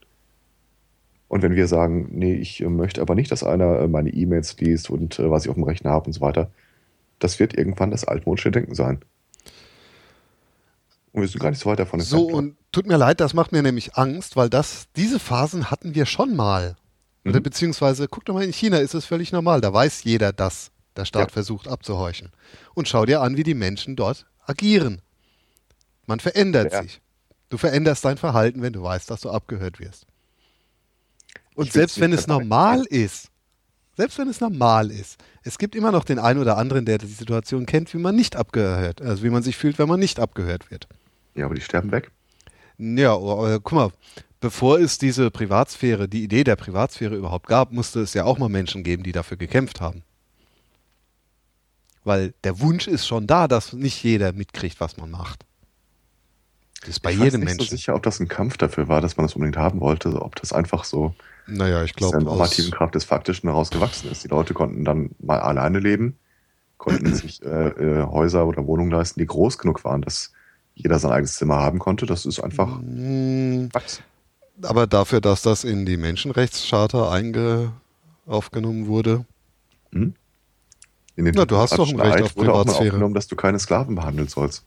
Und wenn wir sagen, nee, ich äh, möchte aber nicht, dass einer äh, meine E-Mails liest und äh, was ich auf dem Rechner habe und so weiter, das wird irgendwann das altmodische Denken sein. Und wir sind gar nicht so weit davon So, entfernt. und tut mir leid, das macht mir nämlich Angst, weil das, diese Phasen hatten wir schon mal. Oder Mhm. beziehungsweise, guck doch mal, in China ist es völlig normal. Da weiß jeder, dass der Staat Ja. versucht abzuhorchen. Und schau dir an, wie die Menschen dort agieren. Man verändert Ja. sich. Du veränderst dein Verhalten, wenn du weißt, dass du abgehört wirst. Und Ich selbst wenn es normal ist, selbst wenn es normal ist, es gibt immer noch den einen oder anderen, der die Situation kennt, wie man nicht abgehört, also wie man sich fühlt, wenn man nicht abgehört wird. Ja, aber die sterben weg. Ja, aber guck mal, bevor es diese Privatsphäre, die Idee der Privatsphäre überhaupt gab, musste es ja auch mal Menschen geben, die dafür gekämpft haben. Weil der Wunsch ist schon da, dass nicht jeder mitkriegt, was man macht. Das ist bei ich jedem weiß nicht Menschen. so sicher, ob das ein Kampf dafür war, dass man das unbedingt haben wollte, ob das einfach so naja, ich aus der glaube, normativen Kraft des Faktischen heraus gewachsen ist. Die Leute konnten dann mal alleine leben, konnten sich äh, äh, Häuser oder Wohnungen leisten, die groß genug waren, dass jeder sein eigenes Zimmer haben konnte. Das ist einfach Mm, aber dafür, dass das in die Menschenrechtscharta aufgenommen wurde, Hm? In den Na, du hast doch ein Recht auf wurde auch mal Privatsphäre. aufgenommen, dass du keine Sklaven behandeln sollst.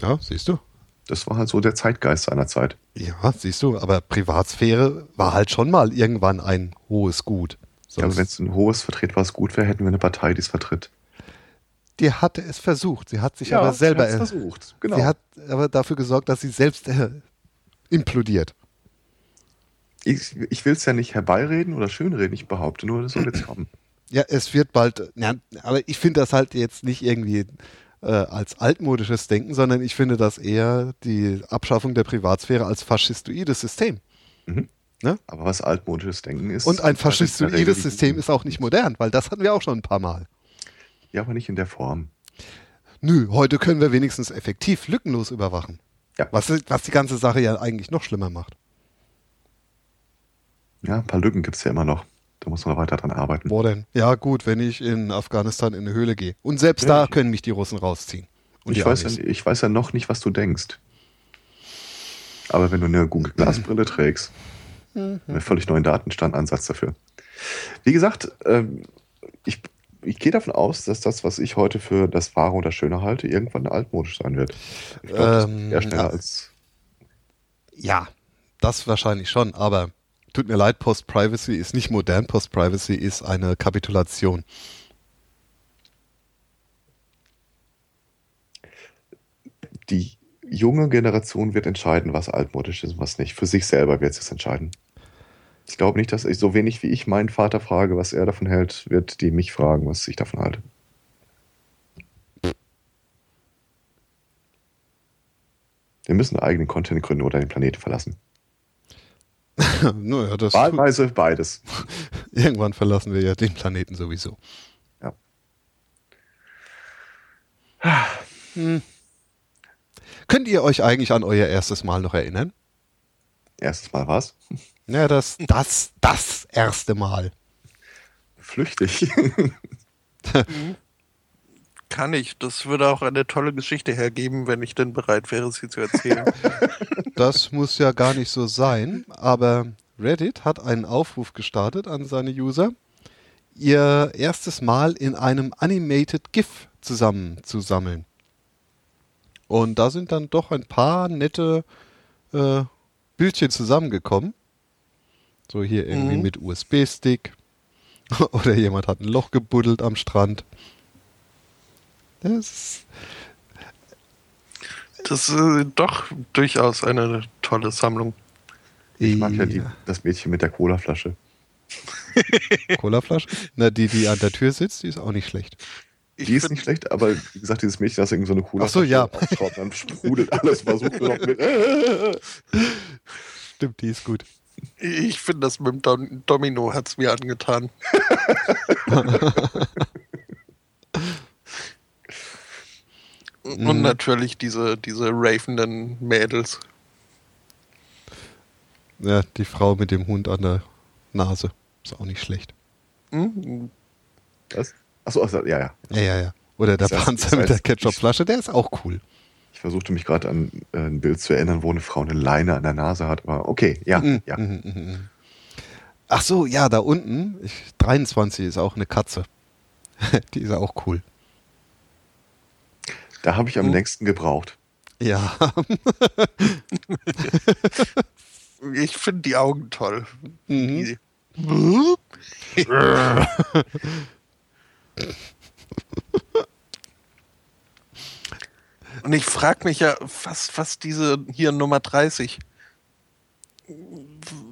ja, siehst du. Das war halt so der Zeitgeist seiner Zeit. Ja, siehst du, aber Privatsphäre war halt schon mal irgendwann ein hohes Gut. Ja, Sonst- wenn es ein hohes vertretbares Gut wäre, hätten wir eine Partei, die es vertritt. die hatte es versucht. Sie hat sich aber selber. sie versucht. Genau. Sie hat aber dafür gesorgt, dass sie selbst äh, implodiert. ich ich will es ja nicht herbeireden oder schönreden, ich behaupte nur, das soll jetzt kommen. Ja, es wird bald. Ja, aber ich finde das halt jetzt nicht irgendwie äh, als altmodisches Denken, sondern ich finde das eher die Abschaffung der Privatsphäre als faschistoides System. Aber was altmodisches Denken ist. Und ein faschistoides System ist auch nicht modern, weil das hatten wir auch schon ein paar Mal. Ja, aber nicht in der Form. Nö, heute können wir wenigstens effektiv lückenlos überwachen. Ja. Was, was die ganze Sache ja eigentlich noch schlimmer macht. Ja, ein paar Lücken gibt es ja immer noch. Da muss man weiter dran arbeiten. Wo denn? Ja, gut, wenn ich in Afghanistan in eine Höhle gehe. Und selbst Ja, da können mich die Russen rausziehen. Und ich, weiß ja, ich weiß ja noch nicht, was du denkst. Aber wenn du eine Google Glasbrille trägst, Mhm. einen völlig neuen Datenstandansatz dafür. Wie gesagt, ähm, ich, ich gehe davon aus, dass das, was ich heute für das Wahre und das Schöne halte, irgendwann altmodisch sein wird. Ich glaube, das Ähm, ist eher schneller ja. als. Ja, das wahrscheinlich schon, aber tut mir leid, Post-Privacy ist nicht modern. Post-Privacy ist eine Kapitulation. Die junge Generation wird entscheiden, was altmodisch ist und was nicht. Für sich selber wird sie es entscheiden. Ich glaube nicht, dass ich so wenig wie ich meinen Vater frage, was er davon hält, wird die mich fragen, was ich davon halte. Wir müssen eigenen Content gründen oder den Planeten verlassen. naja, das Wahlweise beides. irgendwann verlassen wir ja den Planeten sowieso. Ja. Hm. Könnt ihr euch eigentlich an euer erstes Mal noch erinnern? Erstes Mal was? Ja, das, das, das erste Mal. Flüchtig. Kann ich. Das würde auch eine tolle Geschichte hergeben, wenn ich denn bereit wäre, sie zu erzählen. Das muss ja gar nicht so sein, aber Reddit hat einen Aufruf gestartet an seine User, ihr erstes Mal in einem Animated GIF zusammenzusammeln. Und da sind dann doch ein paar nette äh, Bildchen zusammengekommen. So hier irgendwie Mhm. mit USB-Stick. Oder jemand hat ein Loch gebuddelt am Strand. Das ist Das ist äh, doch durchaus eine tolle Sammlung. Ich mag ja die, das Mädchen mit der Colaflasche. Colaflasche? Na, die, die an der Tür sitzt, die ist auch nicht schlecht. Ich die ist nicht schlecht, aber wie gesagt, dieses Mädchen, das irgendwie so eine Cola Ach so, ja. aufschaut, dann sprudelt alles, versucht noch mit. Stimmt, die ist gut. Ich finde das mit dem Dom Domino hat es mir angetan. Mhm. Und natürlich diese, diese ravenden Mädels. Ja, die Frau mit dem Hund an der Nase. Ist auch nicht schlecht. Hm? Was? Achso, also, ja, ja. Ja, ja, ja. Oder der Das heißt- Panzer das mit der heißt, Ketchupflasche, der ist auch cool. Ich versuchte mich gerade an äh, ein Bild zu erinnern, wo eine Frau eine Leine an der Nase hat, aber okay, ja, Mhm, ja. mhm, mhm, mhm. Ach so, ja, da unten, ich, 23 ist auch eine Katze. die ist auch cool. Da habe ich am Mhm. längsten gebraucht. Ja, Ich finde die Augen toll. mhm. Und ich frage mich ja, was, was diese hier Nummer 30.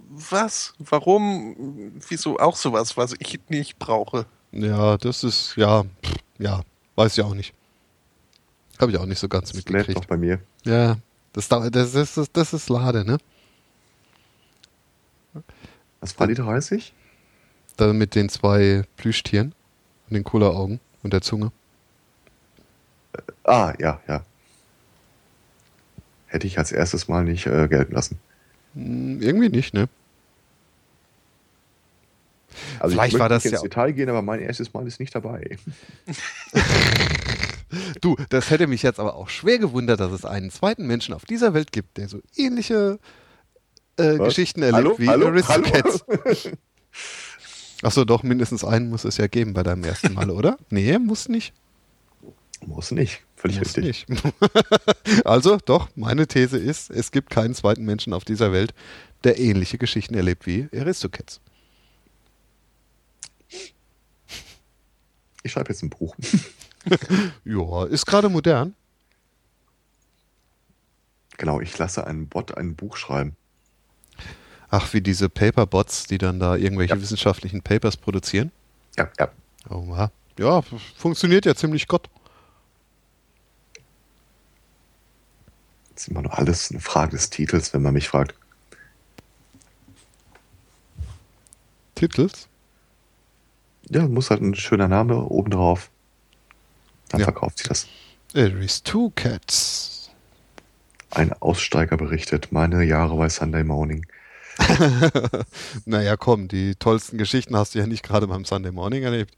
Was? Warum? Wieso auch sowas, was ich nicht brauche? Ja, das ist, ja, ja, weiß ich auch nicht. Habe ich auch nicht so ganz Das mitgekriegt. noch bei mir. Ja, das, das, ist, das, ist Lade, ne? Was war die 30? Da mit den zwei Plüschtieren und den Cola-Augen und der Zunge. Ah, ja, ja. Hätte ich als erstes Mal nicht äh, gelten lassen. Hm, irgendwie nicht, ne? Also Vielleicht ich möchte war das nicht ins ja- Detail gehen, aber mein erstes Mal ist nicht dabei. Du, das hätte mich jetzt aber auch schwer gewundert, dass es einen zweiten Menschen auf dieser Welt gibt, der so ähnliche äh? Geschichten erlebt Hallo? wie Hallo? Aristocats. Achso, doch, mindestens einen muss es ja geben bei deinem ersten Mal, oder? Nee, muss nicht. Muss nicht. Völlig muss richtig. nicht. also, doch, meine These ist, es gibt keinen zweiten Menschen auf dieser Welt, der ähnliche Geschichten erlebt wie Aristocats. Ich schreibe jetzt ein Buch. Ja, ist gerade modern. genau, ich lasse einen Bot ein Buch schreiben. Ach, wie diese Paperbots, die dann da irgendwelche Ja. wissenschaftlichen Papers produzieren. Ja, ja. Oh, ja. funktioniert ja ziemlich Gott. Das ist immer nur alles eine Frage des Titels, wenn man mich fragt. Titels? Ja, muss halt ein schöner Name obendrauf. Dann Ja. verkauft sie das. Aristocats. Ein Aussteiger berichtet, meine Jahre bei Sunday Morning. Naja, komm, die tollsten Geschichten hast du ja nicht gerade beim Sunday Morning erlebt.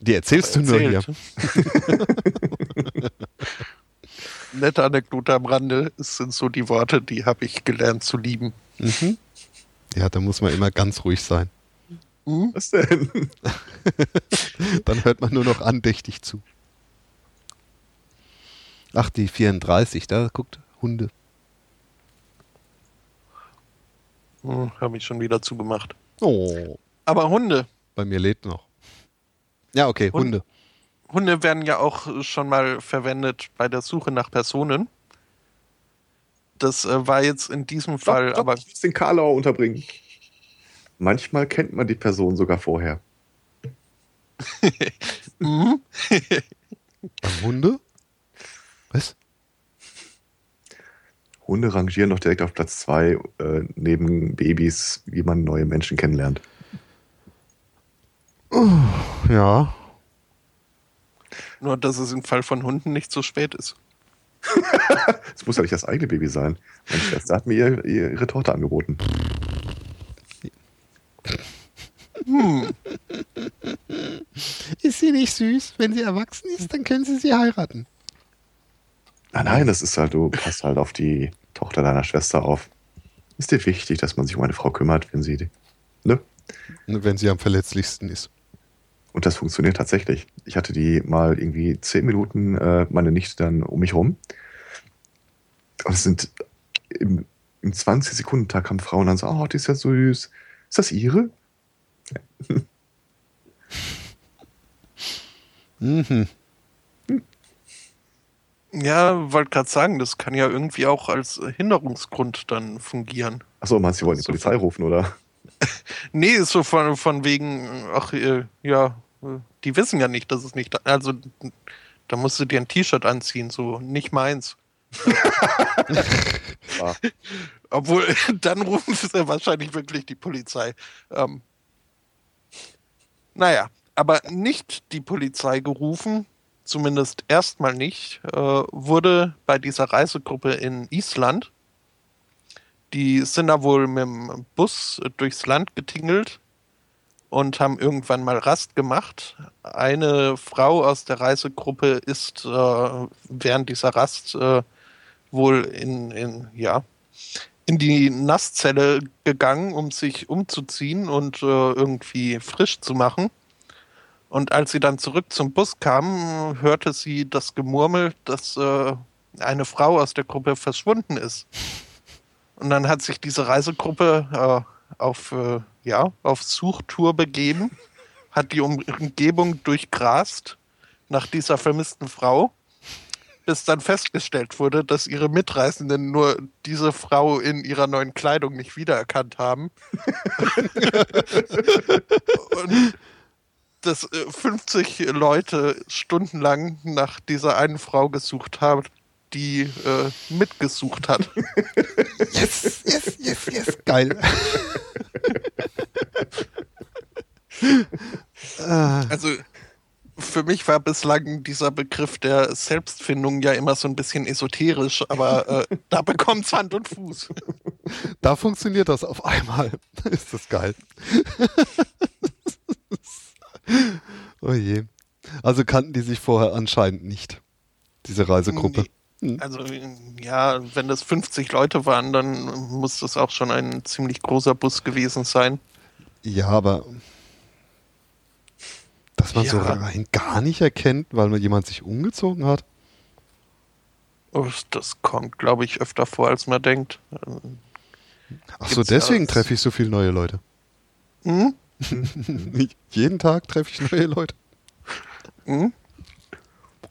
Die erzählst du nur hier. Nette Anekdote am Rande, es sind so die Worte, die habe ich gelernt zu lieben. Mhm. Ja, da muss man immer ganz ruhig sein. Hm? Was denn? Dann hört man nur noch andächtig zu. Ach, die 34, da guckt Hunde. Hm, habe ich schon wieder zugemacht. Oh, Aber Hunde. bei mir lebt noch. Ja, okay, Hund- Hunde. Hunde werden ja auch schon mal verwendet bei der Suche nach Personen. Das äh, war jetzt in diesem Fall Stopp, aber stopp, ich muss den Karlauer unterbringen. Manchmal kennt man die Person sogar vorher. Beim Hunde? Was? Hunde rangieren noch direkt auf Platz zwei äh, neben Babys, wie man neue Menschen kennenlernt. Ja. nur, dass es im Fall von Hunden nicht so spät ist. Es muss ja nicht das eigene Baby sein. Meine Schwester hat mir ihr, ihre Tochter angeboten. Hm. Ist sie nicht süß? Wenn sie erwachsen ist, dann können sie sie heiraten. Nein, nein, das ist halt, du passt halt auf die Tochter deiner Schwester auf. Ist dir wichtig, dass man sich um eine Frau kümmert, wenn sie. Ne? Wenn sie am verletzlichsten ist. Und das funktioniert tatsächlich. Ich hatte die mal irgendwie zehn Minuten, äh, meine Nichte dann um mich rum. Und es sind im, im 20-Sekunden-Tag haben Frauen dann so, oh, die ist ja süß. Ist das ihre? Mhm. Ja, wollte gerade sagen, das kann ja irgendwie auch als Hinderungsgrund dann fungieren. Achso, meinst du, sie wollten die So Polizei rufen, oder? Nee, ist so von, von wegen, ach, äh, ja, die wissen ja nicht, dass es nicht, also da musst du dir ein T-Shirt anziehen, so nicht meins. Obwohl, dann rufen sie wahrscheinlich wirklich die Polizei. Ähm, naja, aber nicht die Polizei gerufen, zumindest erstmal nicht, äh, wurde bei dieser Reisegruppe in Island. Die sind da wohl mit dem Bus durchs Land getingelt und haben irgendwann mal Rast gemacht. Eine Frau aus der Reisegruppe ist äh, während dieser Rast äh, wohl in, in, ja, in die Nasszelle gegangen, um sich umzuziehen und äh, irgendwie frisch zu machen. Und als sie dann zurück zum Bus kam, hörte sie das Gemurmel, dass äh, eine Frau aus der Gruppe verschwunden ist. Und dann hat sich diese Reisegruppe äh, auf, äh, ja, auf Suchtour begeben, hat die Umgebung durchgrast nach dieser vermissten Frau bis dann festgestellt wurde, dass ihre Mitreisenden nur diese Frau in ihrer neuen Kleidung nicht wiedererkannt haben. Und dass äh, 50 Leute stundenlang nach dieser einen Frau gesucht haben, die äh, mitgesucht hat. Yes, yes, yes, yes. Geil. Also für mich war bislang dieser Begriff der Selbstfindung ja immer so ein bisschen esoterisch, aber äh, da bekommt's Hand und Fuß. da funktioniert das auf einmal. Ist das geil. oh je. Also kannten die sich vorher anscheinend nicht, diese Reisegruppe. Also ja, wenn das 50 Leute waren, dann muss das auch schon ein ziemlich großer Bus gewesen sein. Ja, aber dass man so Ja. rein gar nicht erkennt, weil man jemand sich umgezogen hat. Das kommt, glaube ich, öfter vor, als man denkt. Ach so, deswegen treffe ich so viele neue Leute. Hm? Jeden Tag treffe ich neue Leute. Hm?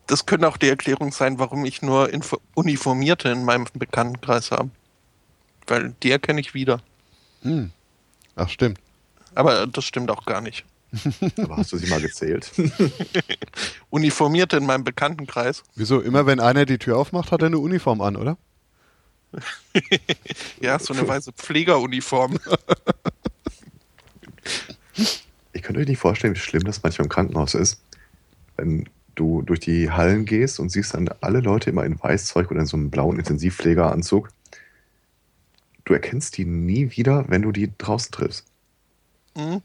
Das könnte auch die Erklärung sein, warum ich nur Info Uniformierte in meinem Bekanntenkreis habe. Weil die erkenne ich wieder. Hm. Ach, stimmt. Aber das stimmt auch gar nicht. Aber hast du sie mal gezählt? Uniformierte in meinem Bekanntenkreis. Wieso? Immer wenn einer die Tür aufmacht, hat er eine Uniform an, oder? Ja, so eine weiße Pflegeruniform. Ich könnte euch nicht vorstellen, wie schlimm das manchmal im Krankenhaus ist, wenn du durch die Hallen gehst und siehst dann alle Leute immer in Weißzeug oder in so einem blauen Intensivpflegeranzug. Du erkennst die nie wieder, wenn du die draußen triffst. Hm?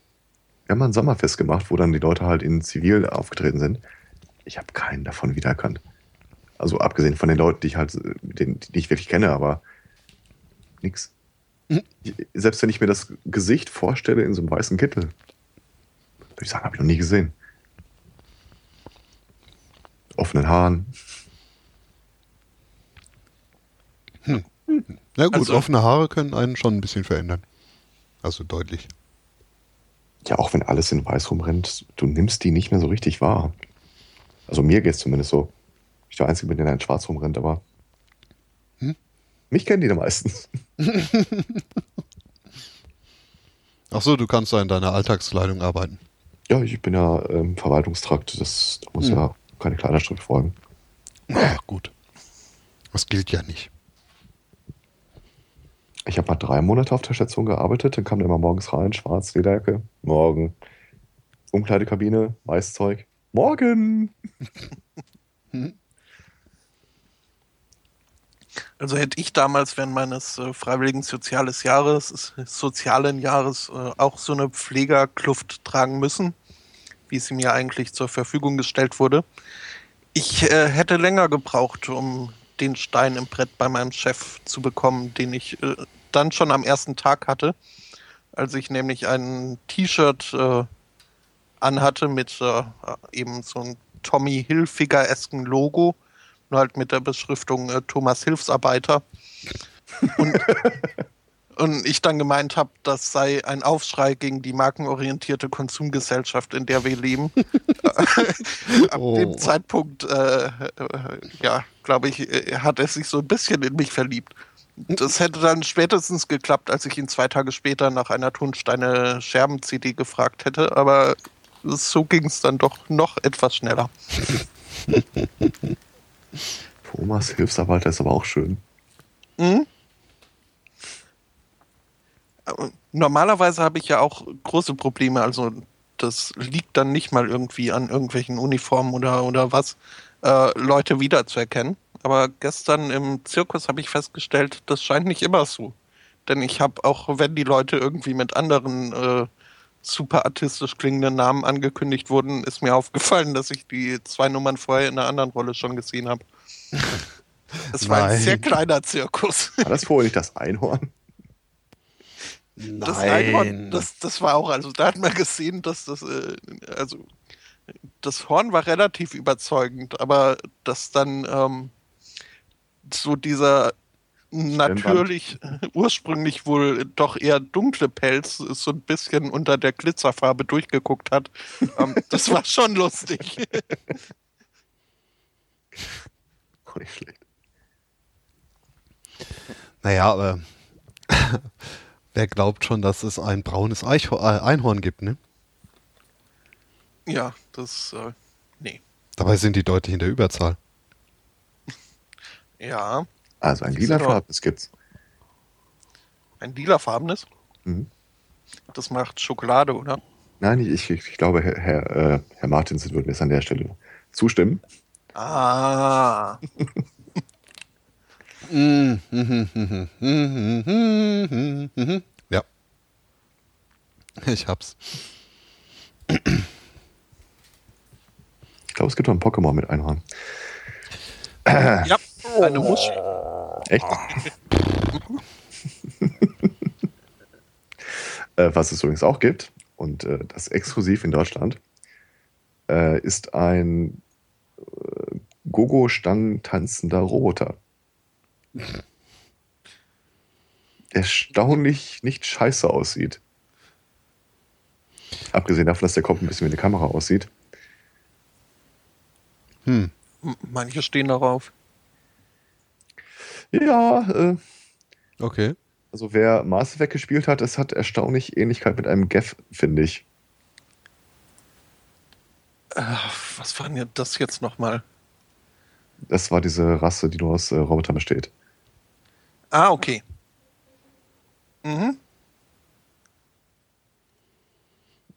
Wir haben mal ein Sommerfest gemacht, wo dann die Leute halt in Zivil aufgetreten sind. Ich habe keinen davon wiedererkannt. Also abgesehen von den Leuten, die ich halt, den, die ich wirklich kenne, aber nix. Mhm. Ich, selbst wenn ich mir das Gesicht vorstelle in so einem weißen Kittel, würde ich sagen, habe ich noch nie gesehen. Offenen Haaren. Na gut, Also- offene Haare können einen schon ein bisschen verändern. Also deutlich. Ja, auch wenn alles in weiß rumrennt, du nimmst die nicht mehr so richtig wahr. Also mir geht es zumindest so. Ich der Einzige bin, der in schwarz rumrennt, aber Hm? mich kennen die da meistens. Ach so, du kannst da in deiner Alltagskleidung arbeiten. Ja, ich bin ja im Verwaltungstrakt, das da muss Hm. ja keine Kleiderstück folgen. Ja, gut. Das gilt ja nicht. Ich habe mal drei Monate auf der Station gearbeitet, dann kam der immer morgens rein, schwarz, Lederjacke, morgen. Umkleidekabine, Weißzeug, morgen. Also hätte ich damals während meines äh, freiwilligen soziales Jahres, sozialen Jahres äh, auch so eine Pflegerkluft tragen müssen, wie sie mir eigentlich zur Verfügung gestellt wurde. Ich äh, hätte länger gebraucht, um den Stein im Brett bei meinem Chef zu bekommen, den ich äh, dann schon am ersten Tag hatte, als ich nämlich ein T-Shirt äh, anhatte mit äh, eben so einem Tommy Hilfiger-esken Logo, nur halt mit der Beschriftung äh, Thomas Hilfsarbeiter. Und, und ich dann gemeint habe, das sei ein Aufschrei gegen die markenorientierte Konsumgesellschaft, in der wir leben. Ab Oh. dem Zeitpunkt, äh, äh, ja, glaube ich, äh, hat er sich so ein bisschen in mich verliebt. Das hätte dann spätestens geklappt, als ich ihn zwei Tage später nach einer Tonsteine-Scherben-CD gefragt hätte, aber so ging es dann doch noch etwas schneller. Thomas Hilfsarbeiter ist aber auch schön. Mhm. Normalerweise habe ich ja auch große Probleme, also das liegt dann nicht mal irgendwie an irgendwelchen Uniformen oder, oder was, äh, Leute wiederzuerkennen. Aber gestern im Zirkus habe ich festgestellt, das scheint nicht immer so. Denn ich habe auch, wenn die Leute irgendwie mit anderen äh, super artistisch klingenden Namen angekündigt wurden, ist mir aufgefallen, dass ich die zwei Nummern vorher in einer anderen Rolle schon gesehen habe. Es war ein Nein. sehr kleiner Zirkus. War das vorher nicht das Einhorn? Das Einhorn, das, das war auch, also da hat man gesehen, dass das, äh, also das Horn war relativ überzeugend, aber dass dann ähm, so dieser natürlich äh, ursprünglich wohl doch eher dunkle Pelz so ein bisschen unter der Glitzerfarbe durchgeguckt hat, ähm, das war schon lustig. Nicht schlecht. Naja, aber wer glaubt schon, dass es ein braunes Eichhor äh, Einhorn gibt, ne? Ja, das, äh, nee. Dabei sind die deutlich in der Überzahl. Ja, Also ein Die lila sind auch- Farb, gibt's. ein lilafarbenes. Mhm. Das macht Schokolade, oder? Nein, ich, ich, ich glaube, Herr, Herr, äh, Herr Martinsen würde mir jetzt an der Stelle zustimmen. Ah. Ja. Ich hab's. Ich glaube, es gibt noch ein Pokémon mit Einhorn. Ja, eine Muschi. Echt? äh, was es übrigens auch gibt, und äh, das exklusiv in Deutschland, äh, ist ein äh, Gogo-Stangen tanzender Roboter. Erstaunlich nicht scheiße aussieht. Abgesehen davon, dass der Kopf ein bisschen wie eine Kamera aussieht. Hm. Manche stehen darauf. Ja, äh, Okay. also wer Mass Effect gespielt hat, es hat erstaunlich Ähnlichkeit mit einem Geff, finde ich. Äh, was war denn das jetzt nochmal? Das war diese Rasse, die nur aus äh, Robotern besteht. Ah, okay. Mhm.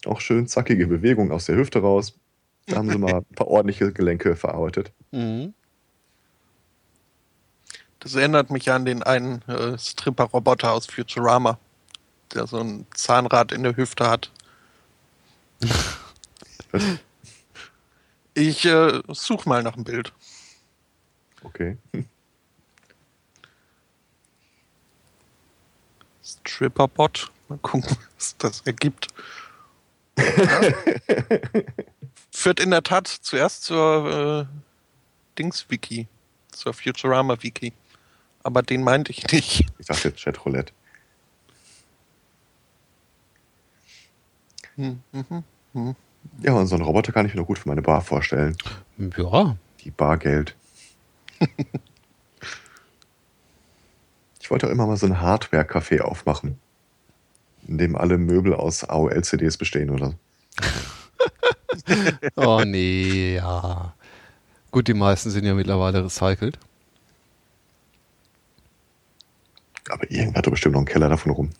Auch schön zackige Bewegung aus der Hüfte raus. Da haben sie mal ein paar ordentliche Gelenke verarbeitet. Mhm. Das erinnert mich an den einen äh, Stripper-Roboter aus Futurama, der so ein Zahnrad in der Hüfte hat. Ich äh, suche mal nach einem Bild. Okay. Stripperbot. Mal gucken, was das ergibt. Führt in der Tat zuerst zur äh, Dings-Wiki, zur Futurama-Wiki. Aber den meinte ich nicht. Ich dachte jetzt Chatroulette. Hm, mhm, hm. Ja, und so einen Roboter kann ich mir noch gut für meine Bar vorstellen. Ja. Die Bargeld. ich wollte auch immer mal so ein Hardware-Café aufmachen, in dem alle Möbel aus AOL-CDs bestehen oder so. Oh nee, ja. Gut, die meisten sind ja mittlerweile recycelt. Aber irgendwer hat doch bestimmt noch einen Keller davon rum.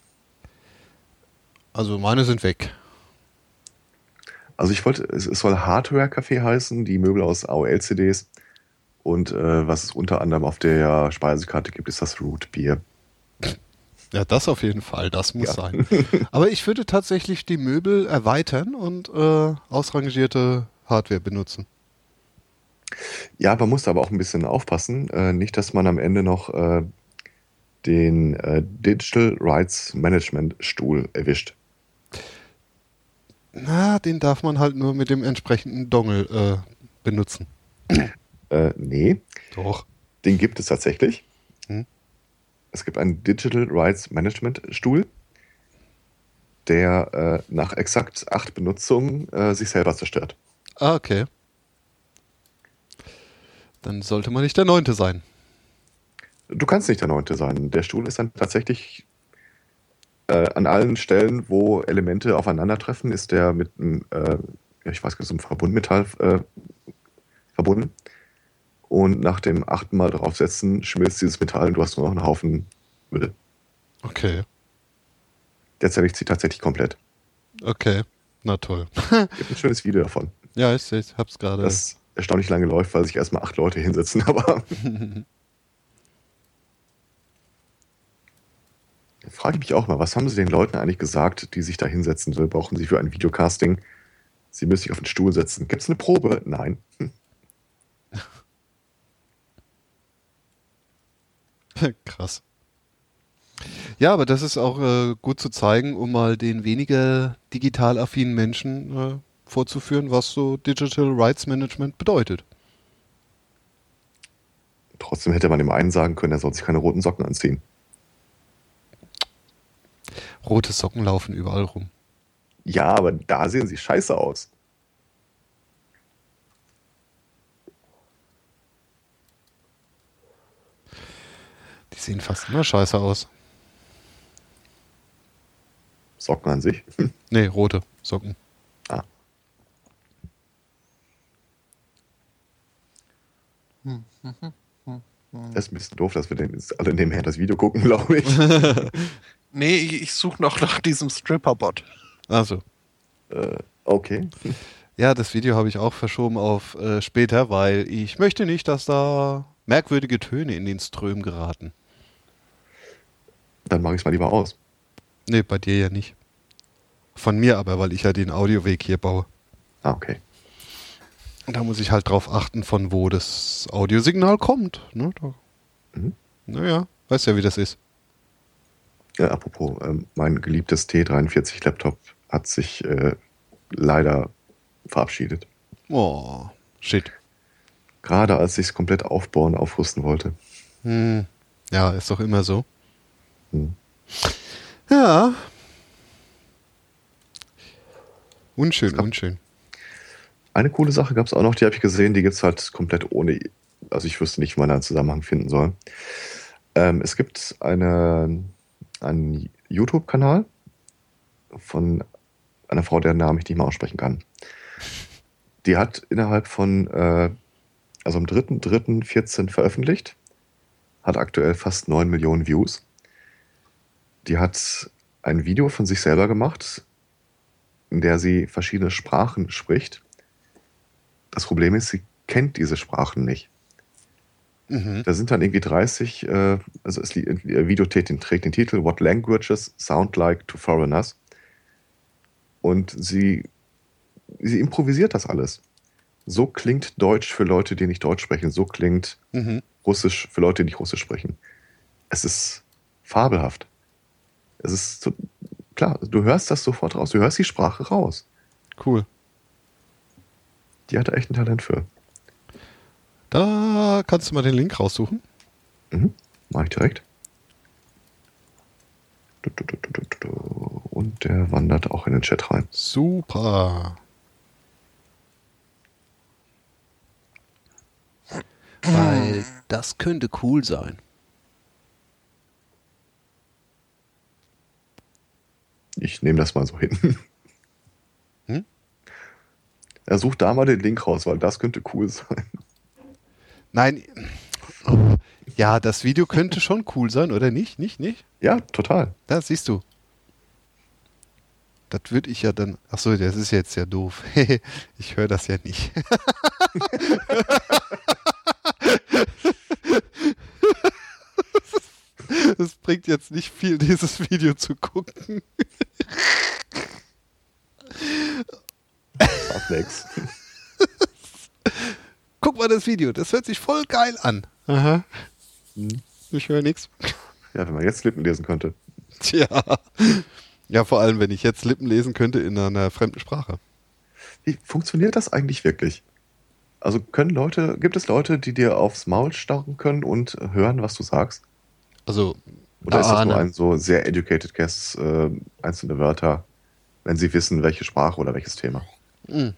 Also meine sind weg. Also ich wollte, es, es soll Hardware-Café heißen, die Möbel aus AOL-CDs. Und äh, was es unter anderem auf der Speisekarte gibt, ist das Root Beer. Ja, das auf jeden Fall, das muss Ja. sein. Aber ich würde tatsächlich die Möbel erweitern und äh, ausrangierte Hardware benutzen. Ja, man muss aber auch ein bisschen aufpassen. Äh, nicht, dass man am Ende noch äh, den äh, Digital Rights Management Stuhl erwischt. Na, den darf man halt nur mit dem entsprechenden Dongle äh, benutzen. Äh, nee, Doch. den gibt es tatsächlich. Es gibt einen Digital Rights Management Stuhl, der äh, nach exakt acht Benutzungen äh, sich selber zerstört. Ah, okay. Dann sollte man nicht der Neunte sein. Du kannst nicht der Neunte sein. Der Stuhl ist dann tatsächlich äh, an allen Stellen, wo Elemente aufeinandertreffen, ist der mit einem, äh, ich weiß gar nicht, so einem Verbundmetall äh, verbunden. Und nach dem achten Mal draufsetzen, schmilzt dieses Metall und du hast nur noch einen Haufen Müll. Okay. Der zerlegt sich tatsächlich komplett. Okay. Na toll. Gibt ein schönes Video davon. Ja, ich, ich hab's gerade. Das erstaunlich lange läuft, weil sich erstmal acht Leute hinsetzen, aber frage ich mich auch mal, was haben sie den Leuten eigentlich gesagt, die sich da hinsetzen will? Brauchen sie für ein Videocasting? Sie müssen sich auf den Stuhl setzen. Gibt es eine Probe? Nein. Krass. Ja, aber das ist auch äh, gut zu zeigen, um mal den weniger digital affinen Menschen äh, vorzuführen, was so Digital Rights Management bedeutet. Trotzdem hätte man dem einen sagen können, er soll sich keine roten Socken anziehen. Rote Socken laufen überall rum. Ja, aber da sehen sie scheiße aus. Die sehen fast immer scheiße aus. Socken an sich. Nee, rote Socken. Ah. Das ist ein bisschen doof, dass wir denn jetzt alle nebenher das Video gucken, glaube ich. Nee, ich, ich suche noch nach diesem Stripper-Bot. Also. äh, okay. Ja, das Video habe ich auch verschoben auf äh, später, weil ich möchte nicht, dass da merkwürdige Töne in den Ström geraten. Dann mache ich es mal lieber aus. Nee, bei dir ja nicht. Von mir aber, weil ich ja den Audioweg hier baue. Ah, okay. Und da muss ich halt drauf achten, von wo das Audiosignal kommt. Ne? Da, Mhm. Naja, weißt ja, wie das ist. Ja, apropos, ähm, mein geliebtes T43-Laptop hat sich äh, leider verabschiedet. Oh, shit. Gerade als ich es komplett aufbauen, aufrüsten wollte. Hm. Ja, ist doch immer so. Hm. Ja. Unschön, unschön. Eine coole Sache gab es auch noch, die habe ich gesehen, die gibt es halt komplett ohne, also ich wüsste nicht, wie man da einen Zusammenhang finden soll. Ähm, es gibt eine, einen YouTube-Kanal von einer Frau, deren Namen ich nicht mal aussprechen kann. Die hat innerhalb von, äh, also am 3.3.14 veröffentlicht, hat aktuell fast 9 Millionen Views. Die hat ein Video von sich selber gemacht, in der sie verschiedene Sprachen spricht. Das Problem ist, sie kennt diese Sprachen nicht. Mhm. Da sind dann irgendwie 30, äh, also das äh, Video trägt den, trägt den Titel What Languages Sound Like to Foreigners. Und sie, sie improvisiert das alles. So klingt Deutsch für Leute, die nicht Deutsch sprechen. So klingt Mhm. Russisch für Leute, die nicht Russisch sprechen. Es ist fabelhaft. Es ist so, klar, du hörst das sofort raus. Du hörst die Sprache raus. Cool. Die hat da echt ein Talent für. Da kannst du mal den Link raussuchen. Mhm. Mach ich direkt. Und der wandert auch in den Chat rein. Super. Weil das könnte cool sein. Ich nehme das mal so hin. Hm? Er sucht da mal den Link raus, weil das könnte cool sein. Nein. Ja, das Video könnte schon cool sein, oder nicht? Nicht, nicht? Ja, total. Da siehst du. Das würde ich ja dann. Ach so, das ist jetzt ja doof. ich höre das ja nicht. Es bringt jetzt nicht viel, dieses Video zu gucken. Macht nix. Guck mal das Video, das hört sich voll geil an. Aha. Ich höre nichts. Ja, wenn man jetzt Lippen lesen könnte. Tja. Ja, vor allem, wenn ich jetzt Lippen lesen könnte in einer fremden Sprache. Wie funktioniert das eigentlich wirklich? Also können Leute, gibt es Leute, die dir aufs Maul starren können und hören, was du sagst? Also, Oder ist das nur ein so sehr educated guess, äh, einzelne Wörter, wenn sie wissen, welche Sprache oder welches Thema? Hm.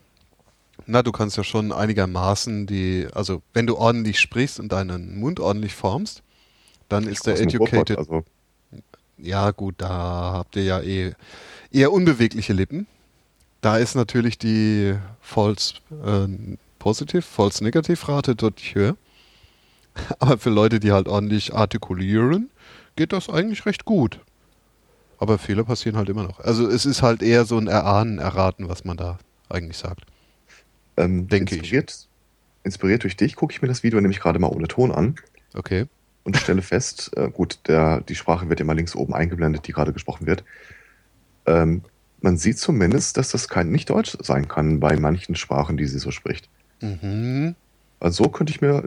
Na, du kannst ja schon einigermaßen die, also wenn du ordentlich sprichst und deinen Mund ordentlich formst, dann ist der educated. Robot, Also, Ja, gut, da habt ihr ja eh eher unbewegliche Lippen. Da ist natürlich die False äh, Positive, False Negative Rate deutlich höher. Aber für Leute, die halt ordentlich artikulieren, geht das eigentlich recht gut. Aber Fehler passieren halt immer noch. Also es ist halt eher so ein Erahnen, Erraten, was man da eigentlich sagt. ähm, Denke ich. inspiriert, inspiriert durch dich gucke ich mir das Video nämlich gerade mal ohne Ton an Okay. und stelle fest, äh, gut, der, die Sprache wird immer links oben eingeblendet, die gerade gesprochen wird. Ähm, man sieht zumindest, dass das kein nicht Deutsch sein kann bei manchen Sprachen, die sie so spricht. Mhm. Also so könnte ich mir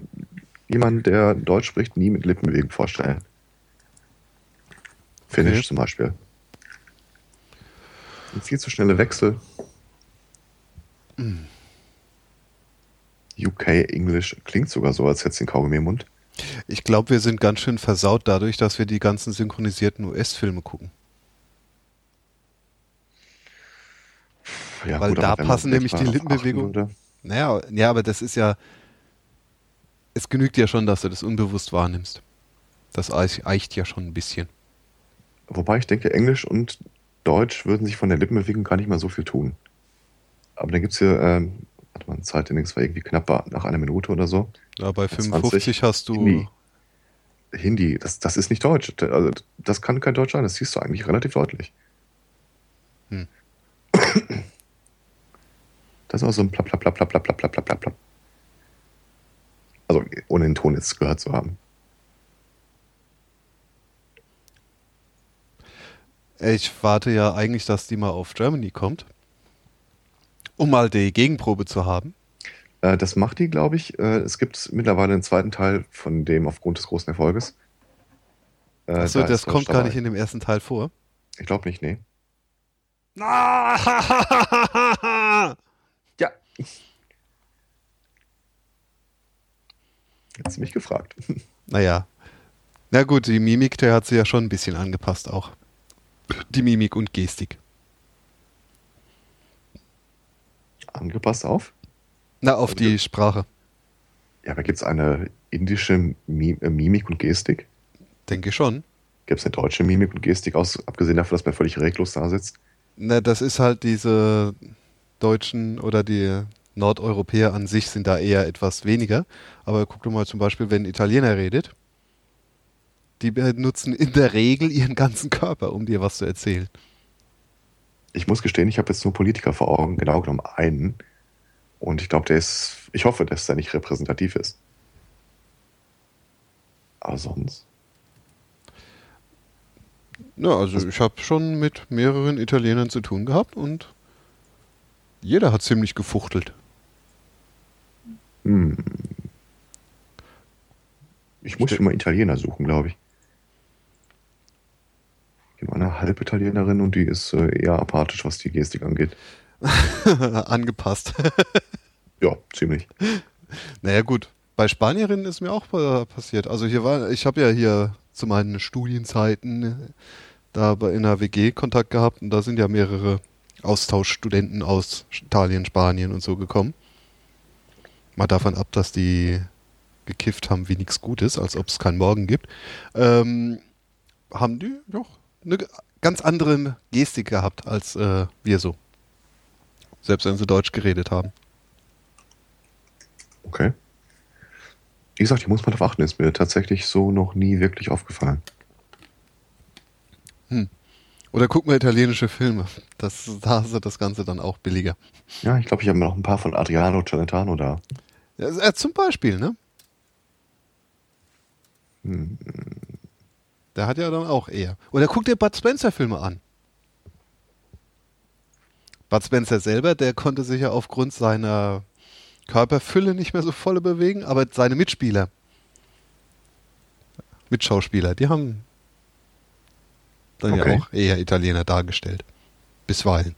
jemanden, der Deutsch spricht, nie mit Lippenbewegung vorstellen. Finnish Okay. zum Beispiel. Ein viel zu schnelle Wechsel. UK English klingt sogar so, als hätte es den Kaugummi im Mund. Ich glaube, wir sind ganz schön versaut dadurch, dass wir die ganzen synchronisierten US-Filme gucken. Ja, Weil da wenn man passen nämlich die Lippenbewegungen. Naja, ja, aber das ist ja. Es genügt ja schon, dass du das unbewusst wahrnimmst. Das eich- eicht ja schon ein bisschen. Wobei ich denke, Englisch und Deutsch würden sich von der Lippenbewegung gar nicht mal so viel tun. Aber dann gibt es hier, ähm, hat man Zeitindex war irgendwie knapp nach einer Minute oder so. Ja, bei 55 hast du. Hindi. Hindi, das, das ist nicht Deutsch. Also, das kann kein Deutsch sein, das siehst du eigentlich relativ deutlich. Hm. Das ist auch so ein plap, plap, plap, plap, plap, plap, plap, plap. Also, ohne den Ton jetzt gehört zu haben. Ich warte ja eigentlich, dass die mal auf Germany kommt. Um mal die Gegenprobe zu haben. Äh, das macht die, glaube ich. Äh, es gibt mittlerweile einen zweiten Teil von dem aufgrund des großen Erfolges. Äh, Achso, da das kommt gar nicht in dem ersten Teil vor. Ich glaube nicht, nee. Ah, Ja. Jetzt mich gefragt. naja. Na gut, die Mimik, der hat sie ja schon ein bisschen angepasst auch. Die Mimik und Gestik. Angepasst auf? Na, auf Also die Sprache. Ja, aber gibt es eine indische äh, Mimik und Gestik? Denke schon. Gibt es eine deutsche Mimik und Gestik, aus, abgesehen davon, dass man völlig reglos da sitzt? Na, das ist halt diese Deutschen oder die Nordeuropäer an sich sind da eher etwas weniger. Aber guck doch mal zum Beispiel, wenn ein Italiener redet. Die benutzen in der Regel ihren ganzen Körper, um dir was zu erzählen. Ich muss gestehen, ich habe jetzt nur Politiker vor Augen, genau genommen einen. Und ich glaube, der ist, ich hoffe, dass der nicht repräsentativ ist. Aber sonst. Ja, also ich habe schon mit mehreren Italienern zu tun gehabt und jeder hat ziemlich gefuchtelt. Hm. Ich muss schon mal Italiener suchen, glaube ich. Ich kenne eine Halbitalienerin und die ist äh, eher apathisch, was die Gestik angeht. Angepasst. Ja, ziemlich. Naja gut, bei Spanierinnen ist mir auch passiert. Also hier war, ich habe ja hier zu meinen Studienzeiten äh, da bei in einer WG Kontakt gehabt und da sind ja mehrere Austauschstudenten aus Italien, Spanien und so gekommen. Mal davon ab, dass die gekifft haben, wie nichts Gutes, als ob es keinen Morgen gibt. Ähm, haben die doch eine ganz andere Gestik gehabt als äh, wir so. Selbst wenn sie Deutsch geredet haben. Okay. Wie gesagt, ich muss mal darauf achten, ist mir tatsächlich so noch nie wirklich aufgefallen. Oder guck mal italienische Filme. Das, da ist das Ganze dann auch billiger. Ja, ich glaube, ich habe noch ein paar von Adriano Celentano da. Ja, äh, zum Beispiel, ne? Hm. Der hat ja dann auch eher. Oder guck dir Bud Spencer Filme an. Bud Spencer selber, der konnte sich ja aufgrund seiner Körperfülle nicht mehr so voll bewegen, aber seine Mitspieler, Mitschauspieler, die haben dann ja Okay. auch eher Italiener dargestellt. Bisweilen.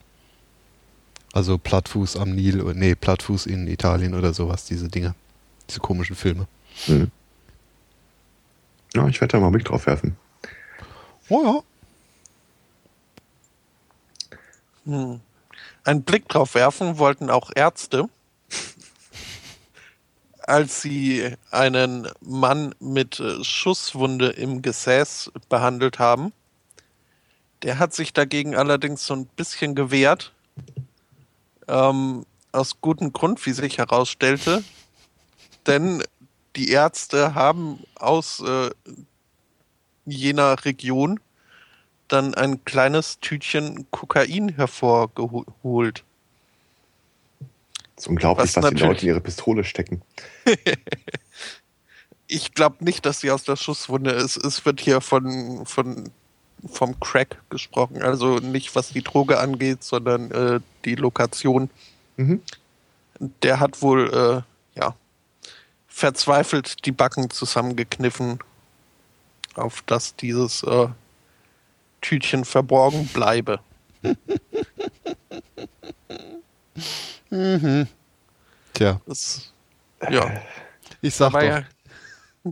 Also Plattfuß am Nil, oder nee, Plattfuß in Italien oder sowas, diese Dinge. Diese komischen Filme. Hm. Ja, ich werde da mal einen Blick drauf werfen. Oh ja. Hm. Einen Blick drauf werfen wollten auch Ärzte, als sie einen Mann mit äh, Schusswunde im Gesäß behandelt haben. Der hat sich dagegen allerdings so ein bisschen gewehrt. Ähm, aus gutem Grund, wie sich herausstellte. Denn die Ärzte haben aus äh, jener Region dann ein kleines Tütchen Kokain hervorgeholt. Es ist unglaublich, Was was, die Leute in ihre Pistole stecken. Ich glaube nicht, dass sie aus der Schusswunde ist. Es wird hier von, von vom Crack gesprochen. Also nicht was die Droge angeht, sondern äh, die Lokation. Mhm. Der hat wohl äh, ja verzweifelt die Backen zusammengekniffen, auf dass dieses äh, Tütchen verborgen bleibe. Mhm. Tja, Das, ja, ich sag aber doch. ja,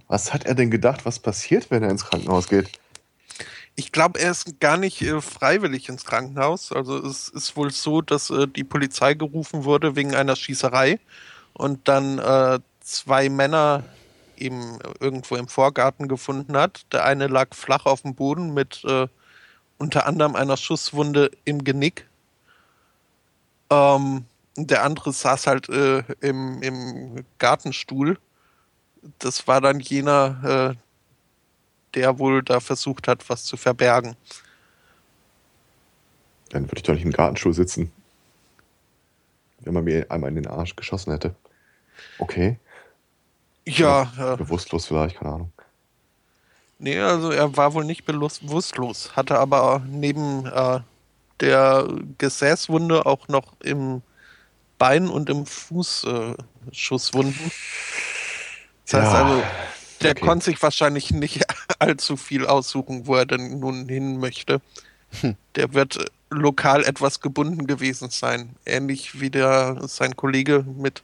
Was hat er denn gedacht, was passiert, wenn er ins Krankenhaus geht? Ich glaube, er ist gar nicht äh, freiwillig ins Krankenhaus. Also es ist wohl so, dass äh, die Polizei gerufen wurde wegen einer Schießerei und dann äh, zwei Männer eben irgendwo im Vorgarten gefunden hat. Der eine lag flach auf dem Boden mit äh, unter anderem einer Schusswunde im Genick. Ähm, der andere saß halt äh, im, im Gartenstuhl. Das war dann jener, äh, der wohl da versucht hat, was zu verbergen. Dann würde ich doch nicht im Gartenstuhl sitzen. Wenn man mir einmal in den Arsch geschossen hätte. Okay. Ja, ja bewusstlos vielleicht, keine Ahnung. nee, also er war wohl nicht bewusstlos, hatte aber neben äh, der Gesäßwunde auch noch im Bein und im Fuß äh, Schusswunden. Das heißt Ja, also, der okay. konnte sich wahrscheinlich nicht allzu viel aussuchen, wo er denn nun hin möchte. Der wird lokal etwas gebunden gewesen sein. Ähnlich wie der, sein Kollege mit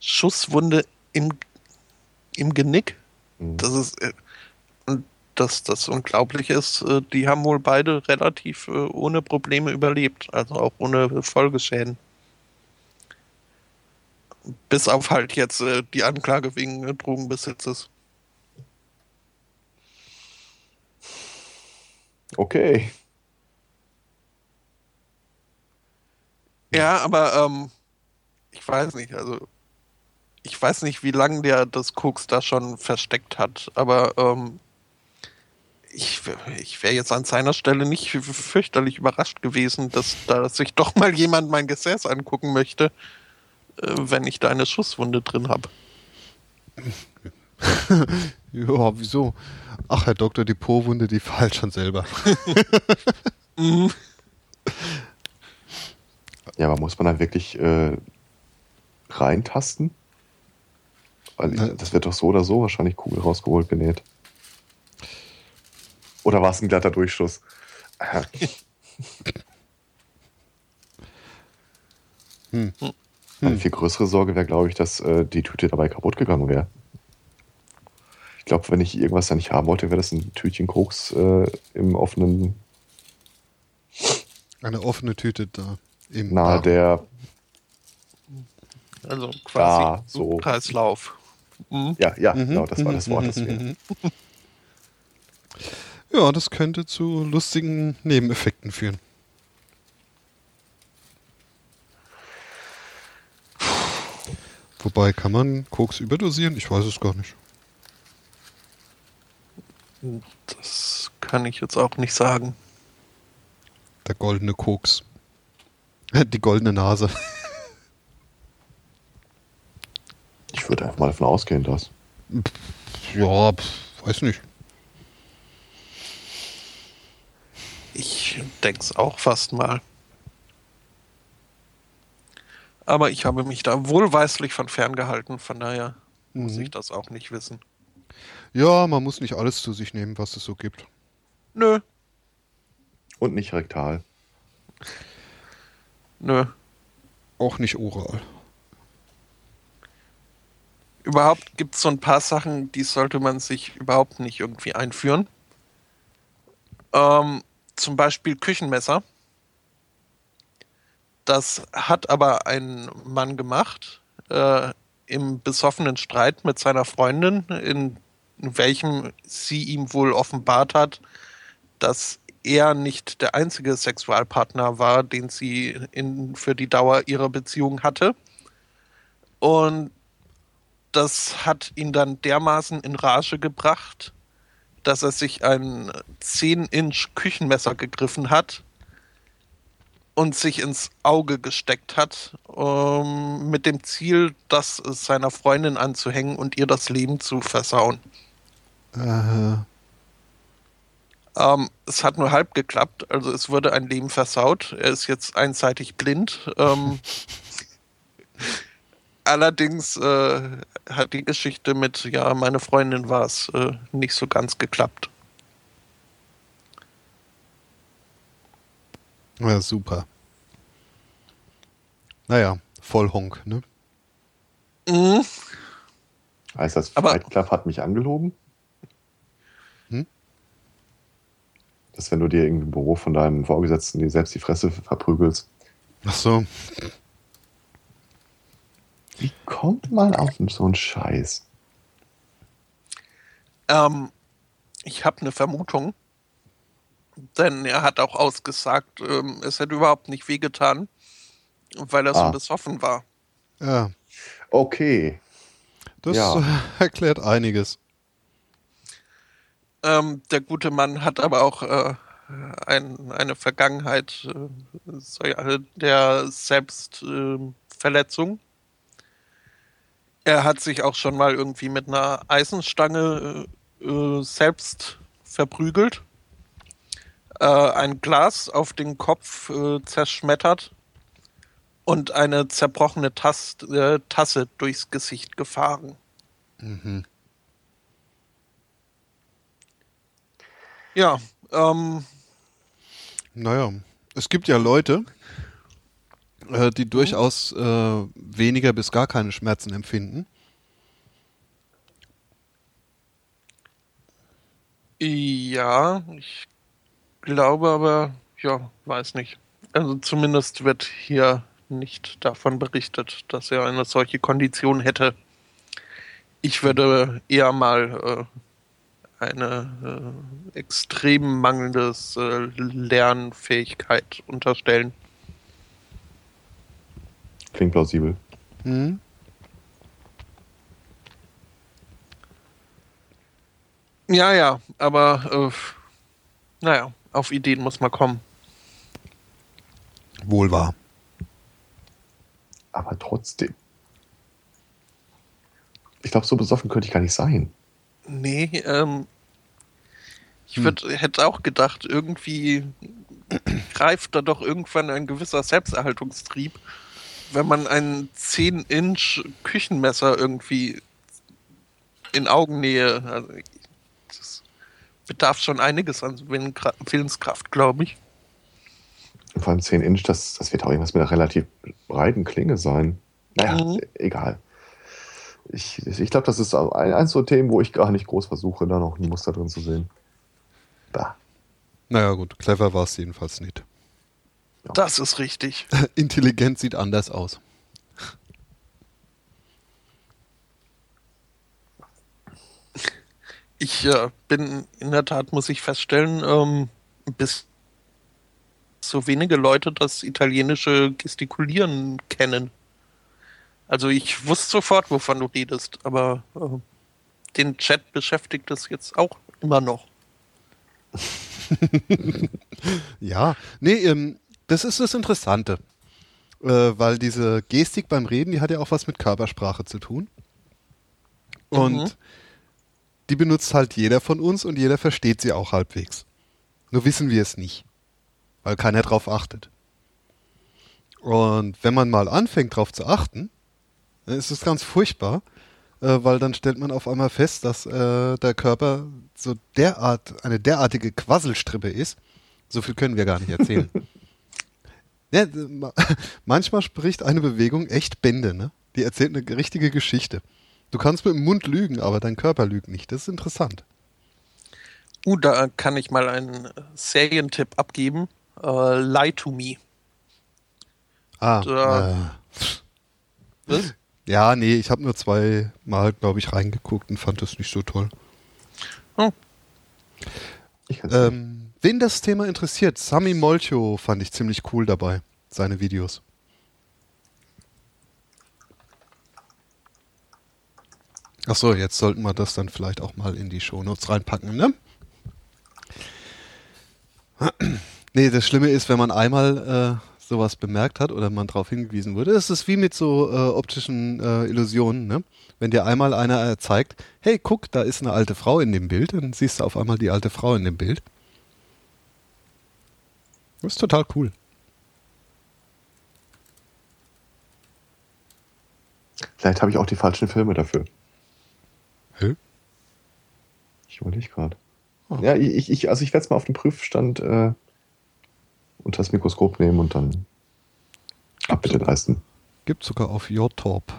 Schusswunde im, im Genick. Mhm. Das ist, äh, und das, Unglaubliche ist, äh, die haben wohl beide relativ äh, ohne Probleme überlebt. Also auch ohne Folgeschäden. Bis auf halt jetzt die Anklage wegen Drogenbesitzes. Okay. Ja, aber ähm, ich weiß nicht, also ich weiß nicht, wie lange der das Koks da schon versteckt hat, aber ähm, ich, ich wäre jetzt an seiner Stelle nicht fürchterlich überrascht gewesen, dass da sich doch mal jemand mein Gesäß angucken möchte, äh, wenn ich da eine Schusswunde drin habe. Ja, wieso? Ach, Herr Doktor, die Po-Wunde, die verheilt schon selber. Ja, aber muss man da wirklich äh, reintasten? Weil ich, das wird doch so oder so wahrscheinlich Kugel rausgeholt, genäht. Oder war es ein glatter Durchschuss? Hm. Eine viel größere Sorge wäre, glaube ich, dass äh, die Tüte dabei kaputt gegangen wäre. Ich glaube, wenn ich irgendwas da nicht haben wollte, wäre das ein Tütchen Koks äh, im offenen, Eine offene Tüte da. Im nahe Darm. der, Also quasi Ja, so. Kreislauf. Mhm. ja, ja, Mhm, genau, das war das mhm, Wort, das mhm, wir. mhm. Ja, das könnte zu lustigen Nebeneffekten führen. Wobei, kann man Koks überdosieren? Ich weiß es gar nicht. Das kann ich jetzt auch nicht sagen. Der goldene Koks. Die goldene Nase. Ich würde einfach mal davon ausgehen, dass. Ja, weiß nicht. Ich denke es auch fast mal. Aber ich habe mich da wohlweislich von ferngehalten, von daher muss Mhm. ich das auch nicht wissen. Ja, man muss nicht alles zu sich nehmen, was es so gibt. Nö, Und nicht rektal. nö. Auch nicht oral. Überhaupt gibt es so ein paar Sachen, die sollte man sich überhaupt nicht irgendwie einführen. Ähm, zum Beispiel Küchenmesser. Das hat aber ein Mann gemacht äh, im besoffenen Streit mit seiner Freundin, in welchem sie ihm wohl offenbart hat, dass er nicht der einzige Sexualpartner war, den sie in, für die Dauer ihrer Beziehung hatte. Und das hat ihn dann dermaßen in Rage gebracht, dass er sich ein 10-Inch Küchenmesser gegriffen hat und sich ins Auge gesteckt hat, um, mit dem Ziel, das seiner Freundin anzuhängen und ihr das Leben zu versauen. Äh, Ähm, es hat nur halb geklappt, also es wurde ein Leben versaut. Er ist jetzt einseitig blind. Ähm, allerdings äh, hat die Geschichte mit, ja, meine Freundin war es, äh, nicht so ganz geklappt. ja, super. Naja, voll Honk, ne? Mhm. Heißt das, Aber- Fight Club hat mich angelogen? Hm? Dass wenn du dir irgendwie im Büro von deinem Vorgesetzten dir selbst die Fresse verprügelst. Ach so. Wie kommt man auf so einen Scheiß? Ähm, ich habe eine Vermutung, denn er hat auch ausgesagt, ähm, es hätte überhaupt nicht wehgetan, weil er Ah. so besoffen war. Ja, Okay. das Ja. äh, erklärt einiges. Ähm, der gute Mann hat aber auch äh, ein, eine Vergangenheit äh, der Selbstverletzung. Er hat sich auch schon mal irgendwie mit einer Eisenstange äh, äh, selbst verprügelt, äh, ein Glas auf den Kopf äh, zerschmettert und eine zerbrochene Tas äh, Tasse durchs Gesicht gefahren. Mhm. Ja, ähm, Naja, es gibt ja Leute, äh, die durchaus äh, weniger bis gar keine Schmerzen empfinden. Ja, ich glaube aber, ja, weiß nicht. Also zumindest wird hier nicht davon berichtet, dass er eine solche Kondition hätte. Ich würde eher mal äh, eine äh, extrem mangelndes äh, Lernfähigkeit unterstellen. Klingt plausibel. Mhm. Ja, ja, aber äh, naja, auf Ideen muss man kommen. Wohl wahr. Aber trotzdem. Ich glaube, so besoffen könnte ich gar nicht sein. Nee, ähm, ich Hm. hätte auch gedacht, irgendwie greift da doch irgendwann ein gewisser Selbsterhaltungstrieb, wenn man ein 10-Inch Küchenmesser irgendwie in Augennähe, also das bedarf schon einiges an Willenskraft, glaube ich. Vor allem 10 Inch, das, das wird auch irgendwas mit einer relativ breiten Klinge sein. Naja, Mhm. egal. Ich, ich glaube, das ist ein, eins so Themen, wo ich gar nicht groß versuche, da noch ein Muster drin zu sehen. Da. Naja gut, clever war es jedenfalls nicht. Das ist richtig. Intelligent sieht anders aus. Ich äh, bin in der Tat, muss ich feststellen, ähm, bis so wenige Leute das italienische Gestikulieren kennen. Also ich wusste sofort, wovon du redest, aber äh, den Chat beschäftigt es jetzt auch immer noch. Ja, nee, ähm, das ist das Interessante. Äh, weil diese Gestik beim Reden, die hat ja auch was mit Körpersprache zu tun. Und Mhm. die benutzt halt jeder von uns und jeder versteht sie auch halbwegs. Nur wissen wir es nicht, weil keiner drauf achtet. Und wenn man mal anfängt drauf zu achten, dann ist es ganz furchtbar, äh, weil dann stellt man auf einmal fest, dass äh, der Körper so derart, eine derartige Quasselstrippe ist. So viel können wir gar nicht erzählen. ja, ma- manchmal spricht eine Bewegung echt Bände, ne? Die erzählt eine richtige Geschichte. Du kannst mit dem Mund lügen, aber dein Körper lügt nicht. Das ist interessant. Uh, da kann ich mal einen Serientipp abgeben. Äh, Lie to Me. Ah, Da- äh, Was? ja, nee, ich habe nur zwei Mal, glaube ich, reingeguckt und fand das nicht so toll. Ich kann's Ähm, wen das Thema interessiert, Sami Molcho fand ich ziemlich cool dabei, seine Videos. Ach so, jetzt sollten wir das dann vielleicht auch mal in die Shownotes reinpacken, ne? nee, das Schlimme ist, wenn man einmal äh, sowas bemerkt hat oder man darauf hingewiesen wurde, es ist wie mit so äh, optischen äh, Illusionen, ne? Wenn dir einmal einer äh, zeigt, hey, guck, da ist eine alte Frau in dem Bild, dann siehst du auf einmal die alte Frau in dem Bild. Das ist total cool. Vielleicht habe ich auch die falschen Filme dafür. Hä? Ich überlege gerade. Oh. Ja, ich, ich, also ich werde es mal auf den Prüfstand äh, unter das Mikroskop nehmen und dann ab mit den leisten. Gibt sogar auf YouTube.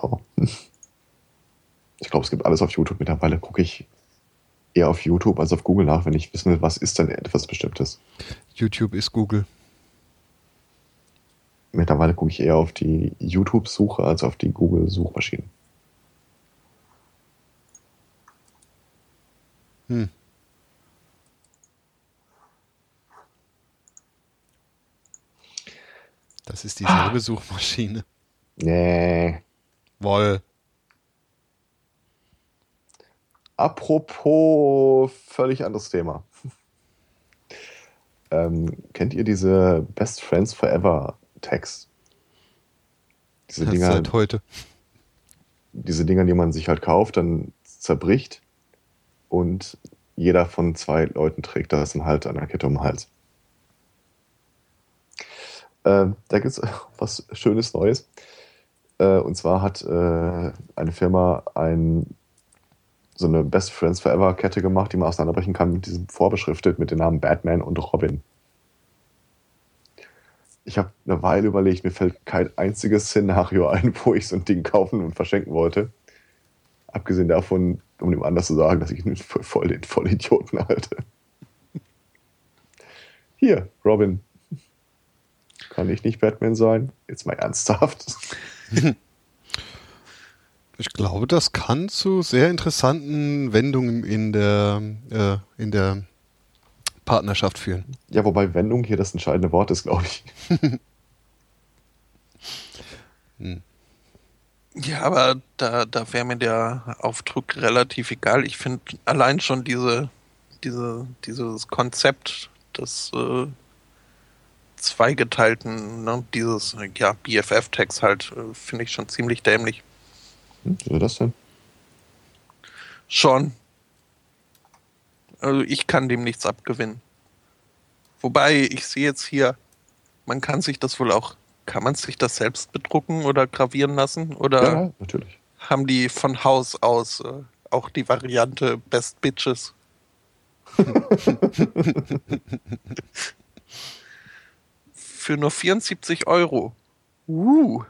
Oh. Ich glaube, es gibt alles auf YouTube. Mittlerweile gucke ich eher auf YouTube als auf Google nach, wenn ich wissen will, was ist denn etwas Bestimmtes. YouTube ist Google. Mittlerweile gucke ich eher auf die YouTube-Suche als auf die Google-Suchmaschinen. Hm. Das ist dieselbe ah. Suchmaschine. Nee. Woll. Apropos völlig anderes Thema. ähm, kennt ihr diese Best Friends Forever Tags? Diese Das Dinger, seit heute. diese Dinger, die man sich halt kauft, dann zerbricht und jeder von zwei Leuten trägt das im Halt an der Kette um den Hals. Ähm, da gibt es was Schönes Neues. Äh, und zwar hat äh, eine Firma ein, so eine Best Friends Forever Kette gemacht, die man auseinanderbrechen kann, mit diesem vorbeschriftet mit den Namen Batman und Robin. Ich habe eine Weile überlegt, mir fällt kein einziges Szenario ein, wo ich so ein Ding kaufen und verschenken wollte. Abgesehen davon, um dem anders zu sagen, dass ich ihn für voll den Vollidioten halte. Hier, Robin. Kann ich nicht Batman sein? Jetzt mal ernsthaft. Ich glaube, das kann zu sehr interessanten Wendungen in der, äh, in der Partnerschaft führen. Ja, wobei Wendung hier das entscheidende Wort ist, glaube ich. Ja, aber da, da wäre mir der Aufdruck relativ egal. Ich finde allein schon diese, diese, dieses Konzept des äh, zweigeteilten, ne, dieses ja, BFF-Tags halt, äh, finde ich schon ziemlich dämlich. Hm, wie soll das denn? Schon. Also ich kann dem nichts abgewinnen. Wobei, ich sehe jetzt hier, man kann sich das wohl auch, kann man sich das selbst bedrucken oder gravieren lassen? Oder ja, natürlich. haben die von Haus aus äh, auch die Variante Best Bitches? Für nur 74 Euro. Uh.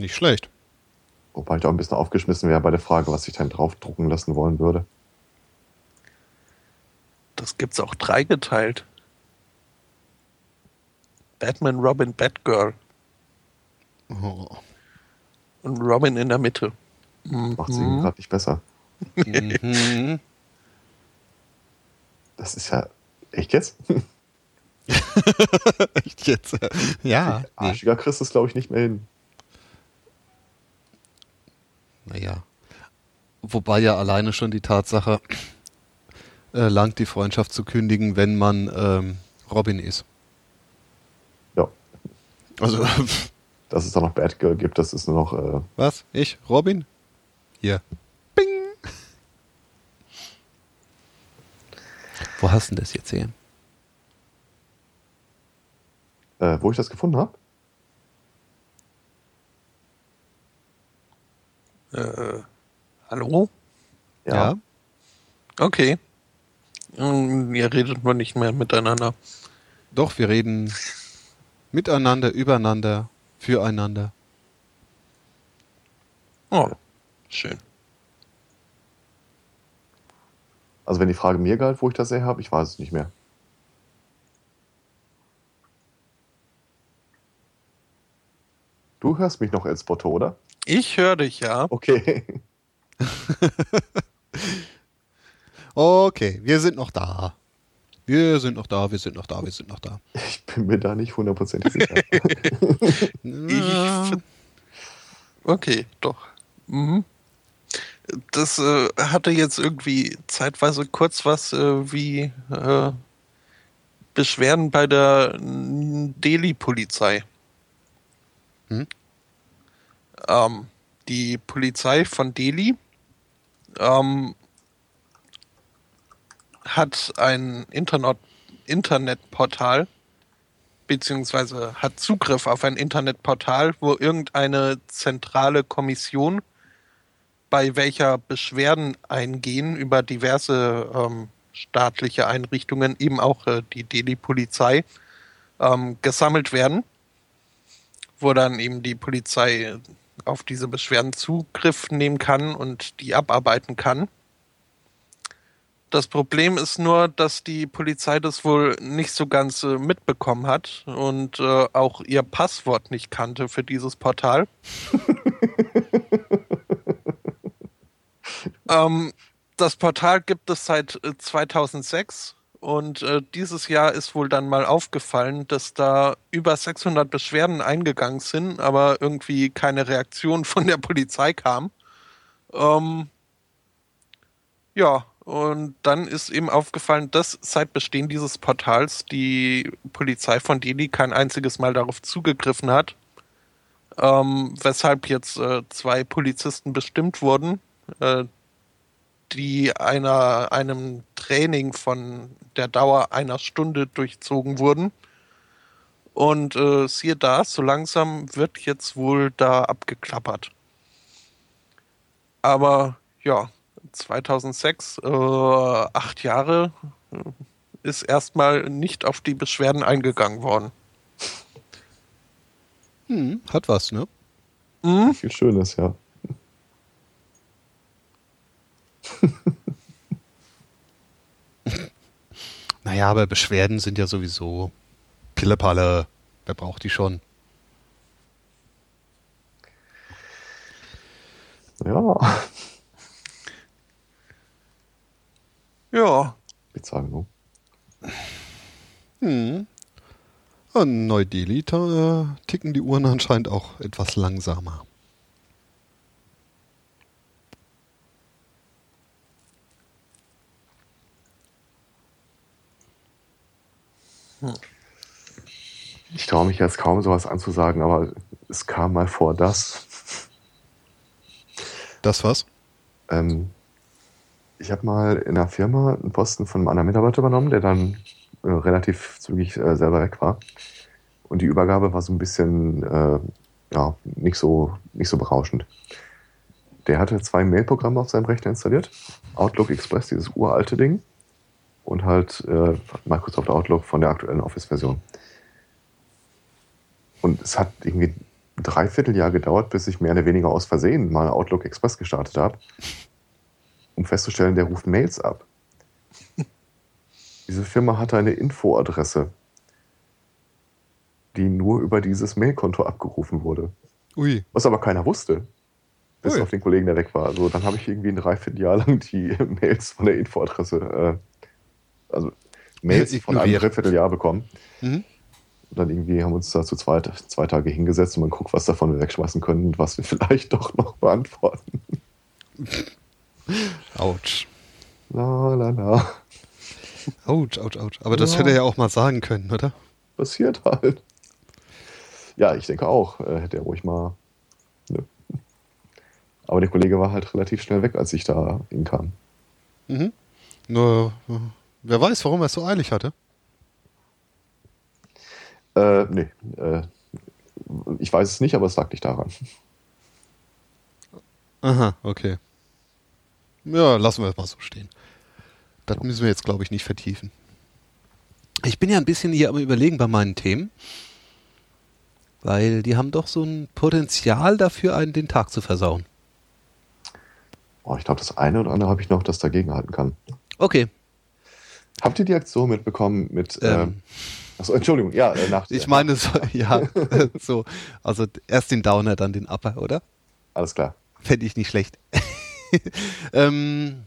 Nicht schlecht. Wobei ich auch ein bisschen aufgeschmissen wäre bei der Frage, was ich dann draufdrucken lassen wollen würde. Das gibt's auch dreigeteilt. Batman, Robin, Batgirl Oh. und Robin in der Mitte. Macht sie Mhm. gerade nicht besser. Mhm. Das ist ja. Echt jetzt? Echt jetzt? Ja. Arschiger kriegst du es, glaube ich, nicht mehr hin. Naja. Wobei ja alleine schon die Tatsache äh, langt, die Freundschaft zu kündigen, wenn man ähm, Robin ist. Ja. Also, Dass es da noch Batgirl gibt, das ist nur noch. Äh, was? Ich? Robin? Hier. Bing! Wo hast du denn das jetzt her? äh, wo ich das gefunden habe? Äh, hallo? Ja. Okay. Hm, Ihr redet mal nicht mehr miteinander. Doch, wir reden miteinander, übereinander, füreinander. Oh, schön. Also, wenn die Frage mir galt, wo ich das her habe, ich weiß es nicht mehr. Du hörst mich noch, Elsbotto, oder? Ich höre dich, ja. Okay. Okay, wir sind noch da. Wir sind noch da, wir sind noch da, wir sind noch da. Ich bin mir da nicht hundertprozentig sicher. Find- Okay, doch. Mhm. Das äh, hatte jetzt irgendwie zeitweise kurz was äh, wie äh, Beschwerden bei der Delhi-Polizei. Hm? Ähm, die Polizei von Delhi ähm, hat ein Internet Internetportal beziehungsweise hat Zugriff auf ein Internetportal, wo irgendeine zentrale Kommission, bei welcher Beschwerden eingehen über diverse ähm, staatliche Einrichtungen, eben auch äh, die Delhi-Polizei, ähm, gesammelt werden, wo dann eben die Polizei auf diese Beschwerden Zugriff nehmen kann und die abarbeiten kann. Das Problem ist nur, dass die Polizei das wohl nicht so ganz äh, mitbekommen hat und äh, auch ihr Passwort nicht kannte für dieses Portal. ähm, das Portal gibt es seit 2006 äh, und äh, dieses Jahr ist wohl dann mal aufgefallen, dass da über 600 Beschwerden eingegangen sind, aber irgendwie keine Reaktion von der Polizei kam. Ähm, ja, und dann ist eben aufgefallen, dass seit Bestehen dieses Portals die Polizei von Delhi kein einziges Mal darauf zugegriffen hat. Ähm, weshalb jetzt äh, zwei Polizisten bestimmt wurden, äh, die einer, einem Training von der Dauer einer Stunde durchzogen wurden. Und äh, siehe da, so langsam wird jetzt wohl da abgeklappert. Aber ja, 2006, äh, acht Jahre, äh, ist erstmal nicht auf die Beschwerden eingegangen worden. Hm, hat was, ne? Mhm. Viel Schönes, ja. naja, aber Beschwerden sind ja sowieso Pillepalle. Wer braucht die schon? Ja. Ja. Bezahlung. Hm. In Neu-Delhi äh, ticken die Uhren anscheinend auch etwas langsamer. Ich traue mich jetzt kaum sowas anzusagen, aber es kam mal vor, dass. Das was? Ähm, ich habe mal in einer Firma einen Posten von einem anderen Mitarbeiter übernommen, der dann äh, relativ zügig äh, selber weg war. Und die Übergabe war so ein bisschen äh, ja, nicht so, nicht so berauschend. Der hatte zwei Mailprogramme auf seinem Rechner installiert. Outlook Express, dieses uralte Ding. Und halt äh, Microsoft Outlook von der aktuellen Office-Version. Und es hat irgendwie ein Dreivierteljahr gedauert, bis ich mehr oder weniger aus Versehen mal Outlook Express gestartet habe um festzustellen, der ruft Mails ab. Diese Firma hatte eine Infoadresse, die nur über dieses Mailkonto abgerufen wurde. Ui. Was aber keiner wusste. Bis Ui. auf den Kollegen, der weg war. Also dann habe ich irgendwie ein Dreivierteljahr lang die Mails von der Infoadresse, äh, also Mails von einem Dreivierteljahr bekommen. Mhm. Und dann irgendwie haben wir uns da zu zwei, zwei Tage hingesetzt und man guckt, was davon wir wegschmeißen können und was wir vielleicht doch noch beantworten. Autsch. La la la. Autsch, autsch, autsch. Aber das hätte er ja auch mal sagen können, oder? Passiert halt. Ja, ich denke auch. Äh, hätte er ruhig mal. Nö. Aber der Kollege war halt relativ schnell weg, als ich da hinkam. Mhm. Nur, wer weiß, warum er es so eilig hatte? Äh, nee. Äh, ich weiß es nicht, aber es lag nicht daran. Aha, okay. Ja, lassen wir es mal so stehen. Das müssen wir jetzt, glaube ich, nicht vertiefen. Ich bin ja ein bisschen hier am Überlegen bei meinen Themen, weil die haben doch so ein Potenzial dafür, einen den Tag zu versauen. Oh, ich glaube, das eine oder andere habe ich noch, das dagegenhalten kann. Okay. Habt ihr die Aktion mitbekommen mit. Ähm, ähm, achso, Entschuldigung, ja, äh, nach. Ich meine, so, ja, so. Also erst den Downer, dann den Upper, oder? Alles klar. Fände ich nicht schlecht. ähm,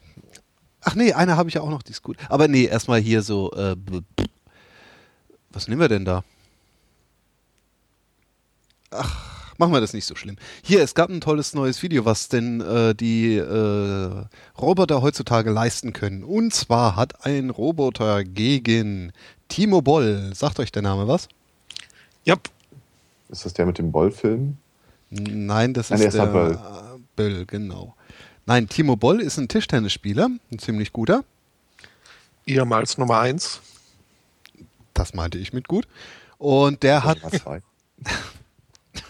ach nee, eine habe ich ja auch noch, die ist gut. Aber nee, erstmal hier so, äh, was nehmen wir denn da? Ach, machen wir das nicht so schlimm. Hier, es gab ein tolles neues Video, was denn äh, die äh, Roboter heutzutage leisten können. Und zwar hat ein Roboter gegen Timo Boll, sagt euch der Name was? Ja. Ist das der mit dem Boll-Film? Nein, das Nein, ist der, der Böll. Böll, genau. Nein, Timo Boll ist ein Tischtennisspieler, ein ziemlich guter. Ehemals Nummer eins. Das meinte ich mit gut. Und der hat.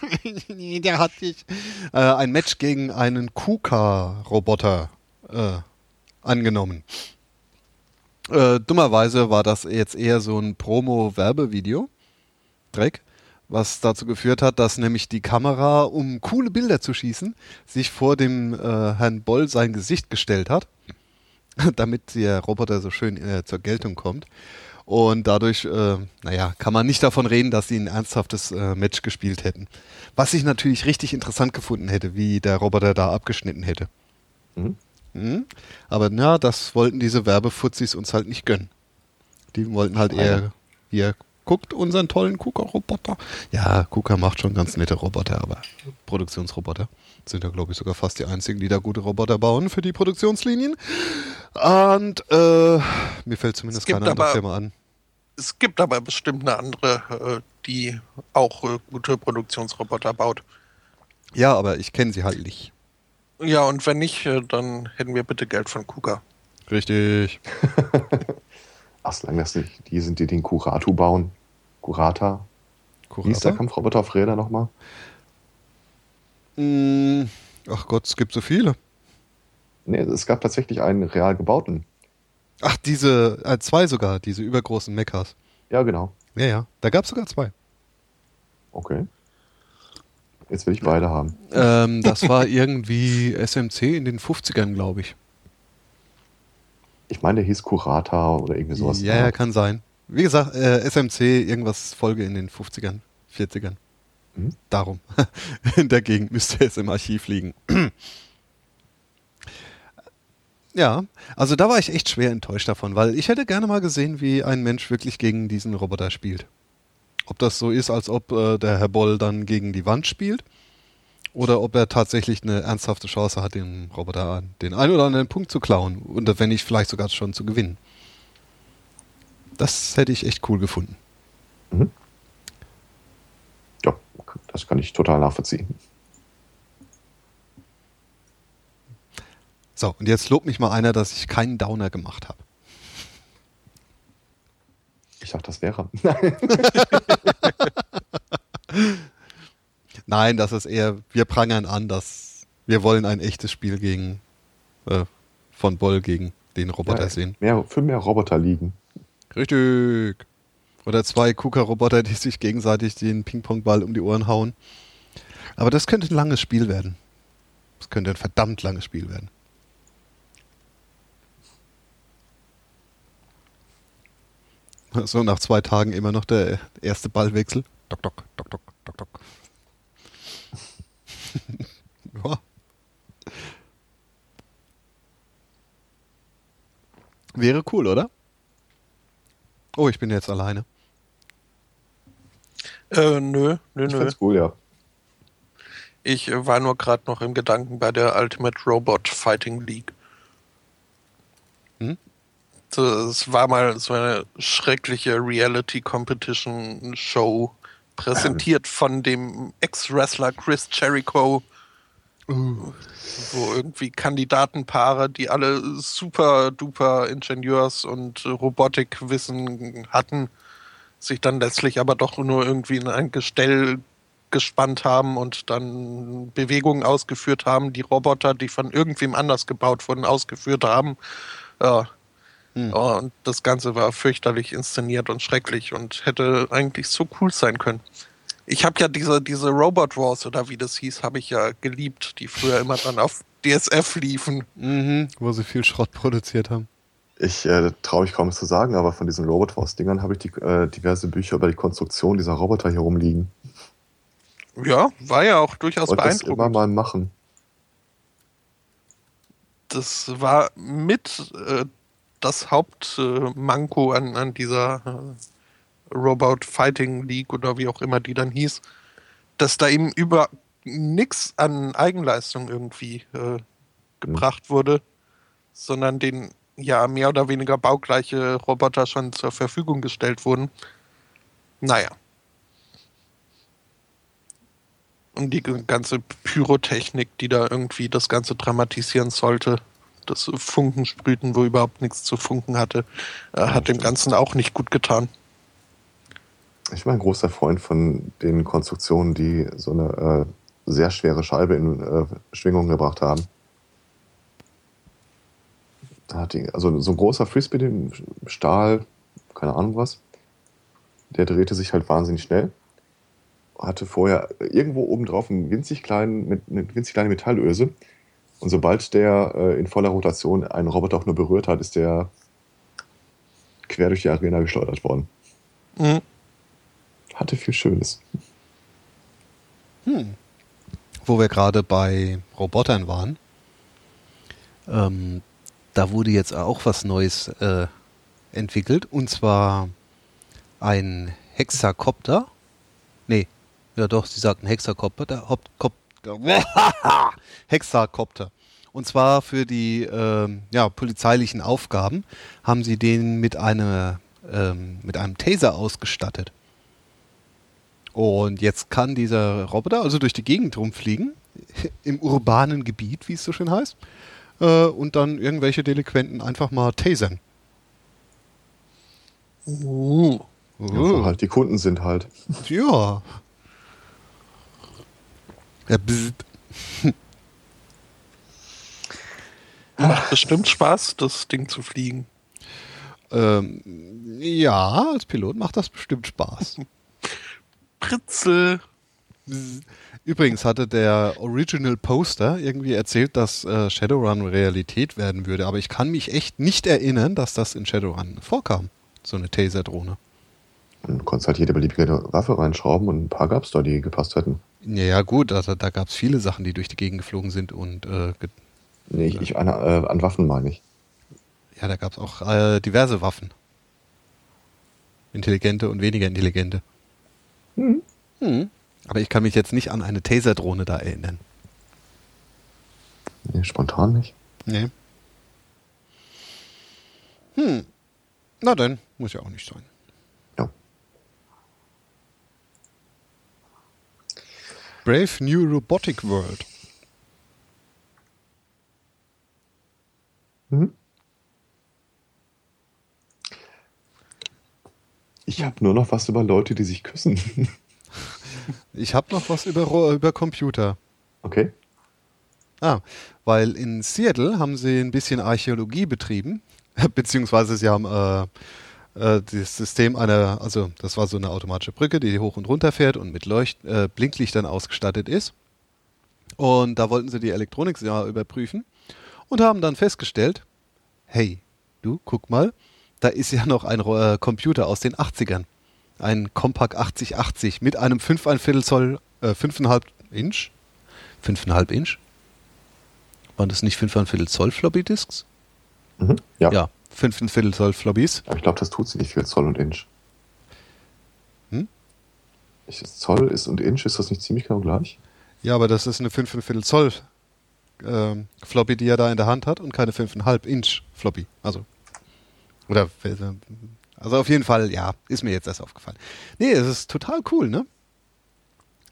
der hat sich äh, ein Match gegen einen KUKA-Roboter äh, angenommen. Äh, dummerweise war das jetzt eher so ein Promo-Werbevideo. Dreck was dazu geführt hat, dass nämlich die Kamera, um coole Bilder zu schießen, sich vor dem äh, Herrn Boll sein Gesicht gestellt hat, damit der Roboter so schön äh, zur Geltung kommt. Und dadurch, äh, naja, kann man nicht davon reden, dass sie ein ernsthaftes äh, Match gespielt hätten. Was ich natürlich richtig interessant gefunden hätte, wie der Roboter da abgeschnitten hätte. Mhm. Mhm. Aber na, das wollten diese Werbefuzis uns halt nicht gönnen. Die wollten halt eher, hier, guckt unseren tollen KUKA-Roboter. Ja, KUKA macht schon ganz nette Roboter, aber Produktionsroboter sind ja, glaube ich, sogar fast die einzigen, die da gute Roboter bauen für die Produktionslinien. Und äh, mir fällt zumindest keine andere aber- Firma an. Es gibt aber bestimmt eine andere, äh, die auch äh, gute Produktionsroboter baut. Ja, aber ich kenne sie halt nicht. Ja, und wenn nicht, äh, dann hätten wir bitte Geld von Kuga. Richtig. Ach, solange das nicht die sind, die den Kuratu bauen. Kurata. Wie ist der Kurata? Kampfroboter auf Räder nochmal? Mm, Ach Gott, es gibt so viele. Nee, es gab tatsächlich einen real gebauten. Ach, diese, äh, zwei sogar, diese übergroßen Mechas. Ja, genau. Ja, ja, da gab es sogar zwei. Okay. Jetzt will ich beide haben. Ähm, das war irgendwie SMC in den 50ern, glaube ich. Ich meine, der hieß Kurata oder irgendwie sowas. Ja, ja, kann sein. Wie gesagt, äh, SMC, irgendwas Folge in den 50ern, 40ern. Mhm. Darum. In der Gegend müsste es im Archiv liegen. Ja, also da war ich echt schwer enttäuscht davon, weil ich hätte gerne mal gesehen, wie ein Mensch wirklich gegen diesen Roboter spielt. Ob das so ist, als ob äh, der Herr Boll dann gegen die Wand spielt oder ob er tatsächlich eine ernsthafte Chance hat, dem Roboter den einen oder anderen Punkt zu klauen und wenn nicht vielleicht sogar schon zu gewinnen. Das hätte ich echt cool gefunden. Ja, das kann ich total nachvollziehen. So, und jetzt lobt mich mal einer, dass ich keinen Downer gemacht habe. Ich dachte, das wäre. Nein, das ist eher, wir prangern an, dass wir wollen ein echtes Spiel gegen äh, von Boll gegen den Roboter Ja, sehen. Mehr, für mehr Roboter liegen. Richtig. Oder zwei KUKA-Roboter, die sich gegenseitig den Ping-Pong-Ball um die Ohren hauen. Aber das könnte ein langes Spiel werden. Das könnte ein verdammt langes Spiel werden. So nach zwei Tagen immer noch der erste Ballwechsel. Dock, dock, dock, dock, dock, dock. ja. Wäre cool, oder? Oh, ich bin jetzt alleine. Äh, nö, nö, Ich nö. find's cool, ja. Ich äh, war nur gerade noch im Gedanken bei der Ultimate Robot Fighting League. Hm? Das war mal so eine schreckliche Reality-Competition-Show, präsentiert von dem Ex-Wrestler Chris Jericho, wo irgendwie Kandidatenpaare, die alle super duper Ingenieurs- und Robotikwissen hatten, sich dann letztlich aber doch nur irgendwie in ein Gestell gespannt haben und dann Bewegungen ausgeführt haben, die Roboter, die von irgendwem anders gebaut wurden, ausgeführt haben. Ja. Hm. Ja, und das Ganze war fürchterlich inszeniert und schrecklich und hätte eigentlich so cool sein können. Ich habe ja diese, diese Robot Wars oder wie das hieß, habe ich ja geliebt, die früher immer dann auf DSF liefen. Mhm, wo sie viel Schrott produziert haben. Ich äh, traue mich kaum zu sagen, aber von diesen Robot Wars-Dingern habe ich die, äh, diverse Bücher über die Konstruktion dieser Roboter hier rumliegen. Ja, war ja auch durchaus Und das immer beeindruckend. mal machen. das war mit äh, das Hauptmanko Manko an, an dieser äh, Robot Fighting League oder wie auch immer die dann hieß, dass da eben über nichts an Eigenleistung irgendwie äh, gebracht wurde, sondern den ja mehr oder weniger baugleiche Roboter schon zur Verfügung gestellt wurden. Naja. Und die ganze Pyrotechnik, die da irgendwie das Ganze dramatisieren sollte, das Funken sprühten, wo überhaupt nichts zu funken hatte, äh, hat dem Ganzen auch nicht gut getan. Ich bin ein großer Freund von den Konstruktionen, die so eine äh, sehr schwere Scheibe in äh, Schwingung gebracht haben. Da hat die, also so ein großer Frisbee, den Stahl, keine Ahnung was, der drehte sich halt wahnsinnig schnell. Hatte vorher irgendwo oben drauf einen winzig kleinen, mit, eine winzig kleine Metallöse. Und sobald der äh, in voller Rotation einen Roboter auch nur berührt hat, ist der quer durch die Arena geschleudert worden. Mhm. Hatte viel Schönes. Hm. Wo wir gerade bei Robotern waren, ähm, da wurde jetzt auch was Neues äh, entwickelt und zwar ein Hexakopter. Nee, ja doch, sie sagten Hexakopter. Hop, Kop, Hexakopter. Und zwar für die ähm, ja, polizeilichen Aufgaben haben sie den mit, eine, ähm, mit einem Taser ausgestattet. Und jetzt kann dieser Roboter also durch die Gegend rumfliegen, im urbanen Gebiet, wie es so schön heißt, äh, und dann irgendwelche Delinquenten einfach mal tasern. Uh. Ja, halt die Kunden sind halt. Ja. Ja. Macht bestimmt Spaß, das Ding zu fliegen. ähm, ja, als Pilot macht das bestimmt Spaß. Pritzel. Übrigens hatte der Original Poster irgendwie erzählt, dass äh, Shadowrun Realität werden würde, aber ich kann mich echt nicht erinnern, dass das in Shadowrun vorkam, so eine Taser-Drohne. Du konntest halt jede beliebige Waffe reinschrauben und ein paar gab es da, die gepasst hätten. Ja, ja gut, also, da gab es viele Sachen, die durch die Gegend geflogen sind und äh, Nee, ich, ich, an, äh, an Waffen meine ich. ja, da gab es auch äh, diverse Waffen. Intelligente und weniger intelligente. Mhm. Hm. Aber ich kann mich jetzt nicht an eine Taser-Drohne da erinnern. Nee, spontan nicht. Nee. Hm. Na dann, muss ja auch nicht sein. Brave New Robotic World. Mhm. Ich habe nur noch was über Leute, die sich küssen. Ich habe noch was über, über Computer. okay. Ah, weil in Seattle haben sie ein bisschen Archäologie betrieben, beziehungsweise sie haben äh, äh, das System einer, also das war so eine automatische Brücke, die hoch und runter fährt und mit Leucht äh, Blinklichtern ausgestattet ist. Und da wollten sie die Elektronik ja überprüfen und haben dann festgestellt, hey, du, guck mal, da ist ja noch ein äh, Computer aus den 80ern. Ein Compaq 8080 mit einem 5,1 Viertel Zoll, äh, 5,5 Inch? 5,5 Inch? Waren das nicht 5,1 Viertel Zoll Floppy Disks? Mhm. Ja. Ja, 5,1 Viertel Zoll Floppies. Aber ich glaube, das tut sie nicht viel Zoll und Inch. Hm? Ich, Zoll ist und Inch, ist das nicht ziemlich genau gleich? Ja, aber das ist eine 5,1 Viertel Zoll ähm, Floppy, die er da in der Hand hat und keine 5,5 Inch Floppy. Also, oder, also auf jeden Fall, ja, ist mir jetzt erst aufgefallen. Nee, es ist total cool, ne?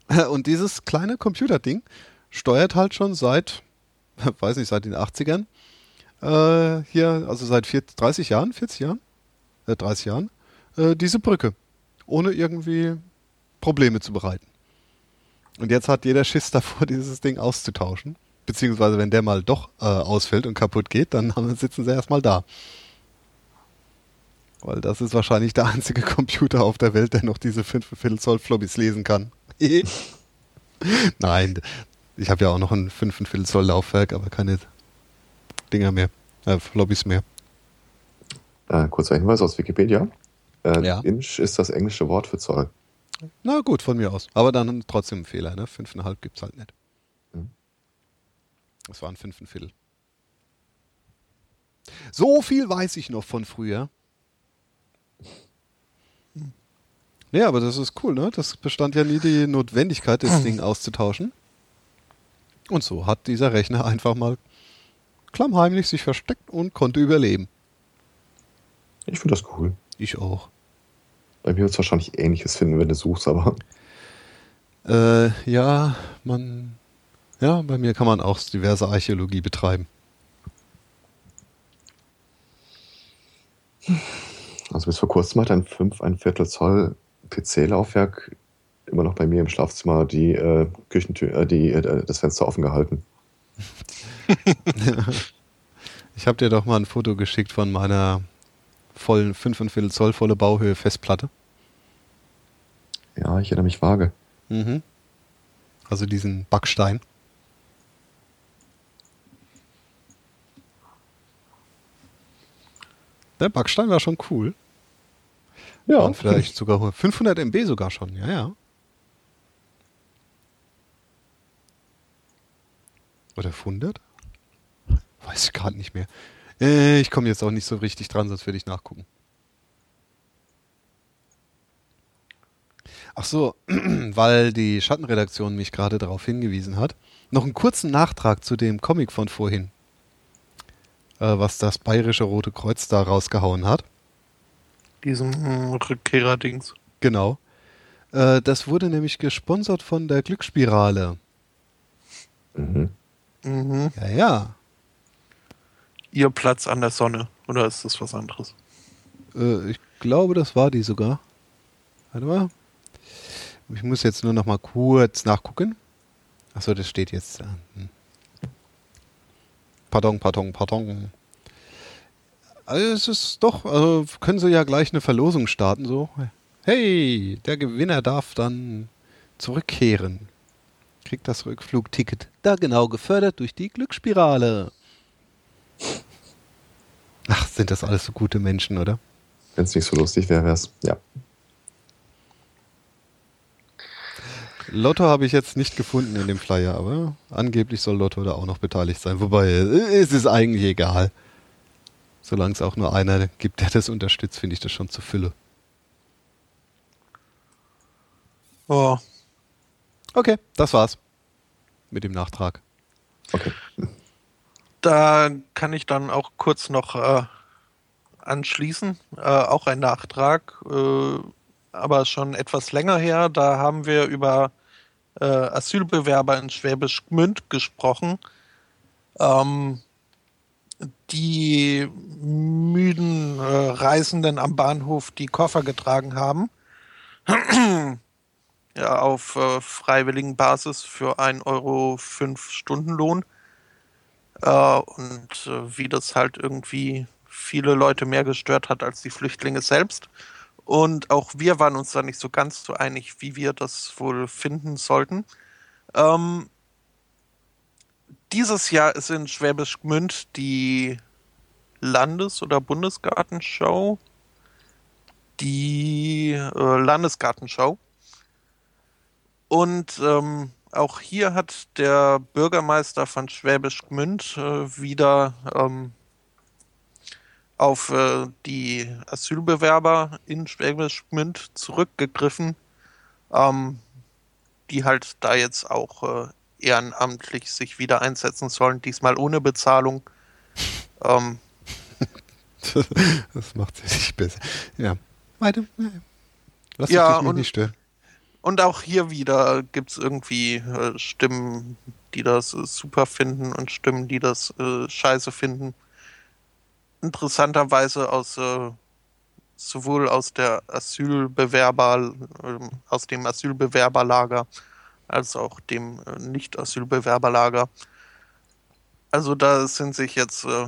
Und dieses kleine Computerding steuert halt schon seit, weiß nicht, seit den 80ern, äh, hier, also seit 40, 30 Jahren, 40 Jahren, äh, 30 Jahren, äh, diese Brücke. Ohne irgendwie Probleme zu bereiten. Und jetzt hat jeder Schiss davor, dieses Ding auszutauschen. Beziehungsweise, wenn der mal doch äh, ausfällt und kaputt geht, dann sitzen sie erstmal da. Weil das ist wahrscheinlich der einzige Computer auf der Welt, der noch diese 5 Viertel Zoll Floppies lesen kann. Nein, ich habe ja auch noch ein 5 Viertel Zoll Laufwerk, aber keine Dinger mehr, äh, Floppies mehr. Äh, kurzer Hinweis aus Wikipedia. Äh, Ja. Inch ist das englische Wort für Zoll. Na gut, von mir aus. Aber dann trotzdem ein Fehler, ne? 5,5 gibt's halt nicht. Mhm. Das waren 5 Viertel. So viel weiß ich noch von früher. Ja, aber das ist cool, ne? Das bestand ja nie die Notwendigkeit, das Ding auszutauschen. Und so hat dieser Rechner einfach mal klammheimlich sich versteckt und konnte überleben. Ich finde das cool. Ich auch. Bei mir wird es wahrscheinlich ähnliches finden, wenn du suchst, aber Äh, ja, man. Ja, bei mir kann man auch diverse Archäologie betreiben. also bis vor kurzem hat ein 5, ein Viertel Zoll PC-Laufwerk immer noch bei mir im Schlafzimmer die äh, Küchentür, äh, die, äh, das Fenster offen gehalten. Ich habe dir doch mal ein Foto geschickt von meiner vollen 5,25 Zoll volle Bauhöhe Festplatte. Ja, ich erinnere mich vage. Mhm. Also diesen Backstein. Der Backstein war schon cool. Ja. Und vielleicht sogar 500 MB sogar schon, ja, ja. Oder 100? Weiß ich gerade nicht mehr. Äh, ich komme jetzt auch nicht so richtig dran, sonst würde ich nachgucken. Ach so, weil die Schattenredaktion mich gerade darauf hingewiesen hat. Noch einen kurzen Nachtrag zu dem Comic von vorhin, äh, was das Bayerische Rote Kreuz da rausgehauen hat. Diesem hm, Rückkehrer-Dings. Genau. Äh, das wurde nämlich gesponsert von der Glücksspirale. Mhm. Mhm. Ja, ja. Ihr Platz an der Sonne. Oder ist das was anderes? Äh, ich glaube, das war die sogar. Warte mal. Ich muss jetzt nur noch mal kurz nachgucken. Achso, das steht jetzt. Äh, hm. Pardon, pardon, pardon. Also es ist doch, also können Sie ja gleich eine Verlosung starten, so. Hey, der Gewinner darf dann zurückkehren. Kriegt das Rückflugticket. Da genau gefördert durch die Glücksspirale. Ach, sind das alles so gute Menschen, oder? Wenn es nicht so lustig wäre, wäre es, ja. Lotto habe ich jetzt nicht gefunden in dem Flyer, aber angeblich soll Lotto da auch noch beteiligt sein. Wobei, äh, es ist eigentlich egal. Solange es auch nur einer gibt, der das unterstützt, finde ich das schon zu Fülle. Oh. Okay, das war's. Mit dem Nachtrag. Okay. Da kann ich dann auch kurz noch äh, anschließen. Äh, auch ein Nachtrag, äh, aber schon etwas länger her. Da haben wir über äh, Asylbewerber in Schwäbisch Gmünd gesprochen, ähm, die müden äh, Reisenden am Bahnhof die Koffer getragen haben. Ja, auf äh, freiwilligen Basis für 1 Euro 5 Stundenlohn. Äh, und äh, wie das halt irgendwie viele Leute mehr gestört hat als die Flüchtlinge selbst. Und auch wir waren uns da nicht so ganz so einig, wie wir das wohl finden sollten. Ähm, dieses Jahr ist in Schwäbisch Gmünd die Landes- oder Bundesgartenschau. Die äh, Landesgartenschau. Und ähm, auch hier hat der Bürgermeister von Schwäbisch Gmünd äh, wieder ähm, auf äh, die Asylbewerber in Schwäbisch Gmünd zurückgegriffen, ähm, die halt da jetzt auch äh, ehrenamtlich sich wieder einsetzen sollen, diesmal ohne Bezahlung. Ähm, das macht sie nicht besser. Ja. Weiter. Lass Ja, dich nicht stören. Und auch hier wieder gibt es irgendwie äh, Stimmen, die das äh, super finden und Stimmen, die das äh, scheiße finden. Interessanterweise aus äh, sowohl aus der Asylbewerber, ähm, aus dem Asylbewerberlager als auch dem äh, Nicht-Asylbewerberlager. Also da sind sich jetzt äh,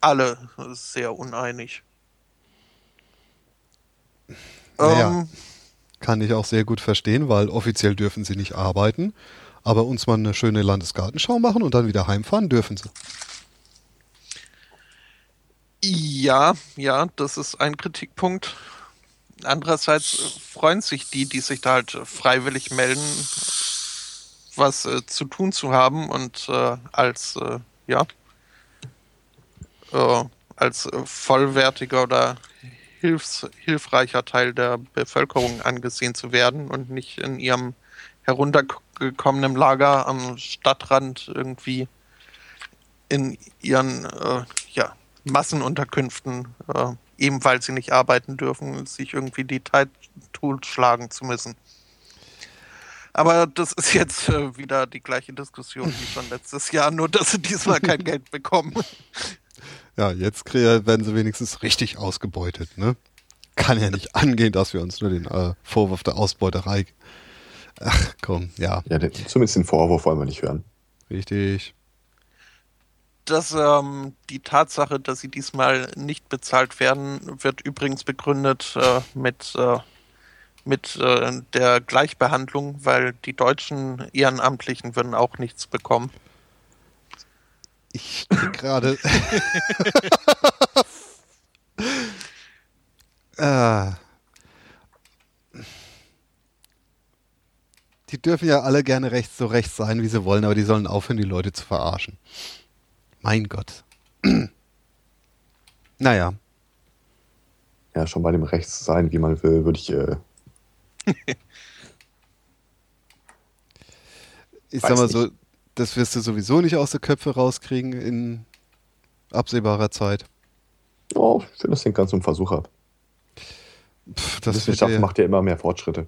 alle sehr uneinig. Naja. Ähm, Kann ich auch sehr gut verstehen, weil offiziell dürfen sie nicht arbeiten. Aber uns mal eine schöne Landesgartenschau machen und dann wieder heimfahren dürfen sie. Ja, ja, das ist ein Kritikpunkt. Andererseits äh, freuen sich die, die sich da halt freiwillig melden, was äh, zu tun zu haben und äh, als, äh, ja, äh, als äh, vollwertiger oder hilfs hilfreicher Teil der Bevölkerung angesehen zu werden und nicht in ihrem heruntergekommenen Lager am Stadtrand irgendwie in ihren äh, ja, Massenunterkünften, äh, eben weil sie nicht arbeiten dürfen, sich irgendwie die Zeit totschlagen zu müssen. Aber das ist jetzt äh, wieder die gleiche Diskussion wie schon letztes Jahr, nur dass sie diesmal kein Geld bekommen. Ja, jetzt werden sie wenigstens richtig ausgebeutet, ne? Kann ja nicht angehen, dass wir uns nur den äh, Vorwurf der Ausbeuterei. Ach komm, ja, Ja, den, zumindest den Vorwurf wollen wir nicht hören. richtig. dass ähm, die Tatsache, dass sie diesmal nicht bezahlt werden, wird übrigens begründet äh, mit, äh, mit äh, der Gleichbehandlung, weil die deutschen Ehrenamtlichen würden auch nichts bekommen. Ich gerade. ah. Die dürfen ja alle gerne rechts so rechts sein, wie sie wollen, aber die sollen aufhören, die Leute zu verarschen. Mein Gott. naja. Ja, schon bei dem Rechts sein, wie man will, würde ich. Äh ich sag mal nicht. so, das wirst du sowieso nicht aus der Köpfe rauskriegen in absehbarer Zeit. oh, ich finde, das hängt ganz zum Versuch wird Wissenschaft dir, macht ja immer mehr Fortschritte.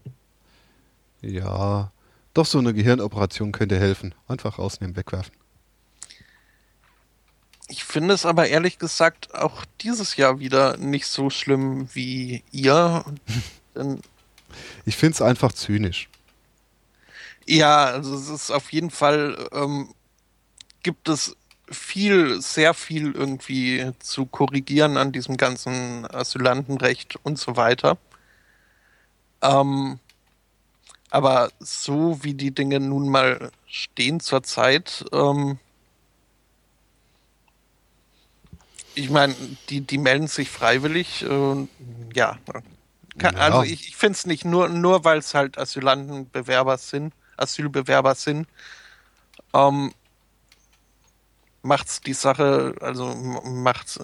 ja, doch so eine Gehirnoperation könnte helfen. Einfach rausnehmen, wegwerfen. Ich finde es aber ehrlich gesagt auch dieses Jahr wieder nicht so schlimm wie ihr. Ich finde es einfach zynisch. Ja, also es ist auf jeden Fall, ähm, gibt es viel, sehr viel irgendwie zu korrigieren an diesem ganzen Asylantenrecht und so weiter. Ähm, aber so wie die Dinge nun mal stehen zurzeit, ähm, ich meine, die, die melden sich freiwillig. Äh, ja. Kann, Ja. Also ich, ich finde es nicht nur, nur weil es halt Asylantenbewerber sind, Asylbewerber sind, ähm, macht's die Sache, also macht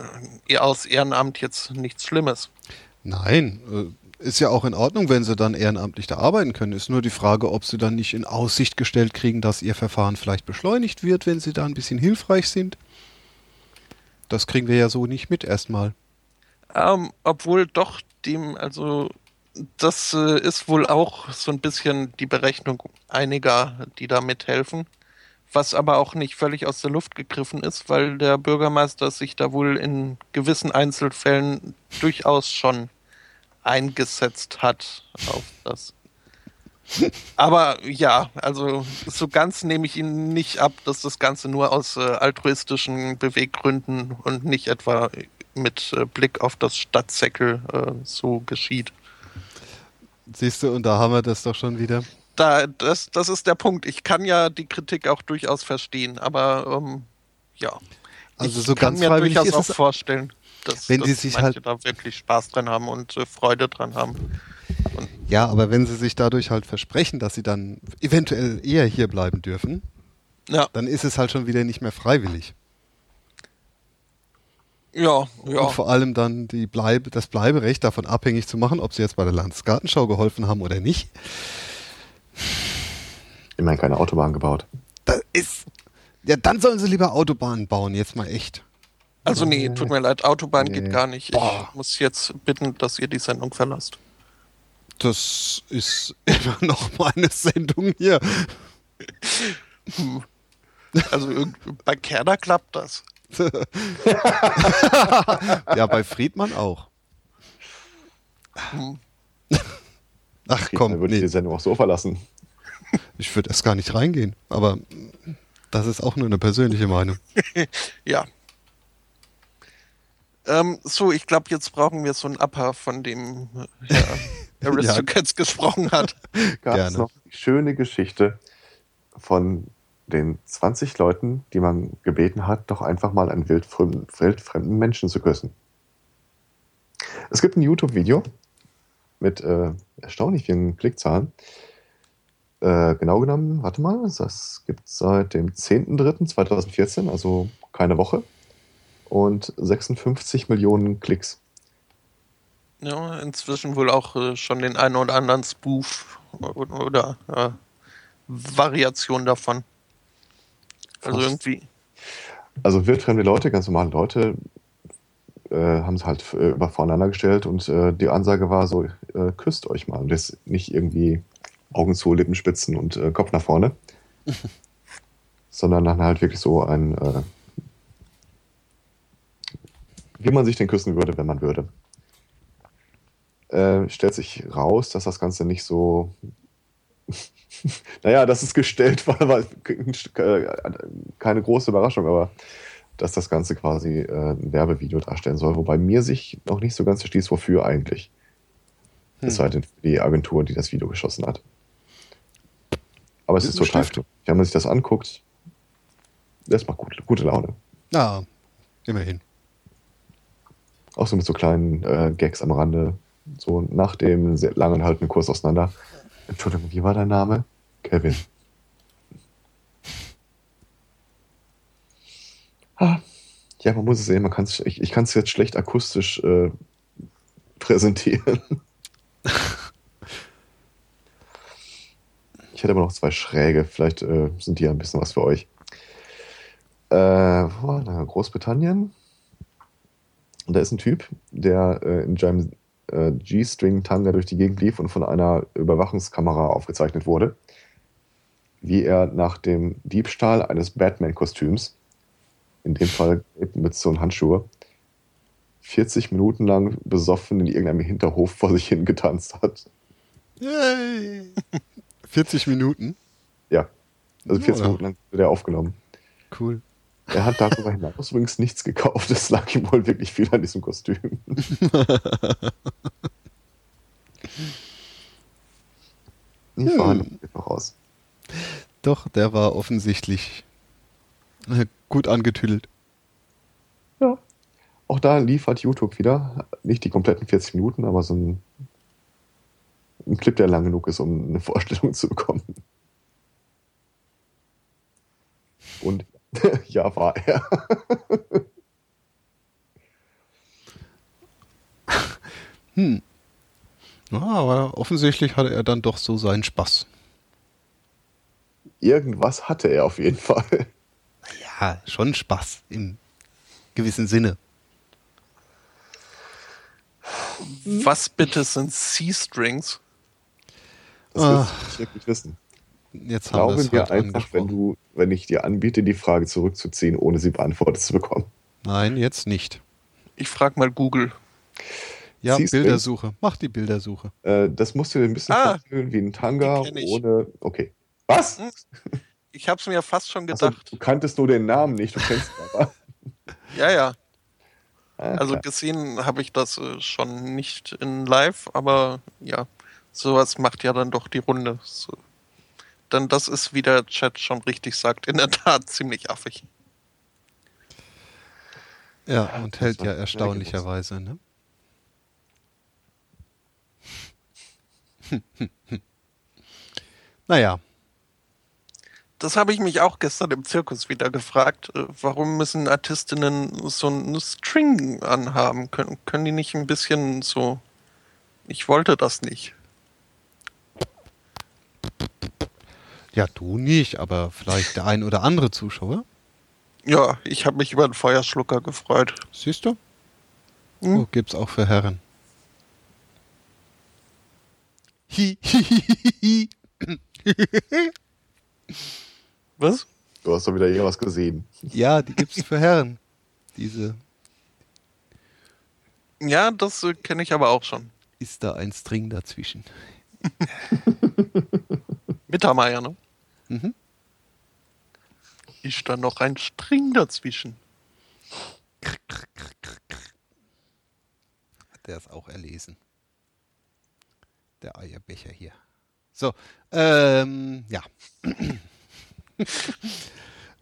aus Ehrenamt jetzt nichts Schlimmes. Nein, äh, ist ja auch in Ordnung, wenn sie dann ehrenamtlich da arbeiten können. Ist nur die Frage, ob sie dann nicht in Aussicht gestellt kriegen, dass ihr Verfahren vielleicht beschleunigt wird, wenn sie da ein bisschen hilfreich sind. Das kriegen wir ja so nicht mit erstmal. Ähm, obwohl doch dem, also das äh, ist wohl auch so ein bisschen die Berechnung einiger, die da mithelfen. Was aber auch nicht völlig aus der Luft gegriffen ist, weil der Bürgermeister sich da wohl in gewissen Einzelfällen durchaus schon eingesetzt hat auf das. Aber ja, also so ganz nehme ich ihn nicht ab, dass das Ganze nur aus äh, altruistischen Beweggründen und nicht etwa mit äh, Blick auf das Stadtsäckel äh, so geschieht. Siehst du, und da haben wir das doch schon wieder. Da, das, das ist der Punkt. Ich kann ja die Kritik auch durchaus verstehen, aber ähm, ja. Also ich so kann ganz mir durchaus auch vorstellen, dass, Wenn dass sie sich halt- da wirklich Spaß dran haben und äh, Freude dran haben. Ja, aber wenn sie sich dadurch halt versprechen, dass sie dann eventuell eher hier bleiben dürfen, Ja, dann ist es halt schon wieder nicht mehr freiwillig. Ja, ja. Und vor allem dann die Bleibe, das Bleiberecht davon abhängig zu machen, ob sie jetzt bei der Landesgartenschau geholfen haben oder nicht. Immerhin keine Autobahn gebaut. Das ist. Ja, dann sollen sie lieber Autobahnen bauen, jetzt mal echt. Also nee, tut mir leid, Autobahn Nee. geht gar nicht. Boah. Ich muss jetzt bitten, dass ihr die Sendung verlasst. Das ist immer noch meine Sendung hier. Also irgend- bei Kerner klappt das. Ja, bei Friedmann auch. Ach Dann komm, würde ich nee, die Sendung auch so verlassen. ich würde erst gar nicht reingehen. Aber das ist auch nur eine persönliche Meinung. Ja. Ähm, so, ich glaube, jetzt brauchen wir so ein Upper, von dem Herr Aristocats gesprochen hat. Gab es Gerne. noch die schöne Geschichte von den 20 Leuten, die man gebeten hat, doch einfach mal einen wildfremden, Menschen zu küssen. Es gibt ein YouTube-Video mit äh, erstaunlich vielen Klickzahlen. Äh, genau genommen, warte mal, das gibt es seit dem 10.03.2014, also keine Woche. Und 56 Millionen Klicks. Ja, inzwischen wohl auch äh, schon den einen oder anderen Spoof oder, oder äh, Variation davon. Also Fast. irgendwie. Also wildfremde Leute, ganz normale Leute, äh, haben sie halt äh, über voreinander gestellt und äh, die Ansage war so, äh, küsst euch mal. Und das nicht irgendwie Augen zu, Lippenspitzen und äh, Kopf nach vorne. sondern dann halt wirklich so ein, äh, wie man sich denn küssen würde, wenn man würde. Äh, stellt sich raus, dass das Ganze nicht so naja, dass es gestellt war, war keine große Überraschung, aber dass das Ganze quasi äh, ein Werbevideo darstellen soll, wobei mir sich noch nicht so ganz erschließt, wofür eigentlich. Hm. Es sei denn, die Agentur, die das Video geschossen hat. Aber es Mit ist total Stift. Wenn man sich das anguckt, das macht gut, gute Laune. Ja, immerhin. Auch so mit so kleinen äh, Gags am Rande. So nach dem sehr langen haltenden Kurs auseinander. Entschuldigung, wie war dein Name? Kevin. Ah, ja, man muss es sehen, man kann's, ich, ich kann es jetzt schlecht akustisch äh, präsentieren. ich hätte aber noch zwei Schräge, vielleicht äh, sind die ja ein bisschen was für euch. Äh? Großbritannien. Und da ist ein Typ, der äh, in seinem äh, G-String-Tanga durch die Gegend lief und von einer Überwachungskamera aufgezeichnet wurde, wie er nach dem Diebstahl eines Batman-Kostüms, in dem Fall mit so Handschuhe, 40 Minuten lang besoffen in irgendeinem Hinterhof vor sich hin getanzt hat. Yay! 40 Minuten? Ja. Also 40 Ja. Minuten lang wurde er aufgenommen. Cool. Er hat darüber hinaus übrigens nichts gekauft. Es lag ihm wohl wirklich viel an diesem Kostüm. Die Hm. Verhandlung geht noch aus. Doch, der war offensichtlich äh, gut angetüdelt. Ja. Auch da liefert YouTube wieder, nicht die kompletten 40 Minuten, aber so ein, ein Clip, der lang genug ist, um eine Vorstellung zu bekommen. Und ja, war er. Hm. Ja, aber offensichtlich hatte er dann doch so seinen Spaß. Irgendwas hatte er auf jeden Fall. Ja, schon Spaß im gewissen Sinne. Was bitte sind C-Strings? Das Ah. willst du nicht wirklich wissen. Jetzt haben wir Glaube es mir halt einfach, wenn du, wenn ich dir anbiete, die Frage zurückzuziehen, ohne sie beantwortet zu bekommen. Nein, jetzt nicht. Ich frage mal Google. Ja, Siehst du? Bildersuche. Mach die Bildersuche. Äh, das musst du dir ein bisschen Ah, vorstellen wie ein Tanga ohne. Okay. Was? Hm, Ich habe es mir fast schon gedacht. du kanntest nur den Namen nicht, du kennst ihn aber. Ja, ja. Ah, Also gesehen habe ich das äh, schon nicht in live, aber ja, sowas macht ja dann doch die Runde. So. Dann das ist, wie der Chat schon richtig sagt, in der Tat ziemlich affig. Ja, und hält ja erstaunlicherweise, ne? naja, Das habe ich mich auch gestern im Zirkus wieder gefragt. äh, Warum müssen Artistinnen so einen String anhaben? Können, können die nicht ein bisschen so. Ich wollte das nicht. Ja, du nicht, aber vielleicht der ein oder andere Zuschauer. Ja, ich habe mich über den Feuerschlucker gefreut. Siehst du? Hm. Oh, gibt's auch für Herren. Hi, hi, hi, hi, hi. Was? Du hast doch wieder irgendwas gesehen. Ja, die gibt's für Herren. Diese Ja, das äh, kenne ich aber auch schon. ist da ein String dazwischen. Mittermeier, ne? Mhm. Ist da noch ein String dazwischen? Hat der es auch erlesen? Der Eierbecher hier. So, ähm, ja.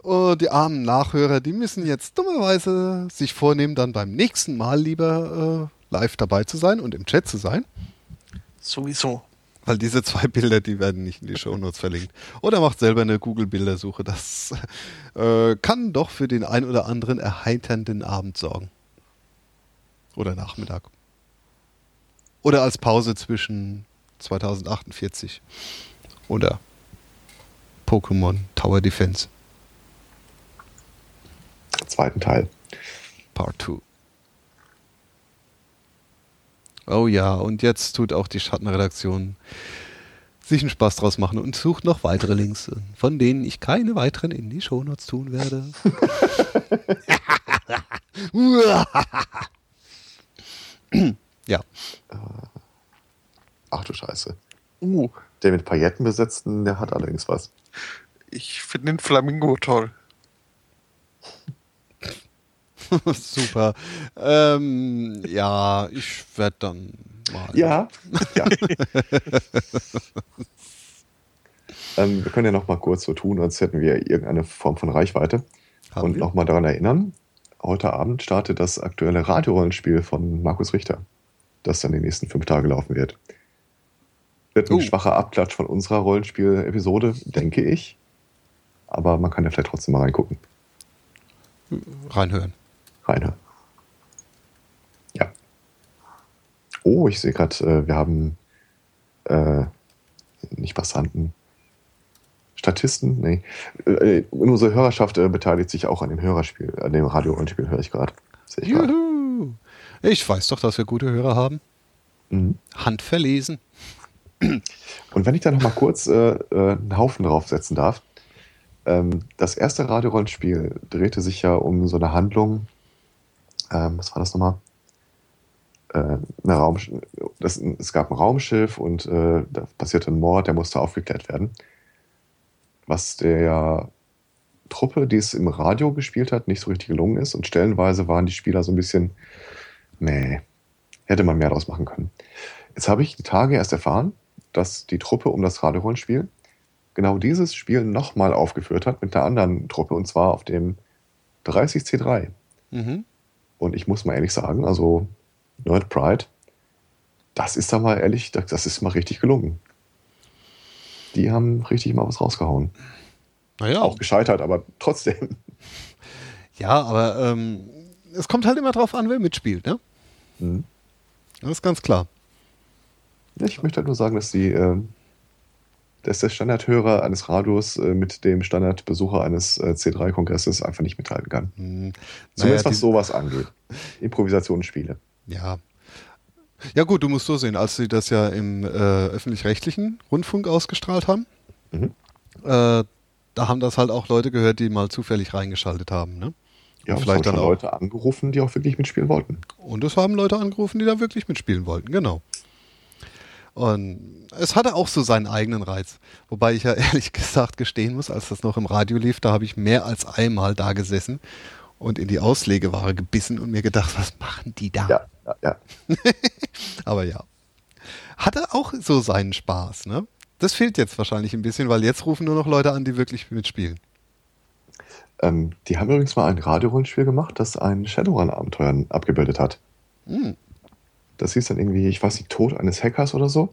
Und die armen Nachhörer, die müssen jetzt dummerweise sich vornehmen, dann beim nächsten Mal lieber äh, live dabei zu sein und im Chat zu sein. Sowieso. Weil diese zwei Bilder, die werden nicht in die Shownotes verlinkt. Oder macht selber eine Google-Bildersuche. Das äh, kann doch für den ein oder anderen erheiternden Abend sorgen. Oder Nachmittag. Oder als Pause zwischen 2048 oder Pokémon Tower Defense Zweiten Teil. Part 2. Oh ja, und jetzt tut auch die Schattenredaktion sich einen Spaß draus machen und sucht noch weitere Links, von denen ich keine weiteren in die Shownotes tun werde. ja, Ach du Scheiße. Uh, Der mit Pailletten besetzten, der hat allerdings was. ich finde den Flamingo toll. super. Ähm, ja, ich werde dann mal. Ja. ja. ähm, wir können ja noch mal kurz so tun, als hätten wir irgendeine Form von Reichweite. Haben und wir? noch mal daran erinnern, heute Abend startet das aktuelle Radiorollenspiel von Markus Richter, das dann die nächsten fünf Tage laufen wird. Wird ein Oh. schwacher Abklatsch von unserer Rollenspiel-Episode, denke ich. Aber man kann ja vielleicht trotzdem mal reingucken. Reinhören. Reinhören. Ja. Oh, ich sehe gerade, äh, wir haben äh, nicht Passanten. Statisten? Nee. Äh, unsere Hörerschaft äh, beteiligt sich auch an dem Hörerspiel, an dem Radio-Rollenspiel, höre ich gerade. Juhu. Ich weiß doch, dass wir gute Hörer haben. Mhm. Handverlesen. Und wenn ich da noch mal kurz äh, äh, einen Haufen draufsetzen darf. Ähm, das erste Radiorollenspiel drehte sich ja um so eine Handlung. Ähm, was war das nochmal? Äh, eine Raum, das, es gab ein Raumschiff und äh, da passierte ein Mord, der musste aufgeklärt werden. Was der Truppe, die es im Radio gespielt hat, nicht so richtig gelungen ist. Und stellenweise waren die Spieler so ein bisschen, nee, hätte man mehr draus machen können. Jetzt habe ich die Tage erst erfahren, dass die Truppe um das Radiorollenspiel genau dieses Spiel nochmal aufgeführt hat mit einer anderen Truppe und zwar auf dem 30C3. Mhm. Und ich muss mal ehrlich sagen, also Nerd Pride, das ist da mal ehrlich, das ist mal richtig gelungen. Die haben richtig mal was rausgehauen. Naja, Auch gescheitert, aber trotzdem. ja, aber ähm, es kommt halt immer drauf an, wer mitspielt, ne? Mhm. Das ist ganz klar. Ich möchte halt nur sagen, dass die, äh, dass der Standardhörer eines Radios äh, mit dem Standardbesucher eines äh, C3-Kongresses einfach nicht mithalten kann. Hm, Zumindest naja, was sowas angeht. Improvisationsspiele. Ja. Ja gut, du musst so sehen, als sie das ja im äh, öffentlich-rechtlichen Rundfunk ausgestrahlt haben, Mhm. äh, da haben das halt auch Leute gehört, die mal zufällig reingeschaltet haben. Ne? Ja, Und vielleicht vielleicht dann auch. Leute angerufen, die auch wirklich mitspielen wollten. Und es haben Leute angerufen, die da wirklich mitspielen wollten, genau. Und es hatte auch so seinen eigenen Reiz. Wobei ich ja ehrlich gesagt gestehen muss, als das noch im Radio lief, da habe ich mehr als einmal da gesessen und in die Auslegeware gebissen und mir gedacht, was machen die da? Ja, ja, ja. Aber ja. Hatte auch so seinen Spaß, ne? Das fehlt jetzt wahrscheinlich ein bisschen, weil jetzt rufen nur noch Leute an, die wirklich mitspielen. Ähm, die haben übrigens mal ein Radiorollenspiel gemacht, das ein Shadowrun-Abenteuer abgebildet hat. Hm. Das hieß dann irgendwie, ich weiß nicht, Tod eines Hackers oder so.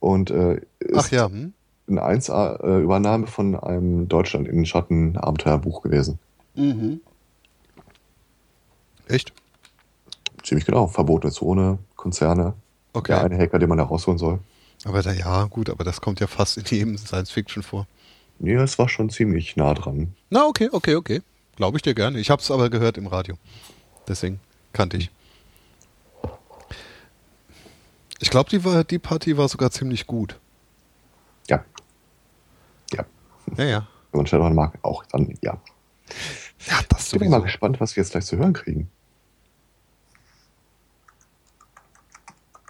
Und äh, ist Ach ja, hm? eine 1A-Übernahme von einem Deutschland in den Schatten Abenteuerbuch gewesen. Mhm. Echt? Ziemlich genau. Verbotene Zone, Konzerne. Okay. Der eine Hacker, den man da rausholen soll. Aber da, ja, gut, aber das kommt ja fast in jedem Science-Fiction vor. Nee, es war schon ziemlich nah dran. Na, okay, okay, okay. Glaube ich dir gerne. Ich habe es aber gehört im Radio. Deswegen kannte ich. Ich glaube, die, war- die Party war sogar ziemlich gut. Ja. Ja. Ja, ja. Wenn man Shadowrun mag, auch dann, ja. Ja, das Ich bin mal gespannt, was wir jetzt gleich zu hören kriegen.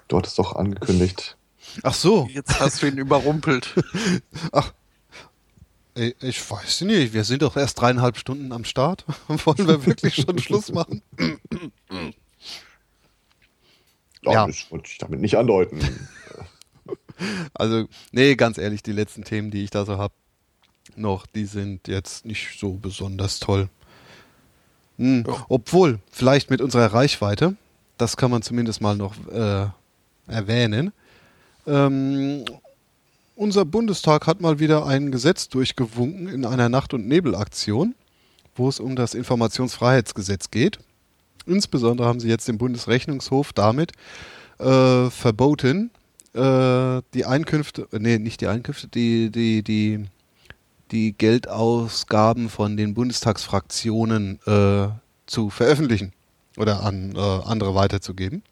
Du hattest doch angekündigt. Ach so. Jetzt hast du ihn überrumpelt. Ach. Ey, Ich weiß nicht, wir sind doch erst dreieinhalb Stunden am Start. Wollen wir wirklich schon Schluss machen? Ja, Ja. das wollte ich damit nicht andeuten. Also, nee, ganz ehrlich, die letzten Themen, die ich da so habe, noch, die sind jetzt nicht so besonders toll. Hm, Obwohl, vielleicht mit unserer Reichweite, das kann man zumindest mal noch äh, erwähnen. Ähm, unser Bundestag hat mal wieder ein Gesetz durchgewunken in einer Nacht- und Nebelaktion, wo es um das Informationsfreiheitsgesetz geht. Insbesondere haben sie jetzt den Bundesrechnungshof damit äh, verboten, äh, die Einkünfte, nee, nicht die Einkünfte, die, die, die, die Geldausgaben von den Bundestagsfraktionen äh, zu veröffentlichen oder an äh, andere weiterzugeben.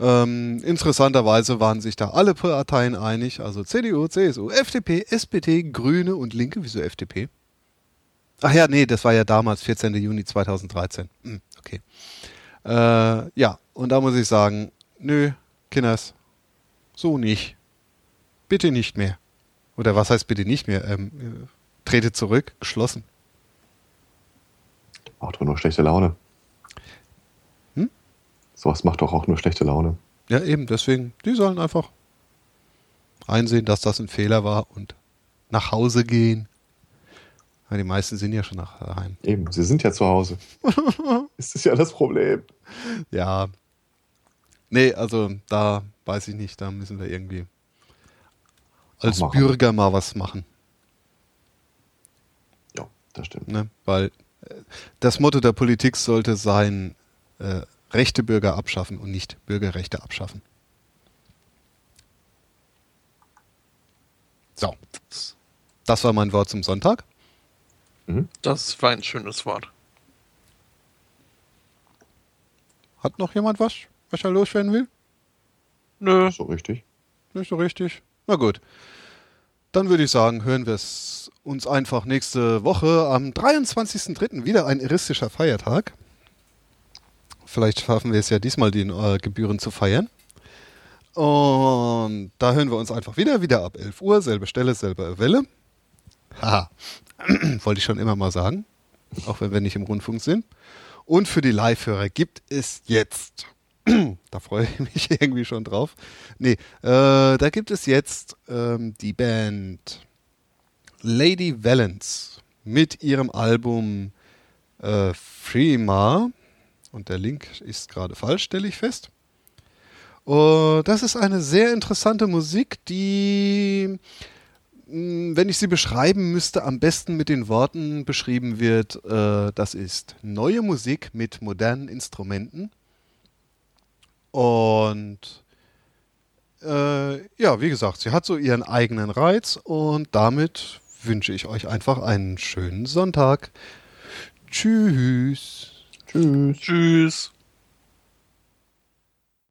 Ähm, interessanterweise waren sich da alle Parteien einig, also CDU, CSU, FDP, SPD, Grüne und Linke. Wieso FDP? Ach ja, nee, das war ja damals, 14. Juni 2013. Hm, okay. Äh, ja, und da muss ich sagen, nö, Kinders, so nicht. Bitte nicht mehr. Oder was heißt bitte nicht mehr? Ähm, äh, trete zurück, geschlossen. Macht doch nur schlechte Laune. Hm? Sowas macht doch auch nur schlechte Laune. Ja, eben, deswegen, die sollen einfach einsehen, dass das ein Fehler war und nach Hause gehen. Ja, die meisten sind ja schon nach daheim. Eben, sie sind ja zu Hause. ist das ja das Problem. Ja. Nee, also da weiß ich nicht, da müssen wir irgendwie als machen. Bürger mal was machen. Ja, das stimmt. Ne? Weil äh, das Motto der Politik sollte sein, äh, rechte Bürger abschaffen und nicht Bürgerrechte abschaffen. So, das war mein Wort zum Sonntag. Mhm. Das war ein schönes Wort. Hat noch jemand was, was er loswerden will? Nö. So richtig. Nicht so richtig? Na gut. Dann würde ich sagen, hören wir es uns einfach nächste Woche am 23.03. wieder ein iristischer Feiertag. Vielleicht schaffen wir es ja diesmal, die äh, Gebühren zu feiern. Und da hören wir uns einfach wieder, wieder ab 11 Uhr, selbe Stelle, selbe Welle. Haha, wollte ich schon immer mal sagen, auch wenn wir nicht im Rundfunk sind. Und für die Live-Hörer gibt es jetzt, da freue ich mich irgendwie schon drauf, nee, äh, da gibt es jetzt ähm, die Band Lady Valence mit ihrem Album äh, Freema. Und der Link ist gerade falsch, stelle ich fest. Uh, das ist eine sehr interessante Musik, die, wenn ich sie beschreiben müsste, am besten mit den Worten beschrieben wird, äh, das ist neue Musik mit modernen Instrumenten. Und äh, ja, wie gesagt, sie hat so ihren eigenen Reiz und damit wünsche ich euch einfach einen schönen Sonntag. Tschüss. Tschüss. Tschüss.